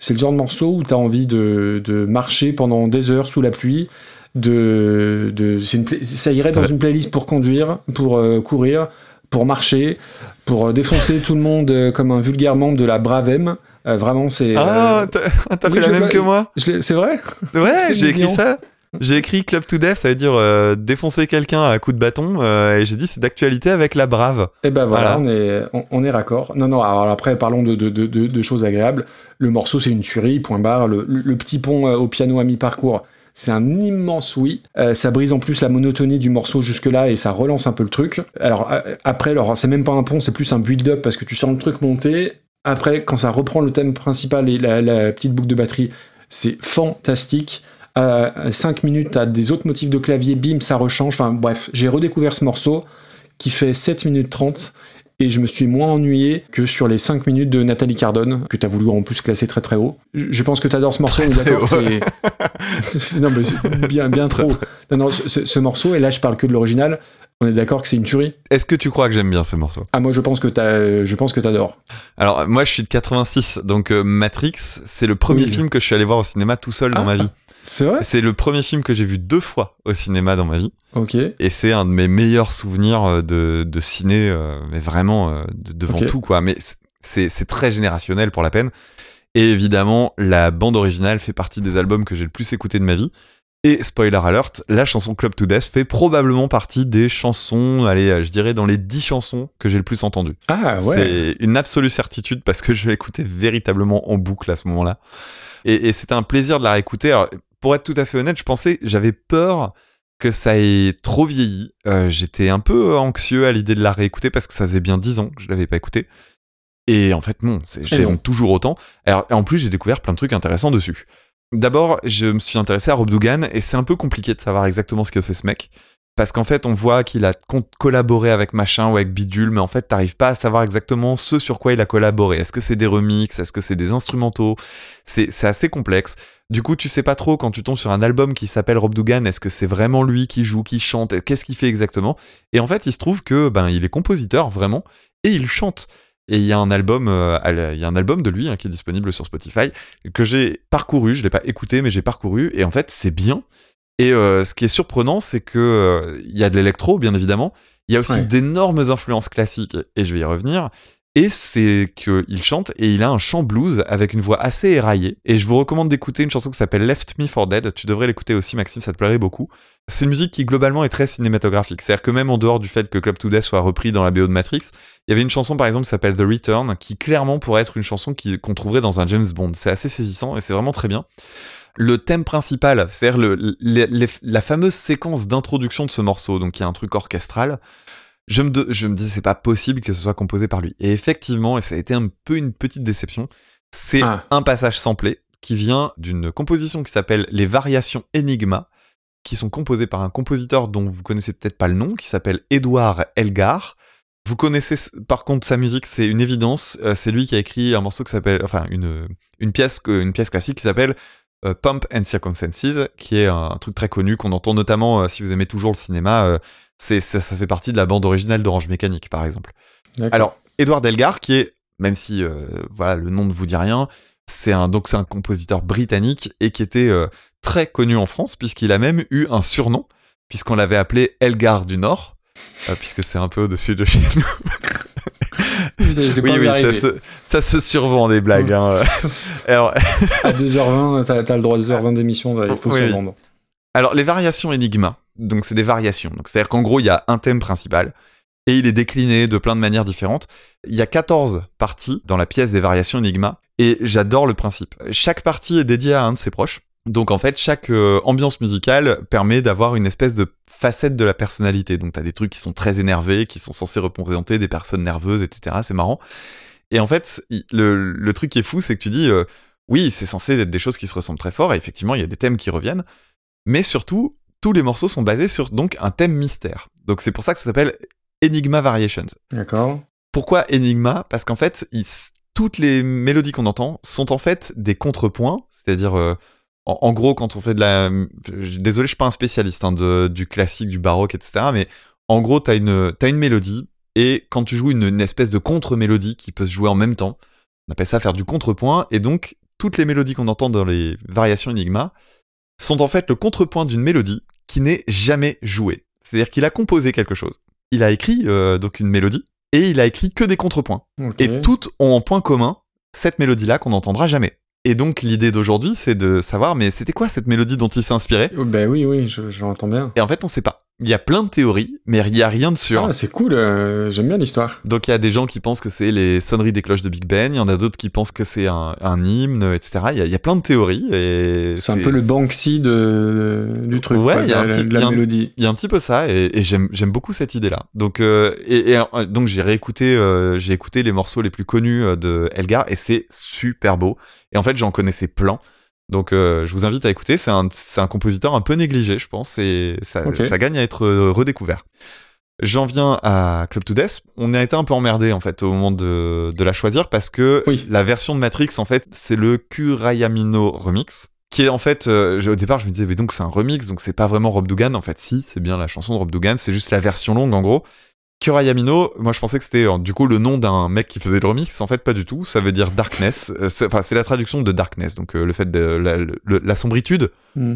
C'est le genre de morceau où tu as envie de, de marcher pendant des heures sous la pluie. De, une pla- ça irait dans Ouais. une playlist pour conduire, pour euh, courir, pour marcher, pour euh, défoncer tout le monde comme un vulgaire membre de la Brave M. Euh, vraiment, c'est. Ah, euh, t'as oui, fait la même que moi c'est vrai? Ouais, j'ai écrit ça. J'ai écrit Club to Death, ça veut dire euh, défoncer quelqu'un à coup de bâton, et j'ai dit c'est d'actualité avec la brave. Eh ben voilà, Voilà. on est, on, on est raccord. Non, non, alors après, parlons de, de, de, choses agréables. Le morceau, c'est une tuerie, point barre. Le, le- petit pont au piano à mi-parcours, c'est un immense oui. Euh, ça brise en plus la monotonie du morceau jusque-là et ça relance un peu le truc. Alors, après, alors, c'est même pas un pont, c'est plus un build-up parce que tu sens le truc monter. Après, quand ça reprend le thème principal et la, petite boucle de batterie, c'est fantastique. À 5 minutes, t'as des autres motifs de clavier, bim, ça rechange. Enfin bref, j'ai redécouvert ce morceau qui fait 7 minutes 30 et je me suis moins ennuyé que sur les 5 minutes de Nathalie Cardone, que t'as voulu en plus classer très très haut. Je pense que t'adores ce morceau, d'accord, c'est... Non mais c'est bien, bien trop. Non, non, ce, ce- ce morceau, et là je parle que de l'original, on est d'accord que c'est une tuerie Est-ce que tu crois que j'aime bien ce morceau? Ah moi je pense que t'as, je pense que t'adores. Alors, moi je suis de 86, donc euh, Matrix, c'est le premier Oui. film que je suis allé voir au cinéma tout seul dans Ah. ma vie. C'est vrai C'est le premier film que j'ai vu deux fois au cinéma dans ma vie. Ok. Et c'est un de mes meilleurs souvenirs euh, de, de ciné, euh, mais vraiment euh, de- devant tout, quoi. Mais c'est c'est très générationnel pour la peine. Et évidemment, la bande originale fait partie des albums que j'ai le plus écouté de ma vie. Et spoiler alert, la chanson Club to Death fait probablement partie des chansons, allez, je dirais dans les 10 chansons que j'ai le plus entendues. Ah ouais. C'est une absolue certitude parce que je l'écoutais véritablement en boucle à ce moment-là. Et, et c'était un plaisir de la réécouter. Alors, pour être tout à fait honnête, je pensais, j'avais peur que ça ait trop vieilli. Euh, J'étais un peu anxieux à l'idée de la réécouter parce que ça faisait bien 10 ans que je l'avais pas écouté. Et en fait, non, l'aime toujours autant. Alors, en plus, j'ai découvert plein de trucs intéressants dessus. D'abord, je me suis intéressé à Rob Dougan et c'est un peu compliqué de savoir exactement ce que fait ce mec. Parce qu'en fait, on voit qu'il a collaboré avec machin ou avec bidule, mais en fait, t'arrives pas à savoir exactement ce sur quoi il a collaboré. Est-ce que c'est des remixes? Est-ce que c'est des instrumentaux? C'est assez complexe. Du coup, tu sais pas trop quand tu tombes sur un album qui s'appelle Rob Dougan, est-ce que c'est vraiment lui qui joue, qui chante Qu'est-ce qu'il fait exactement? Et en fait, il se trouve que ben il est compositeur vraiment et il chante. Et il y a un album, euh, il y a un album de lui hein, qui est disponible sur Spotify que j'ai parcouru. Je l'ai pas écouté, mais j'ai parcouru et en fait, c'est bien. Et euh, ce qui est surprenant, c'est que euh, il y a de l'électro, bien évidemment. Il y a aussi Ouais. d'énormes influences classiques, et je vais y revenir. Et c'est qu'il chante et il a un chant blues avec une voix assez éraillée. Et je vous recommande d'écouter une chanson qui s'appelle Left Me for Dead. Tu devrais l'écouter aussi, Maxime, ça te plairait beaucoup. C'est une musique qui globalement est très cinématographique. C'est-à-dire que même en dehors du fait que Club to Death soit repris dans la BO de Matrix, il y avait une chanson par exemple qui s'appelle The Return, qui clairement pourrait être une chanson qu'on trouverait dans un James Bond. C'est assez saisissant et c'est vraiment très bien. Le thème principal, c'est-à-dire la fameuse séquence d'introduction de ce morceau, donc il y a un truc orchestral, je me, de- je me dis c'est pas possible que ce soit composé par lui. Et effectivement, et ça a été un peu une petite déception, c'est Ah. un passage samplé qui vient d'une composition qui s'appelle Les Variations Enigma, qui sont composées par un compositeur dont vous connaissez peut-être pas le nom, qui s'appelle Édouard Elgar. Vous connaissez par contre sa musique, c'est une évidence. Euh, c'est lui qui a écrit un morceau qui s'appelle, enfin une, une pièce, que- une pièce classique qui s'appelle euh, Pump and Circumstances, qui est un, un truc très connu qu'on entend notamment euh, si vous aimez toujours le cinéma. C'est ça, ça fait partie de la bande originale d'Orange Mécanique, par exemple. Alors, Edouard Delgar, qui est, même si euh, voilà le nom ne vous dit rien, c'est un donc c'est un compositeur britannique et qui était euh, très connu en France puisqu'il a même eu un surnom puisqu'on l'avait appelé Elgar du Nord. euh, puisque c'est un peu au-dessus de chez nous. Putain, je Oui, oui, ça se, ça se survend des blagues. hein. Alors, à 2h20, t'as t'as le droit à 2h20 d'émission, il faut Oui, se vendre. Alors, les variations Enigma, donc c'est des variations. Donc, c'est-à-dire qu'en gros, il y a un thème principal et il est décliné de plein de manières différentes. Il y a 14 parties dans la pièce des variations Enigma et j'adore le principe. Chaque partie est dédiée à un de ses proches. Donc, en fait, chaque euh, ambiance musicale permet d'avoir une espèce de facette de la personnalité. Donc, t'as des trucs qui sont très énervés, qui sont censés représenter des personnes nerveuses, etc. C'est marrant. Et en fait, le truc qui est fou, c'est que tu dis, euh, oui, c'est censé être des choses qui se ressemblent très fort, et effectivement, il y a des thèmes qui reviennent, mais surtout, tous les morceaux sont basés sur donc un thème mystère. Donc c'est pour ça que ça s'appelle Enigma Variations. D'accord. Pourquoi Enigma? Parce qu'en fait, il- toutes les mélodies qu'on entend sont en fait des contrepoints, c'est-à-dire, euh, en, en gros, quand on fait de la... Désolé, je suis pas un spécialiste hein, de- du classique, du baroque, etc., mais en gros, t'as une, t'as une mélodie, et quand tu joues une, une espèce de contre-mélodie qui peut se jouer en même temps, on appelle ça faire du contrepoint, et donc toutes les mélodies qu'on entend dans les variations Enigma sont en fait le contrepoint d'une mélodie qui n'est jamais jouée. C'est-à-dire qu'il a composé quelque chose. Il a écrit euh, donc une mélodie, et il a écrit que des contrepoints. Et toutes ont en point commun cette mélodie-là qu'on n'entendra jamais. Et donc l'idée d'aujourd'hui, c'est de savoir, mais c'était quoi cette mélodie dont il s'est inspiré? Oh, Ben oui, oui, je, je l'entends bien. Et en fait, on sait pas. Il y a plein de théories, mais il y a rien de sûr. Ah, c'est cool, euh, j'aime bien l'histoire. Donc il y a des gens qui pensent que c'est les sonneries des cloches de Big Ben, il y en a d'autres qui pensent que c'est un, un hymne, etc. Il y, a, il y a plein de théories et C'est un peu le Banksy de, du truc, Ouais, quoi, y a de un la, petit- de la il y a un- mélodie. Il y a un petit peu ça et, et j'aime beaucoup cette idée-là. Donc euh, et, et, euh, donc j'ai réécouté euh, j'ai écouté les morceaux les plus connus de Elgar et c'est super beau. Et en fait j'en connaissais plein. Donc euh, je vous invite à écouter. C'est un compositeur un peu négligé je pense et ça gagne à être euh, redécouvert. J'en viens à Club to Death. On a été un peu emmerdé en fait au moment de, de la choisir parce que Oui. la version de Matrix en fait c'est le Kurayamino remix qui est en fait euh, au départ je me disais mais donc c'est un remix donc c'est pas vraiment Rob Dugan en fait si c'est bien la chanson de Rob Dugan c'est juste la version longue en gros Kurayamino moi je pensais que c'était euh, du coup le nom d'un mec qui faisait le remix en fait pas du tout ça veut dire darkness Euh, c'est- enfin c'est la traduction de darkness donc euh, le fait de la, le- la sombritude Mm.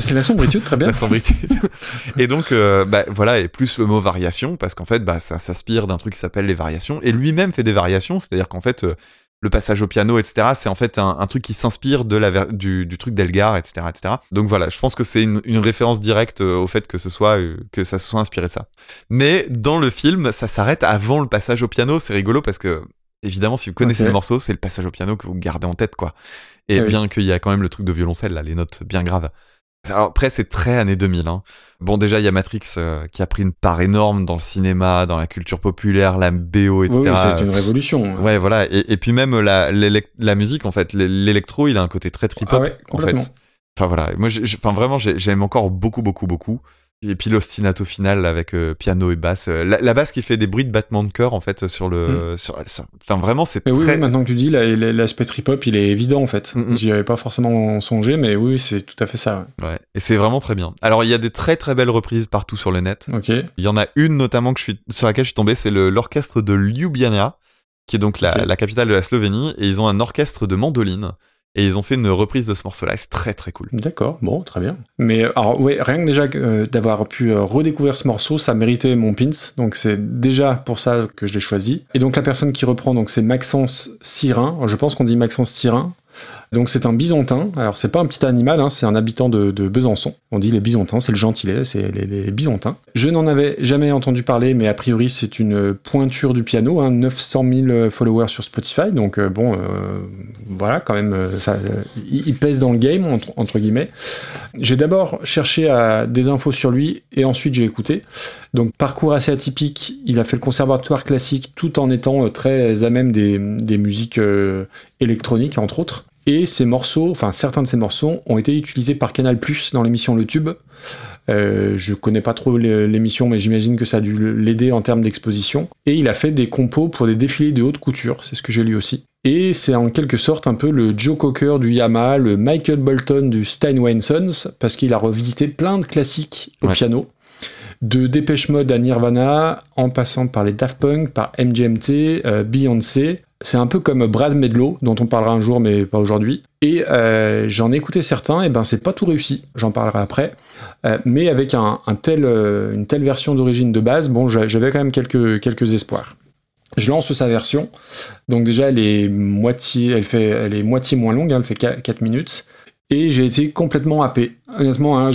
C'est la sombritude, très bien. la sombritude. et donc, euh, bah, voilà, et plus le mot variation, parce qu'en fait, bah, ça s'inspire d'un truc qui s'appelle les variations. Et lui-même fait des variations, c'est-à-dire qu'en fait, euh, le passage au piano, etc., c'est en fait un, un truc qui s'inspire de la ver- du, du truc d'Elgar, etc., etc. Donc voilà, je pense que c'est une, une référence directe euh, au fait que ce soit euh, que ça se soit inspiré de ça. Mais dans le film, ça s'arrête avant le passage au piano. C'est rigolo parce que évidemment, si vous connaissez le morceau, c'est le passage au piano que vous gardez en tête, quoi. Et Ah oui. bien qu'il y a quand même le truc de violoncelle, là, les notes bien graves. Alors après, c'est très années 2000. Hein. Bon, déjà, il y a Matrix euh, qui a pris une part énorme dans le cinéma, dans la culture populaire, la BO, etc. Oui, une révolution. Ouais, voilà. Et, et puis même la, musique, en fait, l'é- l'électro, il a un côté très trip-hop, Ah ouais, en fait. Enfin voilà, moi, enfin vraiment, j'ai- j'aime encore beaucoup, beaucoup, beaucoup. Et puis l'ostinato final avec euh, piano et basse, Euh, la, la basse qui fait des bruits de battement de cœur en fait sur le, sur, sur- enfin vraiment c'est Mais oui, très, oui, maintenant que tu dis, la- la- l'aspect trip-hop, il est évident en fait. Mm, mm. J'y avais pas forcément songé, mais oui, c'est tout à fait ça. ouais. Et c'est vraiment très bien. Alors il y a des très très belles reprises partout sur le net. Ok. Il y en a une notamment que je suis, sur laquelle je suis tombé, c'est l'orchestre de Ljubljana, qui est donc la, la capitale de la Slovénie, et ils ont un orchestre de mandoline, et ils ont fait une reprise de ce morceau-là, c'est très très cool. D'accord, bon, très bien. Mais euh, alors, ouais, rien que déjà euh, d'avoir pu euh, redécouvrir ce morceau, ça méritait mon pins. Donc c'est déjà pour ça que je l'ai choisi. Et donc la personne qui reprend, donc c'est Maxence Sirin. Je pense qu'on dit Maxence Sirin. Donc c'est un bisontin. Alors c'est pas un petit animal, hein, c'est un habitant de, Besançon. On dit les bisontins, c'est le gentilé, c'est les, les bisontins. Je n'en avais jamais entendu parler, mais a priori c'est une pointure du piano, hein, 900 000 followers sur Spotify. Donc euh, bon, euh, voilà, quand même, euh, ça, il, pèse dans le game entre, guillemets. J'ai d'abord cherché des infos sur lui et ensuite j'ai écouté. Donc parcours assez atypique, il a fait le conservatoire classique tout en étant euh, très à même des, des musiques euh, électroniques entre autres. Et ces morceaux, enfin certains de ces morceaux ont été utilisés par Canal+ dans l'émission Le Tube. Euh, je connais pas trop l'é- l'émission, mais j'imagine que ça a dû l'aider en termes d'exposition. Et il a fait des compos pour des défilés de haute couture, c'est ce que j'ai lu aussi. Et c'est en quelque sorte un peu le Joe Cocker du Yamaha, le Michael Bolton du Steinway Sons, parce qu'il a revisité plein de classiques au Ouais. piano. De Dépêche Mode à Nirvana, en passant par les Daft Punk, par MGMT, euh, Beyoncé. C'est un peu comme Brad Medlow, dont on parlera un jour, mais pas aujourd'hui. Et euh, j'en ai écouté certains, et ben c'est pas tout réussi, j'en parlerai après. Euh, mais avec euh, une telle version d'origine de base, bon, j'a- j'avais quand même quelques, espoirs. Je lance sa version. Donc déjà, elle est moitié, elle fait, moitié moins longue, hein, elle fait 4 minutes. Et j'ai été complètement happé. Honnêtement, hein,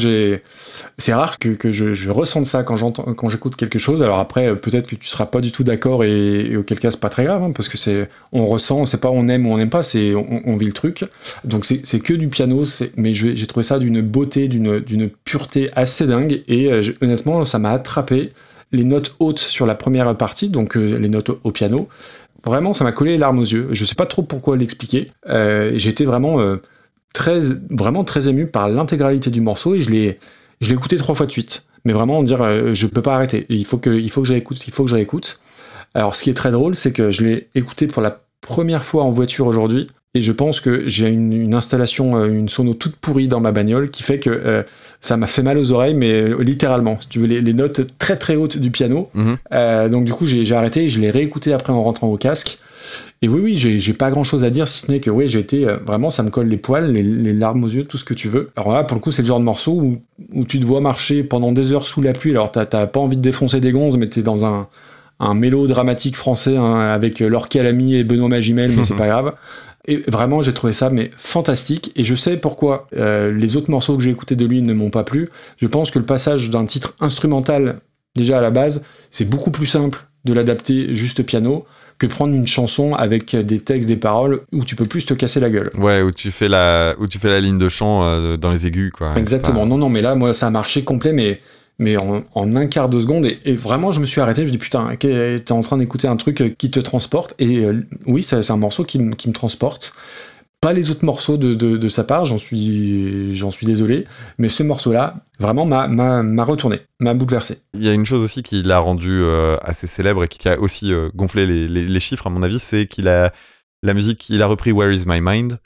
c'est rare que, je, ressente ça quand j'entends, quand j'écoute quelque chose. Alors après, euh, peut-être que tu seras pas du tout d'accord et, et auquel cas c'est pas très grave, hein, parce que c'est, on ressent, c'est pas on aime ou on n'aime pas, c'est on, vit le truc. Donc c'est, que du piano, mais j'ai trouvé ça d'une beauté, d'une, pureté assez dingue. Et euh, honnêtement, ça m'a attrapé. Les notes hautes sur la première partie, donc euh, les notes au, piano, vraiment, ça m'a collé les larmes aux yeux. Je sais pas trop pourquoi l'expliquer. Été vraiment très, vraiment très ému par l'intégralité du morceau et je l'ai, je l'ai écouté trois fois de suite. Mais vraiment dire, euh, je peux pas arrêter. Il faut que, il faut que j'écoute, il faut que je réécoute. Alors, ce qui est très drôle, c'est que je l'ai écouté pour la première fois en voiture aujourd'hui. Et je pense que j'ai une, une installation, euh, une sono toute pourrie dans ma bagnole qui fait que euh, ça m'a fait mal aux oreilles, mais euh, littéralement. Si tu veux, les, les notes très très hautes du piano. Mhm. Donc du coup, j'ai j'ai arrêté et je l'ai réécouté après en rentrant au casque. Et oui, oui, j'ai pas grand chose à dire, si ce n'est que oui, j'ai été euh, vraiment, ça me colle les poils, les, les larmes aux yeux, tout ce que tu veux. Alors là, pour le coup, c'est le genre de morceau où, où tu te vois marcher pendant des heures sous la pluie. Alors t'as t'as pas envie de défoncer des gonzes, mais t'es dans un, un mélo dramatique français hein, avec euh, Laure Calamy et Benoît Magimel, mais c'est pas grave. Et vraiment, j'ai trouvé ça mais fantastique. Et je sais pourquoi euh, les autres morceaux que j'ai écoutés de lui ne m'ont pas plu. Je pense que le passage d'un titre instrumental, déjà à la base, c'est beaucoup plus simple de l'adapter juste piano que de prendre une chanson avec des textes, des paroles où tu peux plus te casser la gueule. Ouais, où tu fais la, où tu fais la ligne de chant euh, dans les aigus, quoi. Exactement. Non, non, mais là, moi, ça a marché complet, mais, mais en, en un quart de seconde. Et, et vraiment, je me suis arrêté. Je me dis, putain, t'es en train d'écouter un truc qui te transporte. Et euh, oui, c'est un morceau qui, qui me transporte. Pas les autres morceaux de, de, de sa part, j'en suis, j'en suis désolé. Mais ce morceau-là, vraiment, m'a- retourné, m'a bouleversé. Il y a une chose aussi qui l'a rendu euh, assez célèbre et qui a aussi euh, gonflé les, les- les chiffres, à mon avis, c'est qu'il a la musique, il a repris Where Is My Mind.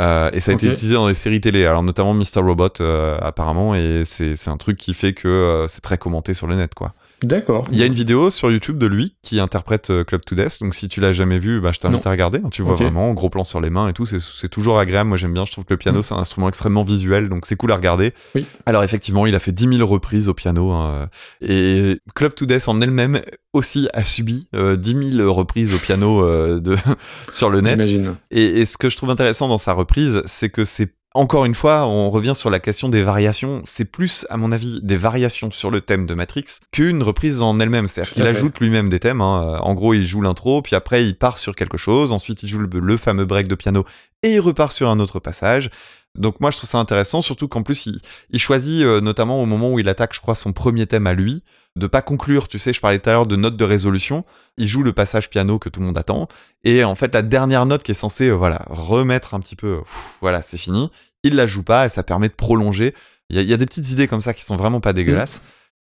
euh, et ça a été utilisé dans des séries télé, alors notamment Mr. Robot euh, apparemment, et c'est c'est un truc qui fait que c'est très commenté sur le net, quoi. D'accord. Il y a une vidéo sur YouTube de lui qui interprète euh, Club to Death, donc si tu l'as jamais vu, bah, je t'invite à regarder. Tu vois vraiment gros plan sur les mains et tout, c'est- toujours agréable. Moi j'aime bien, je trouve que le piano Mm. c'est un instrument extrêmement visuel, donc c'est cool à regarder. Oui. Alors effectivement, il a fait 10 000 reprises au piano, hein, et Club to Death en elle-même aussi a subi euh, 10 000 reprises au piano euh, de sur le net. J'imagine. Et, et ce que je trouve intéressant dans sa reprise, c'est que c'est encore une fois, on revient sur la question des variations. C'est plus, à mon avis, des variations sur le thème de Matrix qu'une reprise en elle-même. C'est-à-dire qu'il ajoute lui-même des thèmes. hein. En gros, il joue l'intro, puis après, il part sur quelque chose. Ensuite, il joue le, le fameux break de piano et il repart sur un autre passage. Donc moi, je trouve ça intéressant, surtout qu'en plus, il, il choisit, euh, notamment au moment où il attaque, je crois, son premier thème à lui, de pas conclure. Tu sais, je parlais tout à l'heure de notes de résolution. Il joue le passage piano que tout le monde attend. Et en fait, la dernière note qui est censée, euh, voilà, remettre un petit peu, euh, voilà, c'est fini. Il la joue pas et ça permet de prolonger. Il y, a- des petites idées comme ça qui sont vraiment pas dégueulasses.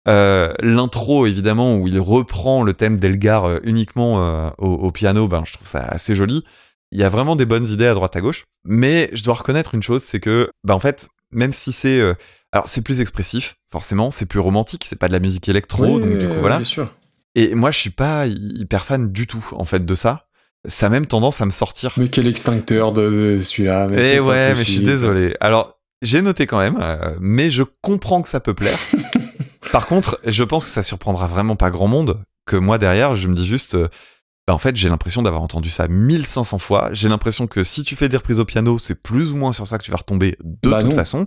Euh, L'intro, évidemment, où il reprend le thème d'Elgar uniquement au, au piano, ben, je trouve ça assez joli. Il y a vraiment des bonnes idées à droite à gauche. Mais je dois reconnaître une chose, c'est que, ben, en fait, même si c'est. Alors, c'est plus expressif, forcément, c'est plus romantique, c'est pas de la musique électro, Oui, donc du coup, voilà. Bien sûr. Et moi, je suis pas hy- hyper fan du tout, en fait, de ça. Ça a même tendance à me sortir. Mais quel extincteur de, de celui-là. Eh ouais, mais je suis désolé. Alors, j'ai noté quand même, euh, mais je comprends que ça peut plaire. Par contre, je pense que ça surprendra vraiment pas grand monde. Que moi, derrière, je me dis juste, euh, bah, en fait, j'ai l'impression d'avoir entendu ça 1500 fois. J'ai l'impression que si tu fais des reprises au piano, c'est plus ou moins sur ça que tu vas retomber de Bah toute non. façon.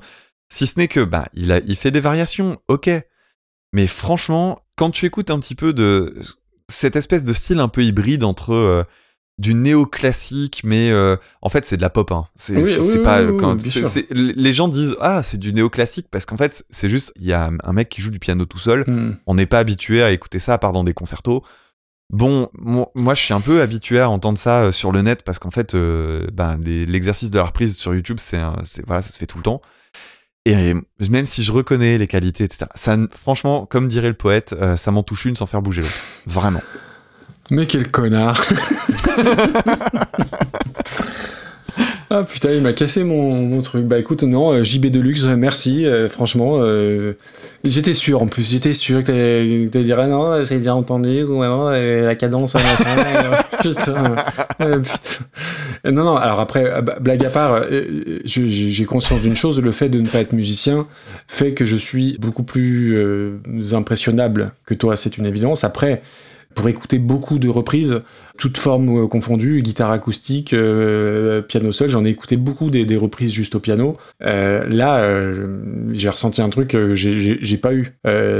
Si ce n'est que, bah, il, a, il fait des variations, ok. Mais franchement, quand tu écoutes un petit peu de cette espèce de style un peu hybride entre euh, du néoclassique, mais euh, en fait c'est de la pop. Hein. C'est Oui, pas oui, quand les gens disent ah c'est du néoclassique parce qu'en fait c'est juste il y a un mec qui joue du piano tout seul. Hmm. On n'est pas habitué à écouter ça à part dans des concertos. Bon, mo- moi je suis un peu habitué à entendre ça euh, sur le net parce qu'en fait, euh, ben, l'exercice de la reprise sur YouTube, c'est- voilà, ça se fait tout le temps. Et même si je reconnais les qualités, etc., ça, franchement, comme dirait le poète, euh, ça m'en touche une sans faire bouger l'autre. Vraiment. Mais quel connard Ah putain, il m'a cassé mon, truc. Bah écoute, non, euh, JB Deluxe, merci, euh, franchement. euh, j'étais sûr en plus, j'étais sûr que t'allais que t'allais dire ah non, j'ai déjà entendu, ou la cadence, putain, putain. Non, non, alors après, bah, blague à part, j'ai conscience d'une chose, le fait de ne pas être musicien fait que je suis beaucoup plus impressionnable que toi, c'est une évidence. Après, pour écouter beaucoup de reprises, toutes formes euh, confondues, guitare acoustique, euh, piano seul, j'en ai écouté beaucoup des, des reprises juste au piano. Euh, là, euh, j'ai ressenti un truc que j'ai- pas eu.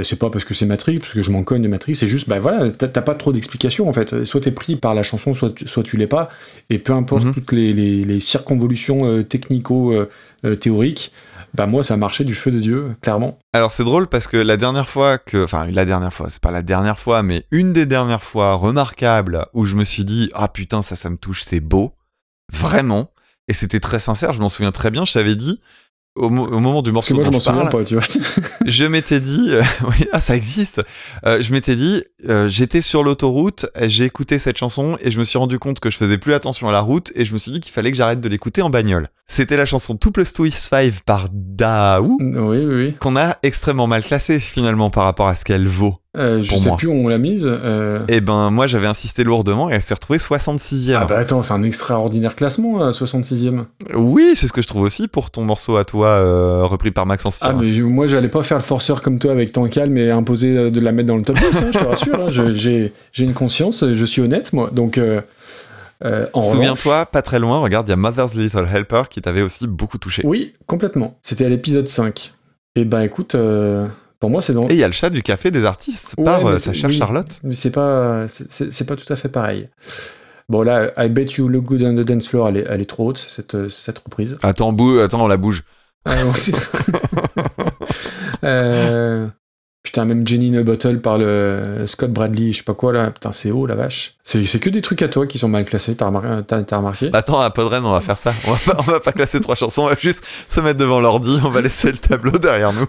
C'est pas parce que c'est Matrix, parce que je m'en cogne de Matrix, c'est juste, bah voilà, t'as pas trop d'explications en fait. Soit t'es pris par la chanson, soit tu, soit tu l'es pas, et peu importe Mhm. toutes les, les- les circonvolutions technico-théoriques, bah moi ça a marché du feu de Dieu, clairement. Alors c'est drôle parce que la dernière fois que, enfin la dernière fois, c'est pas la dernière fois, mais une des dernières fois remarquables où je me suis dit ah putain ça ça me touche, c'est beau, vraiment. Et c'était très sincère, je m'en souviens très bien. Je t'avais dit au, mo- au moment du Parce que morceau moi je dont m'en je souviens parle, pas, tu vois. je m'étais dit, euh, oui, ah, ça existe. Euh, je m'étais dit, euh, j'étais sur l'autoroute, j'ai écouté cette chanson et je me suis rendu compte que je faisais plus attention à la route et je me suis dit qu'il fallait que j'arrête de l'écouter en bagnole. C'était la chanson Tout Plus Twist 5 par Daou oui, oui, oui. qu'on a extrêmement mal classée finalement par rapport à ce qu'elle vaut. Euh, je sais moi. plus où on l'a mise. euh. Et ben moi j'avais insisté lourdement et elle s'est retrouvée 66e. Ah bah attends, c'est un extraordinaire classement, euh, 66ème. Oui, c'est ce que je trouve aussi pour ton morceau à toi euh, repris par Maxence Ah mais je- moi j'allais pas faire le forceur comme toi avec temps calme et imposer euh, de la mettre dans le top 10, hein, je te rassure. hein. J'ai une conscience, je suis honnête moi. Donc euh, euh, Souviens-toi, pas très loin, regarde, il y a Mother's Little Helper qui t'avait aussi beaucoup touché. Oui, complètement. C'était à l'épisode 5. Et ben écoute, euh, pour moi c'est dans... Et il y a le chat du café des artistes Ouais, par euh, ta chère oui. Charlotte. Mais c'est pas, c'est- pas tout à fait pareil. Bon là, I Bet You Look Good on the Dance Floor, elle est, elle est trop haute, cette, euh, cette reprise. Attends, bou attends, on la bouge. Ah. Euh, Putain, même Jenny in a Bottle par le Scott Bradley, je sais pas quoi là. Putain, c'est haut la vache. C'est que des trucs à toi qui sont mal classés, t'as remar- t'as- t'as remarqué? Attends, à Podren, on va faire ça. On va, pas, on va pas classer trois chansons, on va juste se mettre devant l'ordi, on va laisser le tableau derrière nous.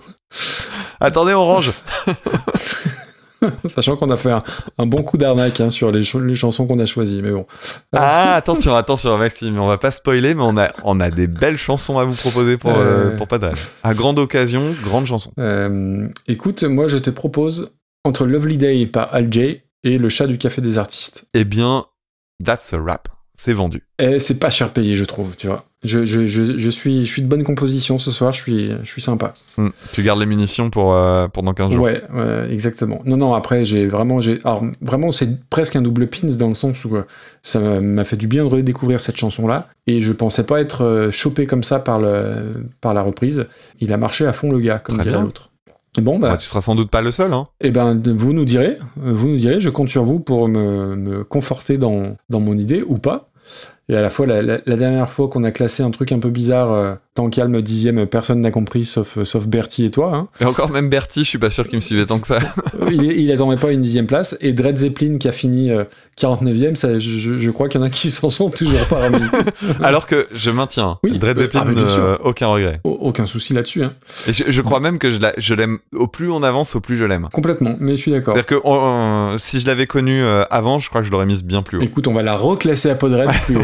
Attendez, on range. Sachant qu'on a fait un, un bon coup d'arnaque hein, sur les, ch- les chansons qu'on a choisies, mais bon. Ah, attention, attention, Maxime, on va pas spoiler, mais on a, on a des belles chansons à vous proposer pour, euh, Euh. pour Podren. À grande occasion, grande chanson. Euh, écoute, moi je te propose entre Lovely Day par Al J et Le chat du café des artistes. Eh bien, that's a rap. C'est vendu. Et c'est pas cher payé, je trouve, tu vois. Je, je, je, je suis, je suis de bonne composition ce soir, je suis, je suis sympa. Hmm. Tu gardes les munitions pour, euh, pour dans 15 jours. Ouais, ouais, exactement. Non, non, après, j'ai vraiment, j'ai, alors, vraiment, c'est presque un double pins dans le sens où euh, ça m'a- fait du bien de redécouvrir cette chanson-là. Et je pensais pas être euh, chopé comme ça par, le, par la reprise. Il a marché à fond, le gars, comme Très dirait l'autre. Bon, bah, Bah, tu seras sans doute pas le seul, hein. eh ben, vous nous direz, vous nous direz, je compte sur vous pour me, me conforter dans, dans mon idée ou pas. Et à la fois, la, la- la dernière fois qu'on a classé un truc un peu bizarre, euh, temps calme, dixième, personne n'a compris, sauf, sauf Bertie et toi. Hein. Et encore même Bertie, je suis pas sûr qu'il me suivait tant que ça. il, il attendait pas une dixième place. Et Dred Zeppelin qui a fini euh, 49e, ça, je, crois qu'il y en a qui s'en sont toujours pas remis. Alors que je maintiens. Oui, Dred euh, Zeppelin, ah, sûr. euh, aucun regret. Au- Aucun souci là-dessus. Hein. Et je, je crois même que je la- je l'aime. Au plus on avance, au plus je l'aime. Complètement, mais je suis d'accord. C'est-à-dire que on- on- si je l'avais connue euh, avant, je crois que je l'aurais mise bien plus haut. Écoute, on va la reclasser à Podred plus haut.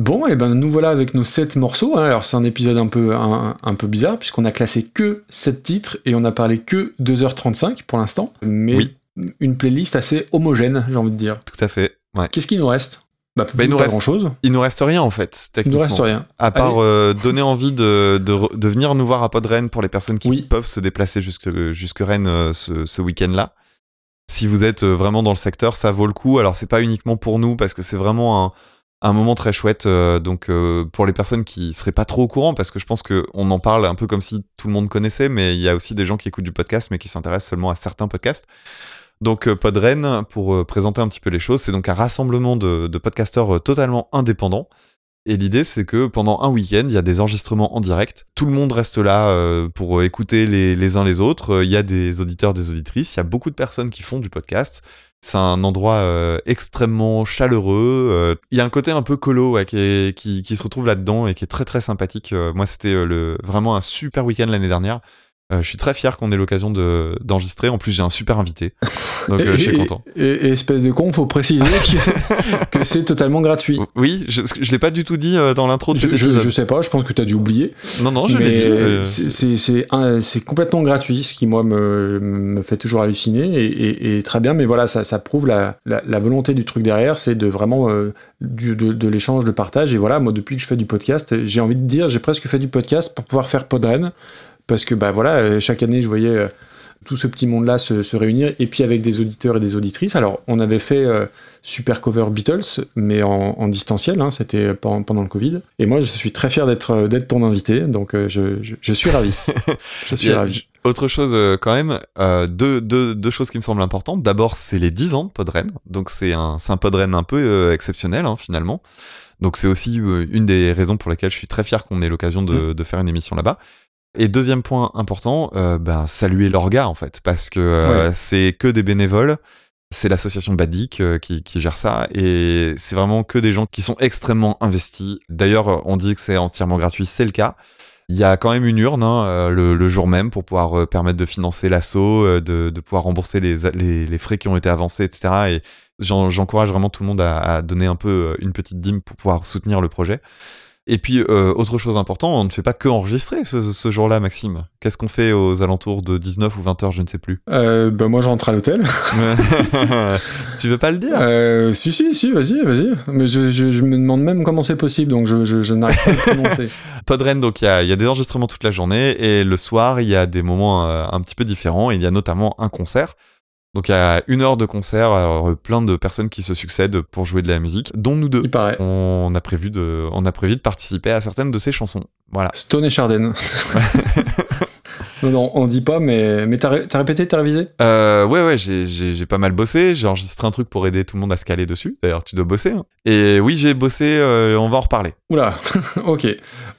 Bon, et ben nous voilà avec nos 7 morceaux. hein. Alors c'est un épisode un peu, un, un peu bizarre puisqu'on a classé que 7 titres et on a parlé que 2h35 pour l'instant. Mais Oui. une playlist assez homogène, j'ai envie de dire. Tout à fait. Ouais. Qu'est-ce qui nous reste? Bah, Bah, il nous pas reste- grand chose. Il nous reste rien en fait, Il nous techniquement. reste rien. À part euh, donner envie de, de, re- de venir nous voir à Podren pour les personnes qui Oui. peuvent se déplacer jusque, jusque Rennes euh, ce, ce week-end-là. Si vous êtes euh, vraiment dans le secteur, ça vaut le coup. Alors c'est pas uniquement pour nous parce que c'est vraiment un, un moment très chouette. euh, donc euh, pour les personnes qui seraient pas trop au courant, parce que je pense qu'on en parle un peu comme si tout le monde connaissait, mais il y a aussi des gens qui écoutent du podcast mais qui s'intéressent seulement à certains podcasts. Donc euh, Podren, pour présenter un petit peu les choses, c'est donc un rassemblement de, de podcasteurs totalement indépendants Et l'idée, c'est que pendant un week-end, il y a des enregistrements en direct. Tout le monde reste là pour écouter les, uns les autres. Il y a des auditeurs, des auditrices. Il y a beaucoup de personnes qui font du podcast. C'est un endroit euh, extrêmement chaleureux. Euh, Il y a un côté un peu colo qui, se retrouve là-dedans et qui est très très sympathique. Euh, moi, c'était vraiment un super week-end l'année dernière. Euh, je suis très fier qu'on ait l'occasion de- d'enregistrer. en plus, j'ai un super invité. Donc, euh, je suis content. Et, et espèce de con, faut préciser que, que c'est totalement gratuit. Oui, je, je l'ai pas du tout dit euh, dans l'intro de Je, je, sais pas, je pense que tu as dû oublier. Non, non, je l'ai dit. euh, c'est- complètement gratuit, ce qui moi me, me fait toujours halluciner et, et- très bien. Mais voilà, ça, ça prouve la, la, la volonté du truc derrière, c'est de vraiment du, de, de l'échange, de partage. Et voilà, moi depuis que je fais du podcast, j'ai envie de dire, j'ai presque fait du podcast pour pouvoir faire Podren, parce que bah voilà, euh, chaque année je voyais euh, tout ce petit monde-là se, se réunir, et puis avec des auditeurs et des auditrices. Alors on avait fait euh, Super Cover Beatles, mais en, en distanciel, hein, c'était pendant, le Covid. Et moi je suis très fier d'être d'être ton invité, donc euh, je, je, je suis ravi. Je suis ravi. Autre chose quand même, euh, deux, deux, deux choses qui me semblent importantes. D'abord, c'est les 10 ans de Podren. Donc c'est un, un Podren un peu exceptionnel hein, finalement. Donc c'est aussi une des raisons pour lesquelles je suis très fier qu'on ait l'occasion de, de faire une émission là-bas. Et deuxième point important, euh, ben, saluer l'orga en fait, parce que euh, c'est que des bénévoles. C'est l'association Badic euh, qui, qui gère ça et c'est vraiment que des gens qui sont extrêmement investis. D'ailleurs, on dit que c'est entièrement gratuit, c'est le cas. Il y a quand même une urne hein, euh, le, le jour même pour pouvoir permettre de financer l'assaut, de, de pouvoir rembourser les, les, les frais qui ont été avancés, etc. Et j'en- j'encourage vraiment tout le monde à, à donner un peu une petite dîme pour pouvoir soutenir le projet. Et puis, euh, autre chose importante, on ne fait pas que enregistrer ce, ce jour-là, Maxime. Qu'est-ce qu'on fait aux alentours de 19 ou 20 heures, je ne sais plus. Euh, bah, moi je rentre à l'hôtel. tu veux pas le dire? Euh, si, si, si, vas-y, vas-y. Mais je, je, je me demande même comment c'est possible, donc je, n'arrive pas à le prononcer. Podren, donc il y a, il y a des enregistrements toute la journée et le soir, il y a des moments euh, un petit peu différents. Il y a notamment un concert. Donc il y a une heure de concert, alors, euh, plein de personnes qui se succèdent pour jouer de la musique, dont nous deux. Il paraît. On a prévu de, on a prévu de participer à certaines de ces chansons. Voilà. Stone et Charden. non, non, on dit pas, mais, mais t'as ré- t'as répété, t'as révisé? Euh, ouais, ouais, j'ai- j'ai j'ai pas mal bossé. J'ai enregistré un truc pour aider tout le monde à se caler dessus. D'ailleurs, tu dois bosser. hein. Et oui, j'ai bossé. euh, on va en reparler. Oula, ok.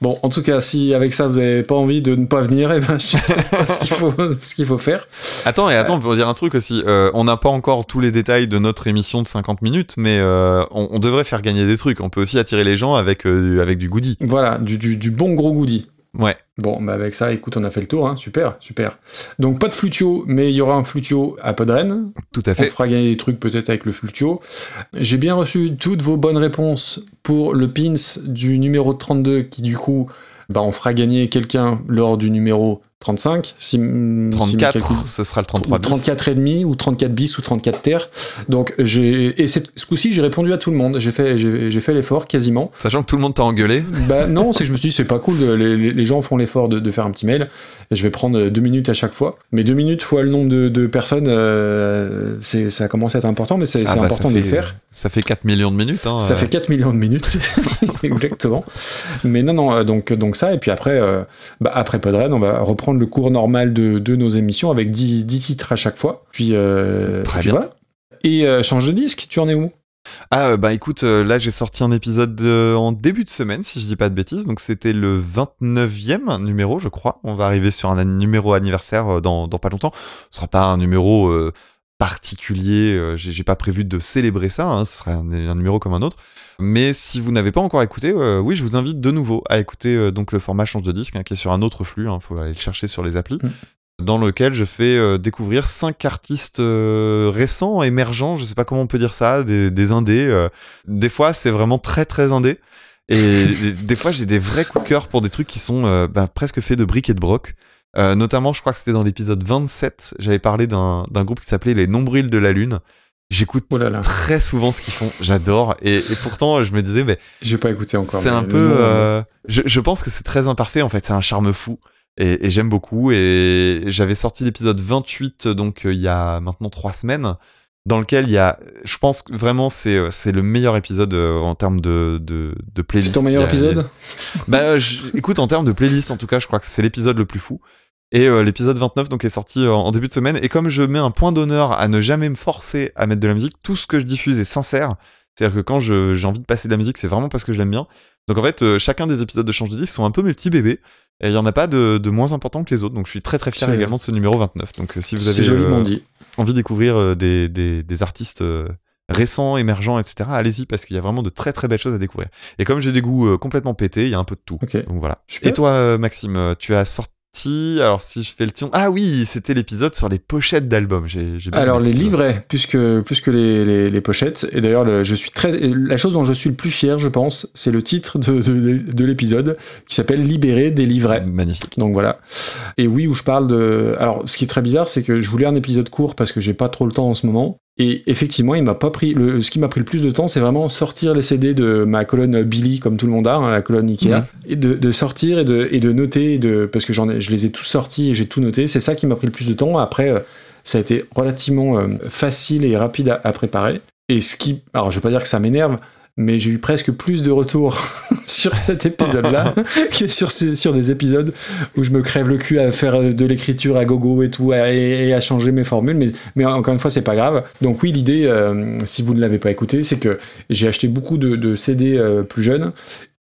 Bon, en tout cas, si avec ça vous avez pas envie de ne pas venir, eh ben, je sais pas ce qu'il faut, ce qu'il faut faire. Attends, et attends, pour dire un truc aussi, euh, on n'a pas encore tous les détails de notre émission de 50 minutes, mais euh, on, on devrait faire gagner des trucs. On peut aussi attirer les gens avec, du- avec du goodie. Voilà, du, du, du bon gros goodie. Ouais. Bon, bah avec ça, écoute, on a fait le tour, hein. super, super. Donc pas de flutio, mais il y aura un flutio à Podren. Tout à On fait. fera gagner des trucs peut-être avec le flutio. J'ai bien reçu toutes vos bonnes réponses pour le pins du numéro 32 qui du coup, bah, on fera gagner quelqu'un lors du numéro 35. Si, si mes 34, calculs- ce sera le ou 33 bis. 34 et demi ou 34 bis ou 34 terres. Donc j'ai et ce coup-ci j'ai répondu à tout le monde. J'ai fait j'ai fait l'effort quasiment. Sachant que tout le monde t'a engueulé. Bah non, c'est que je me suis dit c'est pas cool. les, gens font l'effort de, de faire un petit mail. Et je vais prendre deux minutes à chaque fois. Mais deux minutes fois le nombre de, de personnes, euh, c'est ça commence à être important, mais c'est Ah bah, important de le faire. Ça fait 4 millions de minutes. Hein, Ça euh. fait 4 millions de minutes, exactement. Mais non, non, euh, donc, donc ça, et puis après, euh, bah, après Podren, on va reprendre le cours normal de, de nos émissions avec 10, 10 titres à chaque fois. Puis, euh, Très et puis bien. voilà. Et euh, change de disque, tu en es où? Ah euh, bah écoute, là j'ai sorti un épisode de- en début de semaine, si je dis pas de bêtises. Donc c'était le 29e numéro, je crois. On va arriver sur un numéro anniversaire dans, dans pas longtemps. Ce sera pas un numéro particulier. euh, j'ai pas prévu de célébrer ça. hein, ce sera un, un numéro comme un autre. Mais si vous n'avez pas encore écouté, euh, oui, je vous invite de nouveau à écouter euh, donc le format change de disque, hein, qui est sur un autre flux. Il faut aller le chercher sur les applis. Dans lequel je fais découvrir cinq artistes récents, émergents, je sais pas comment on peut dire ça, des, des indés. Des fois, c'est vraiment très très indé. Et des fois, j'ai des vrais coups de cœur pour des trucs qui sont bah, presque faits de briques et de broc. Euh, notamment, je crois que c'était dans l'épisode 27, j'avais parlé d'un groupe qui s'appelait Les Nombrils de la Lune. J'écoute Oh très souvent ce qu'ils font, j'adore. Et, et pourtant, je me disais, mais J'ai pas écouté encore. c'est un peu. nom, euh, je, je pense que c'est très imparfait en fait. C'est un charme fou. Et, et j'aime beaucoup. Et j'avais sorti l'épisode 28, donc euh, il y a maintenant trois semaines, dans lequel il y a. Je pense que vraiment c'est euh, c'est le meilleur épisode euh, en termes de, de, de playlist. C'est ton meilleur épisode Bah, euh, je- écoute, en termes de playlist, en tout cas, je crois que c'est l'épisode le plus fou. Et euh, l'épisode 29 donc est sorti euh, en début de semaine. Et comme je mets un point d'honneur à ne jamais me forcer à mettre de la musique, tout ce que je diffuse est sincère. C'est-à-dire que quand j'ai envie de passer de la musique, c'est vraiment parce que je l'aime bien. Donc en fait, euh, chacun des épisodes de Change de disque sont un peu mes petits bébés. Et il y en a pas de, de moins important que les autres. Donc je suis très très fier également de ce numéro 29. Donc si vous avez euh, envie de découvrir des, des, des artistes récents, émergents, etc., allez-y parce qu'il y a vraiment de très très belles choses à découvrir. Et comme j'ai des goûts complètement pétés, il y a un peu de tout. Donc voilà. Super. Et toi, Maxime, tu as sorti. Alors si je fais le tion. Ah oui, c'était l'épisode sur les pochettes d'albums. Alors les livrets, plus que, plus que les, les, les pochettes. Et d'ailleurs, le- je suis très, la chose dont je suis le plus fier, je pense, c'est le titre de, de, de l'épisode qui s'appelle Libérer des livrets. Magnifique. Donc voilà. Et oui, où je parle de. Alors, ce qui est très bizarre, c'est que je voulais un épisode court parce que j'ai pas trop le temps en ce moment. Et effectivement, il m'a pas pris. Le... Ce qui m'a pris le plus de temps, c'est vraiment sortir les CD de ma colonne Billy, comme tout le monde a, hein, la colonne Ikea, et de, de sortir et de, et de noter, et de... parce que j'en ai, je les ai tous sortis et j'ai tout noté. C'est ça qui m'a pris le plus de temps. Après, euh, ça a été relativement euh, facile et rapide à, à préparer. Et ce qui. Alors, je vais pas dire que ça m'énerve, mais j'ai eu presque plus de retours sur cet épisode-là que sur, ces- sur des épisodes où je me crève le cul à faire de l'écriture à gogo et tout, à- et, à changer mes formules. Mais, mais encore une fois, c'est pas grave. Donc oui, l'idée, euh, si vous ne l'avez pas écouté, c'est que j'ai acheté beaucoup de, de CD euh, plus jeunes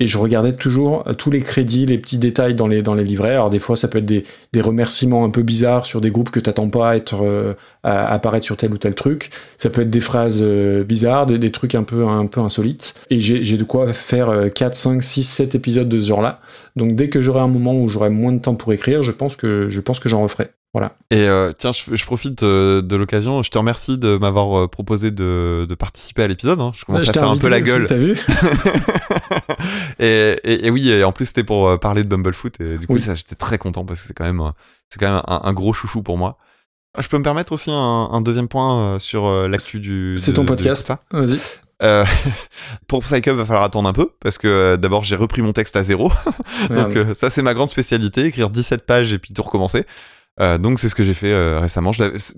et je regardais toujours tous les crédits, les petits détails dans les, dans les livrets. Alors des fois, ça peut être des, des remerciements un peu bizarres sur des groupes que t'attends pas à être euh, à apparaître sur tel ou tel truc. Ça peut être des phrases euh, bizarres, des, trucs un peu un peu insolites. Et j'ai de quoi faire euh, 4, 5, 6, 7 épisodes de ce genre-là. Donc dès que j'aurai un moment où j'aurai moins de temps pour écrire, je pense que je pense que j'en referai. Voilà. Et euh, tiens, je, je profite euh, de l'occasion. Je te remercie de m'avoir euh, proposé de, de participer à l'épisode. hein. Je commence à t'ai faire un peu la aussi, gueule. T'as vu et, et- et oui, et en plus c'était pour parler de Bumblefoot. Et du coup, Oui. ça, j'étais très content parce que c'est quand même, c'est quand même un, un gros chouchou pour moi. Je peux me permettre aussi un, un deuxième point sur l'actu du. C'est ton podcast. Vas-y. Euh, pour Psych Up, va falloir attendre un peu parce que euh, d'abord j'ai repris mon texte à zéro. Donc euh, ça c'est ma grande spécialité, écrire 17 pages et puis tout recommencer. Euh, donc c'est ce que j'ai fait euh, récemment.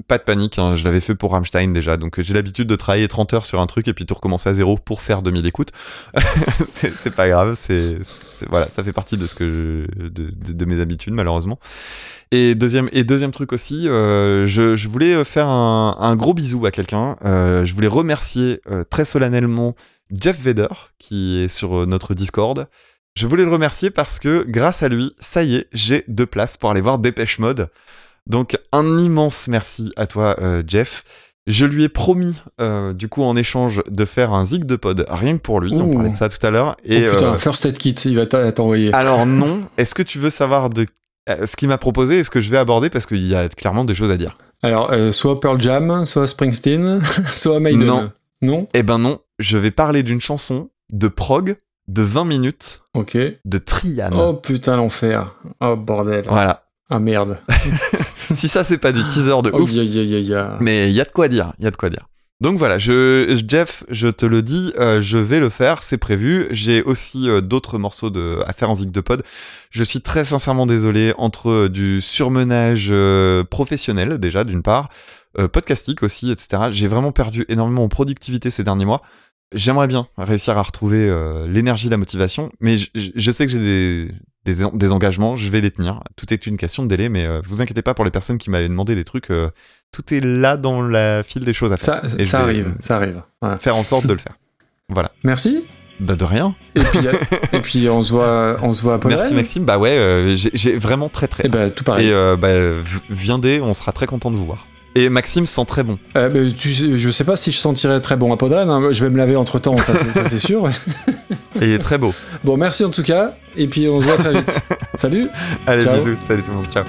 Pas de panique, hein, je l'avais fait pour Rammstein déjà. Donc j'ai l'habitude de travailler 30 heures sur un truc et puis tout recommencer à zéro pour faire 2000 écoutes. c'est pas grave, c'est voilà, ça fait partie de ce que de, mes habitudes malheureusement. Et deuxième et deuxième truc aussi, euh, je, voulais faire un, un gros bisou à quelqu'un. Je voulais remercier très solennellement Jeff Vedder qui est sur notre Discord. Je voulais le remercier parce que grâce à lui, ça y est, j'ai deux places pour aller voir Dépêche Mode. Donc un immense merci à toi, euh, Jeff. Je lui ai promis, euh, du coup, en échange, de faire un zig de pod rien que pour lui. On Ouh. parlait de ça tout à l'heure. Et oh putain, euh, First Aid Kit, il va t'envoyer. alors non, est-ce que tu veux savoir de euh, ce qu'il m'a proposé et ce que je vais aborder? Parce qu'il y a clairement des choses à dire. Alors, soit Pearl Jam, soit Springsteen, soit Maiden. Non. Non? Eh ben non, je vais parler d'une chanson de prog de 20 minutes Ok. de Trian. Oh putain, l'enfer. Oh bordel. Voilà. Ah merde. si ça c'est pas du teaser de Oh, ouf, mais il y a de quoi dire, il y a de quoi dire. Donc voilà, je, Jeff, je te le dis, euh, je vais le faire, c'est prévu. J'ai aussi euh, d'autres morceaux de, à faire en zig de pod. Je suis très sincèrement désolé entre euh, du surmenage professionnel déjà d'une part, podcastique aussi, etc. J'ai vraiment perdu énormément en productivité ces derniers mois. J'aimerais bien réussir à retrouver euh, l'énergie, la motivation, mais je, sais que j'ai des, des, des engagements, je vais les tenir. Tout est une question de délai, mais euh, vous inquiétez pas pour les personnes qui m'avaient demandé des trucs. euh, tout est là dans la file des choses à faire. Ça, Et arrive, ça arrive. Ouais. Faire en sorte de le faire. Voilà. Merci. Bah de rien. Et puis, et puis on se voit, on se voit à Podren. Merci Maxime. Bah ouais, euh, j'ai- vraiment très très. Et ben tout pareil. Et bah, viendez, on sera très content de vous voir. Et Maxime sent très bon. Euh, tu sais- je sais pas si je sentirais très bon à Podren. hein. Je vais me laver entre temps, ça, c'est- ça, c'est sûr. Et il est très beau. Bon, merci en tout cas. Et puis on se voit très vite. Salut. Allez, Ciao. bisous. Salut tout le monde. Ciao.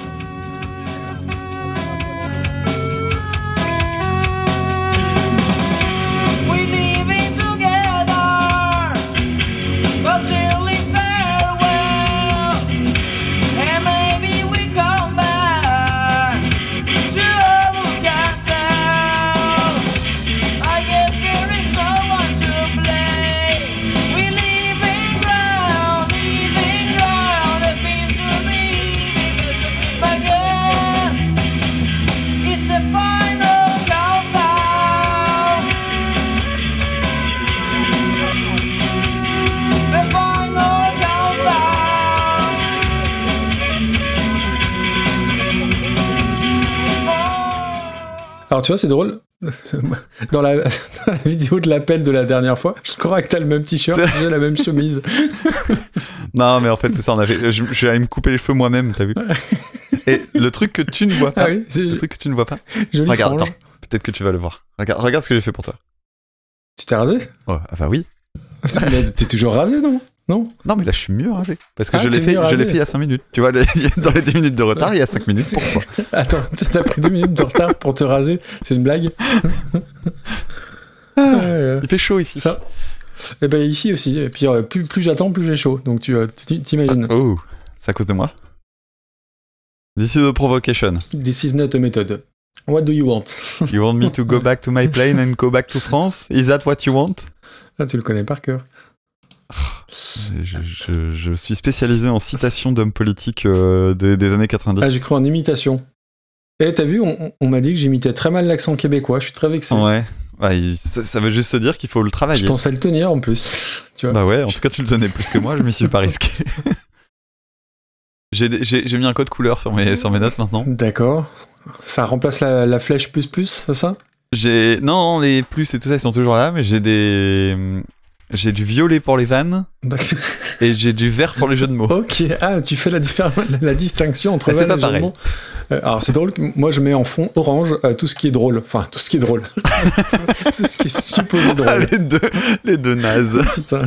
Alors tu vois, c'est drôle. Dans la, dans la vidéo de l'appel de la dernière fois, je crois que t'as le même t-shirt, j'ai la même chemise. Non, mais en fait, c'est ça, on avait... je, je suis allé me couper les cheveux moi-même, t'as vu Et le truc que tu ne vois pas, Ah oui, c'est le truc que tu ne vois pas, joli regarde, peut-être que tu vas le voir. Regarde, regarde ce que j'ai fait pour toi. Tu t'es rasé? Oh, ah bah oui. T'es toujours rasé, non? Non Non, mais là, je suis mieux rasé. Parce que Ah, je l'ai fait, je fait il y a 5 minutes. Tu vois, les- dans les 10 minutes de retard, il y a 5 minutes. Attends, t'as pris deux minutes de retard pour te raser C'est une blague ouais. Il fait chaud ici. Ça. Et ben ici aussi. Et puis euh, plus, plus j'attends, plus j'ai chaud. Donc tu euh, t'imagines. Oh, c'est à cause de moi This is a provocation. This is not a method. What do you want? You want me to go back to my plane and go back to France? Is that what you want? Ah, tu le connais par cœur. Je, je- je suis spécialisé en citations d'hommes politiques euh, des- des années 90. Ah, j'ai cru en imitation. Et t'as vu, on, on m'a dit que j'imitais très mal l'accent québécois. Je suis très vexé. ouais. Ouais, il- ça, ça veut juste se dire qu'il faut le Je travailler. pensais le tenir en plus. Tu vois Bah ouais, en tout cas, tu le donnais plus que moi, je m'y suis pas risqué. J'ai mis un code couleur sur mes, sur mes notes maintenant. D'accord. Ça remplace la, la flèche plus plus, c'est ça? J'ai non les plus et tout ça ils sont toujours là, mais j'ai des j'ai du violet pour les vannes et j'ai du vert pour les jeux de mots. Ok, ah, tu fais la, la distinction entre Mais c'est vanne pas et jeu de mots. Euh, alors c'est drôle, que moi je mets en fond orange euh, tout ce qui est drôle. Enfin, tout ce qui est drôle. tout ce qui est supposé Ah, drôle. les deux les deux nazes. Putain.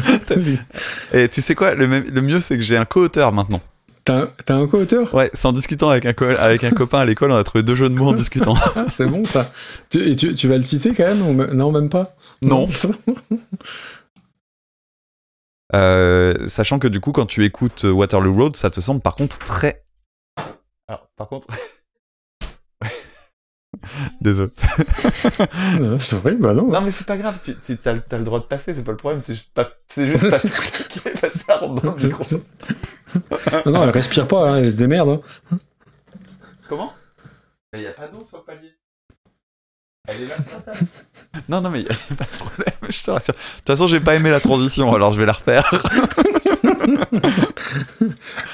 Et tu sais quoi, le, même- le mieux c'est que j'ai un co-auteur maintenant. T'as un- un co-auteur? Ouais, c'est en discutant avec un co- avec un copain à l'école, on a trouvé deux jeux de mots en discutant. Ah, c'est bon ça. Tu, et tu, tu vas le citer quand même ou Non, même pas? Non. Euh, sachant que du coup quand tu écoutes Waterloo Road, ça te semble par contre très Alors, par contre Désolé. Euh, c'est vrai, bah non. Non, mais c'est pas grave, tu, tu as, le droit de passer, c'est pas le problème, c'est juste pas. C'est juste pas qui fait passer la ronde dans le micro. non, non, elle respire pas, hein, elle se démerde. hein. Comment? Il y a pas d'eau sur le palier? Elle est là sur la table. Non, non, mais il y a pas de problème, je te rassure. De toute façon, j'ai pas aimé la transition, alors je vais la refaire.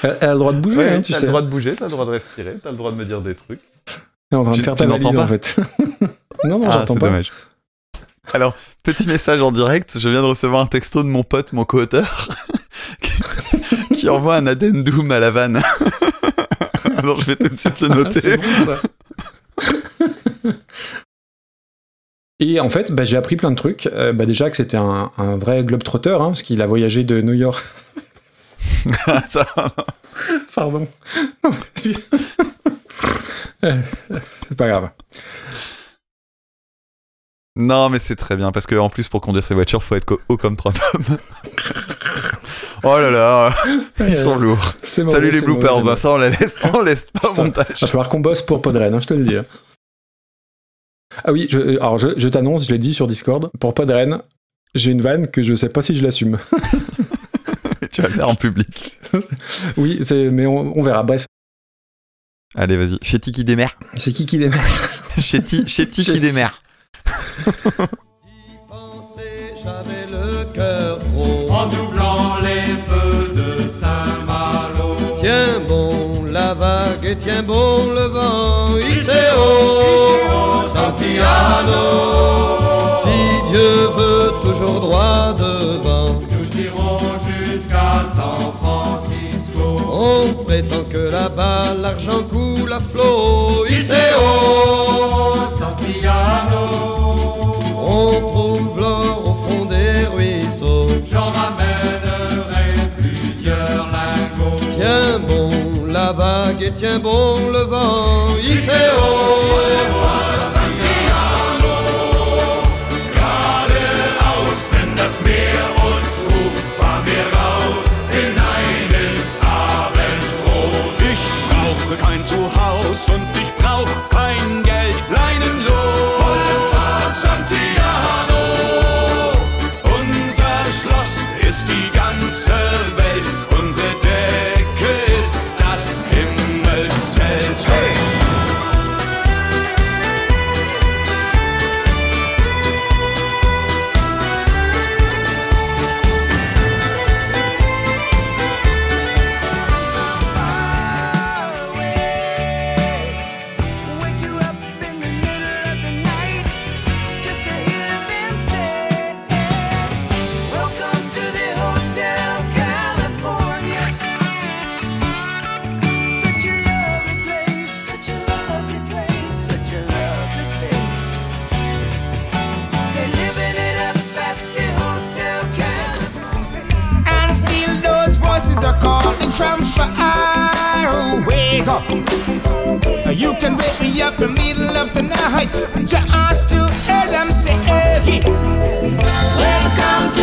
Elle, elle a le droit de bouger, Ouais, hein, tu t'as sais. le droit de bouger, t'as le droit de respirer, t'as le droit de me dire des trucs. Elle est en train Tu- de faire ta valise pas en fait. non, non, ah, j'entends pas. dommage. Alors, petit message en direct, je viens de recevoir un texto de mon pote, mon co-auteur, qui- qui envoie un addendum à la vanne. Alors, je vais tout de suite le Ah, noter. c'est bon ça. Et en fait, bah, j'ai appris plein de trucs. Euh, bah, déjà que c'était un, un vrai globetrotter, hein, parce qu'il a voyagé de New York. Pardon. Euh, c'est pas grave. Non, mais c'est très bien, parce que en plus, pour conduire ces voitures, faut être haut comme trois pommes. oh là là, ils sont lourds. C'est mauvais, Salut les mauvais, bloopers, hein, ça on la laisse, on laisse pas au montage. Il va falloir qu'on bosse pour Podren, hein, je te le dis. Ah oui, je, alors je, je t'annonce, je l'ai dit sur Discord, pour Podren, j'ai une vanne que je sais pas si je l'assume. tu vas le faire en public. oui, mais on, on verra. Bref, Allez, vas-y. Chéti qui démère. c'est qui qui démarre Chéti, Chéti qui démère. Pensez, j'avais le cœur gros. En doublant les feux de. Tiens bon la vague et tiens bon le vent. Iseo, Santiano. si Dieu veut toujours droit devant. Nous irons jusqu'à San Francisco. On prétend que là-bas l'argent coule à flot. Iseo, Santiano. on Tiens bon la vague et tiens bon le vent. Iseo, me up in middle of the night. Just to hear them say, Welcome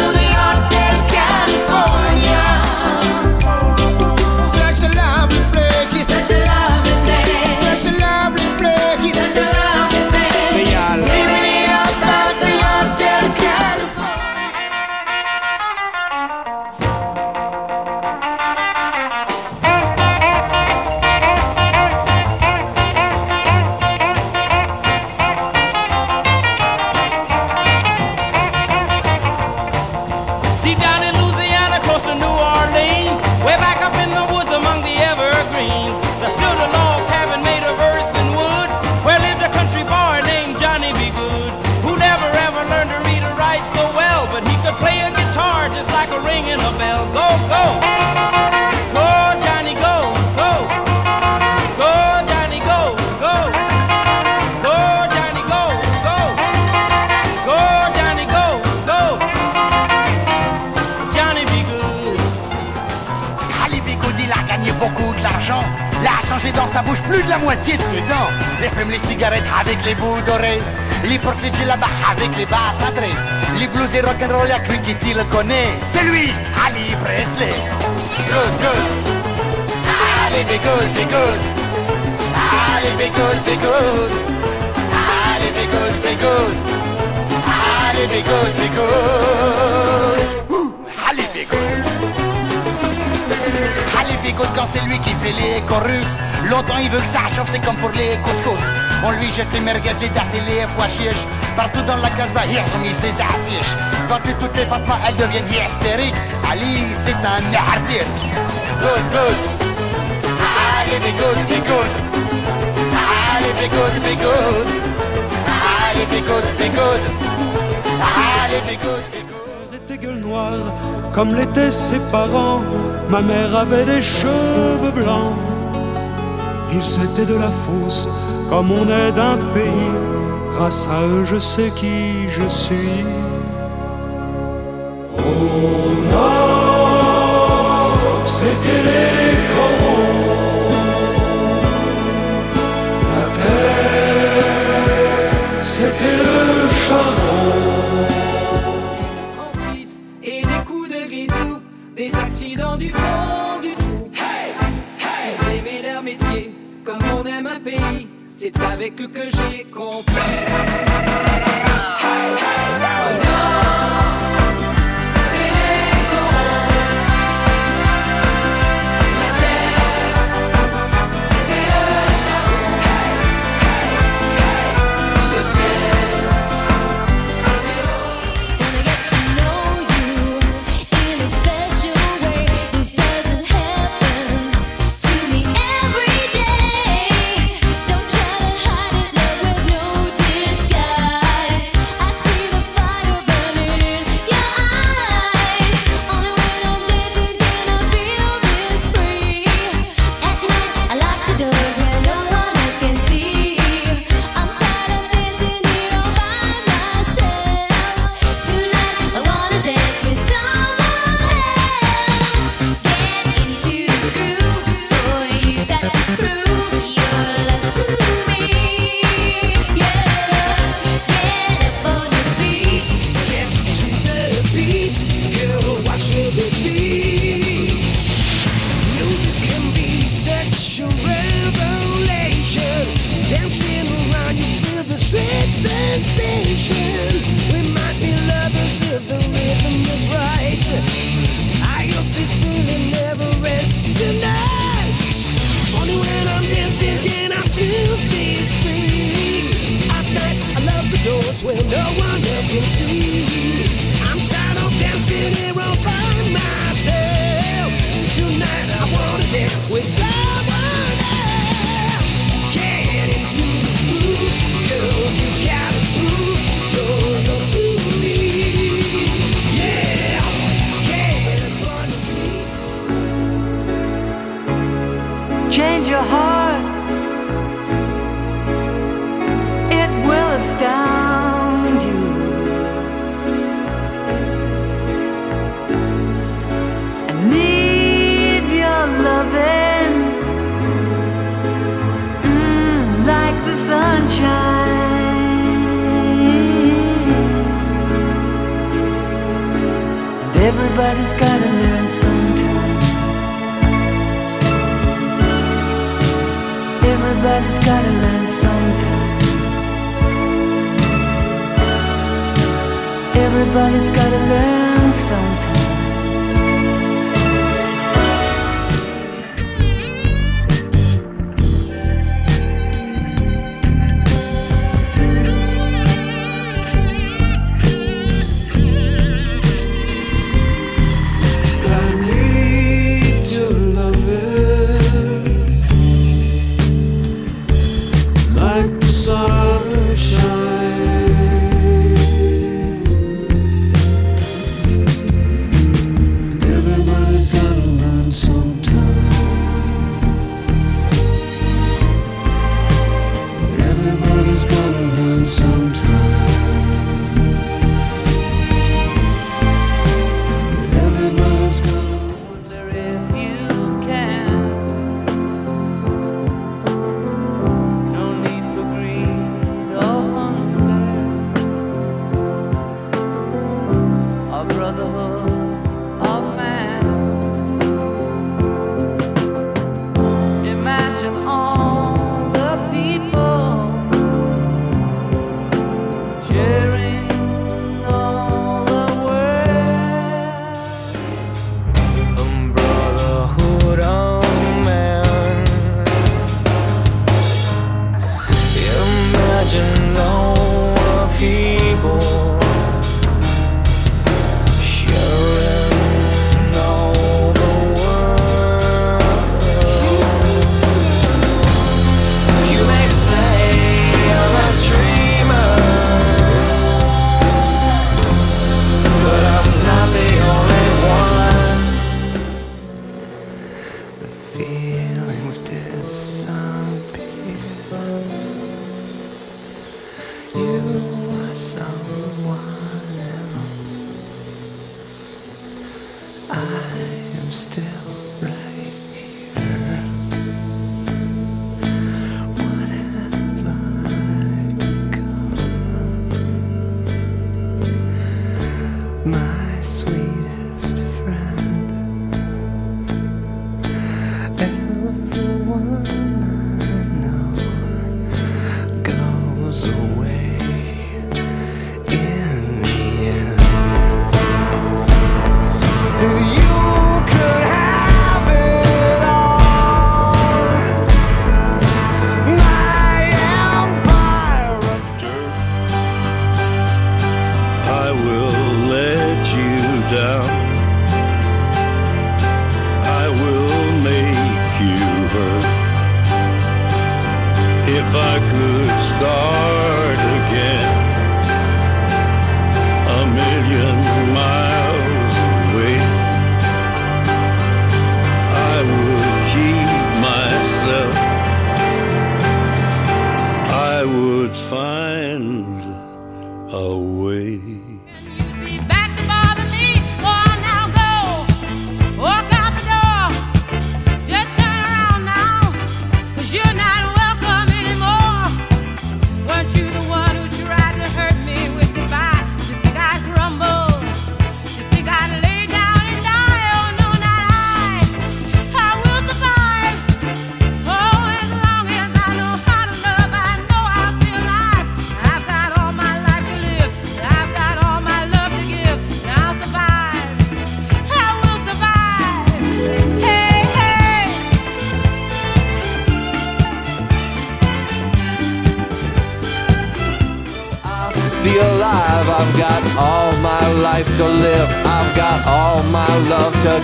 la moitié de ses dents. Il fume les cigarettes avec les bouts dorés. Il porte les là-bas avec les basses adrées. Les blues et rock'n'roll, y'a lui qui t'y le connaît. C'est lui, Ali Presley. Good, good. Ali be good, be good. Ali be good, good. Ali be good, be good. Ali be good, be good. Bigoud quand c'est lui qui fait les chorus Longtemps il veut que ça chauffe, c'est comme pour les couscous. On lui jette les merguez, les dates et les pois chiches. Partout dans la casbah, ils ont mis ses affiches Quand tu toutes les Fatma, elles deviennent hystériques. Ali, c'est un artiste. Good, good. Ali Bigoud, Bigoud Ali Bigoud, Bigoud Ali Bigoud, Bigoud Ali Bigoud, Bigoud était gueule noire, comme l'étaient ses parents. Ma mère avait des cheveux blancs. Ils étaient de la fosse, comme on est d'un pays. Grâce à eux, je sais qui je suis. Au c'était les corons. La terre, c'était le charbon. C'est avec eux que j'ai compris.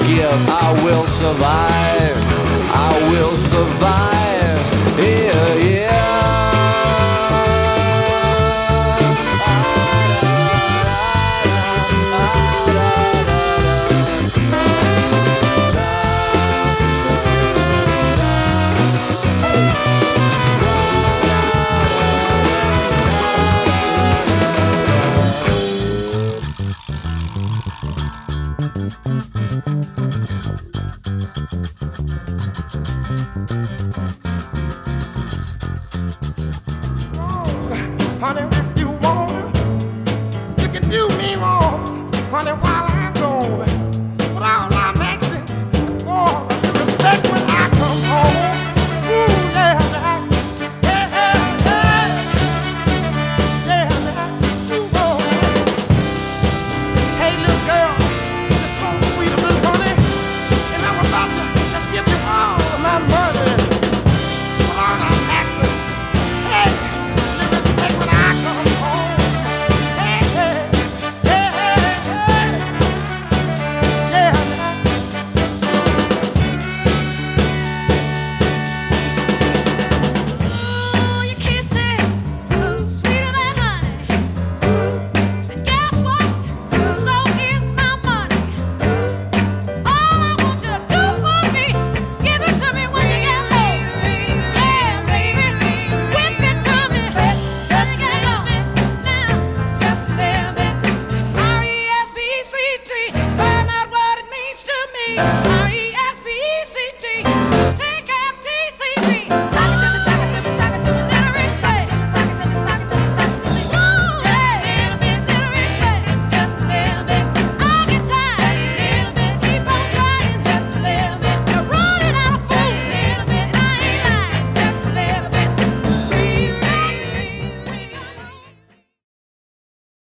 Give. I will survive.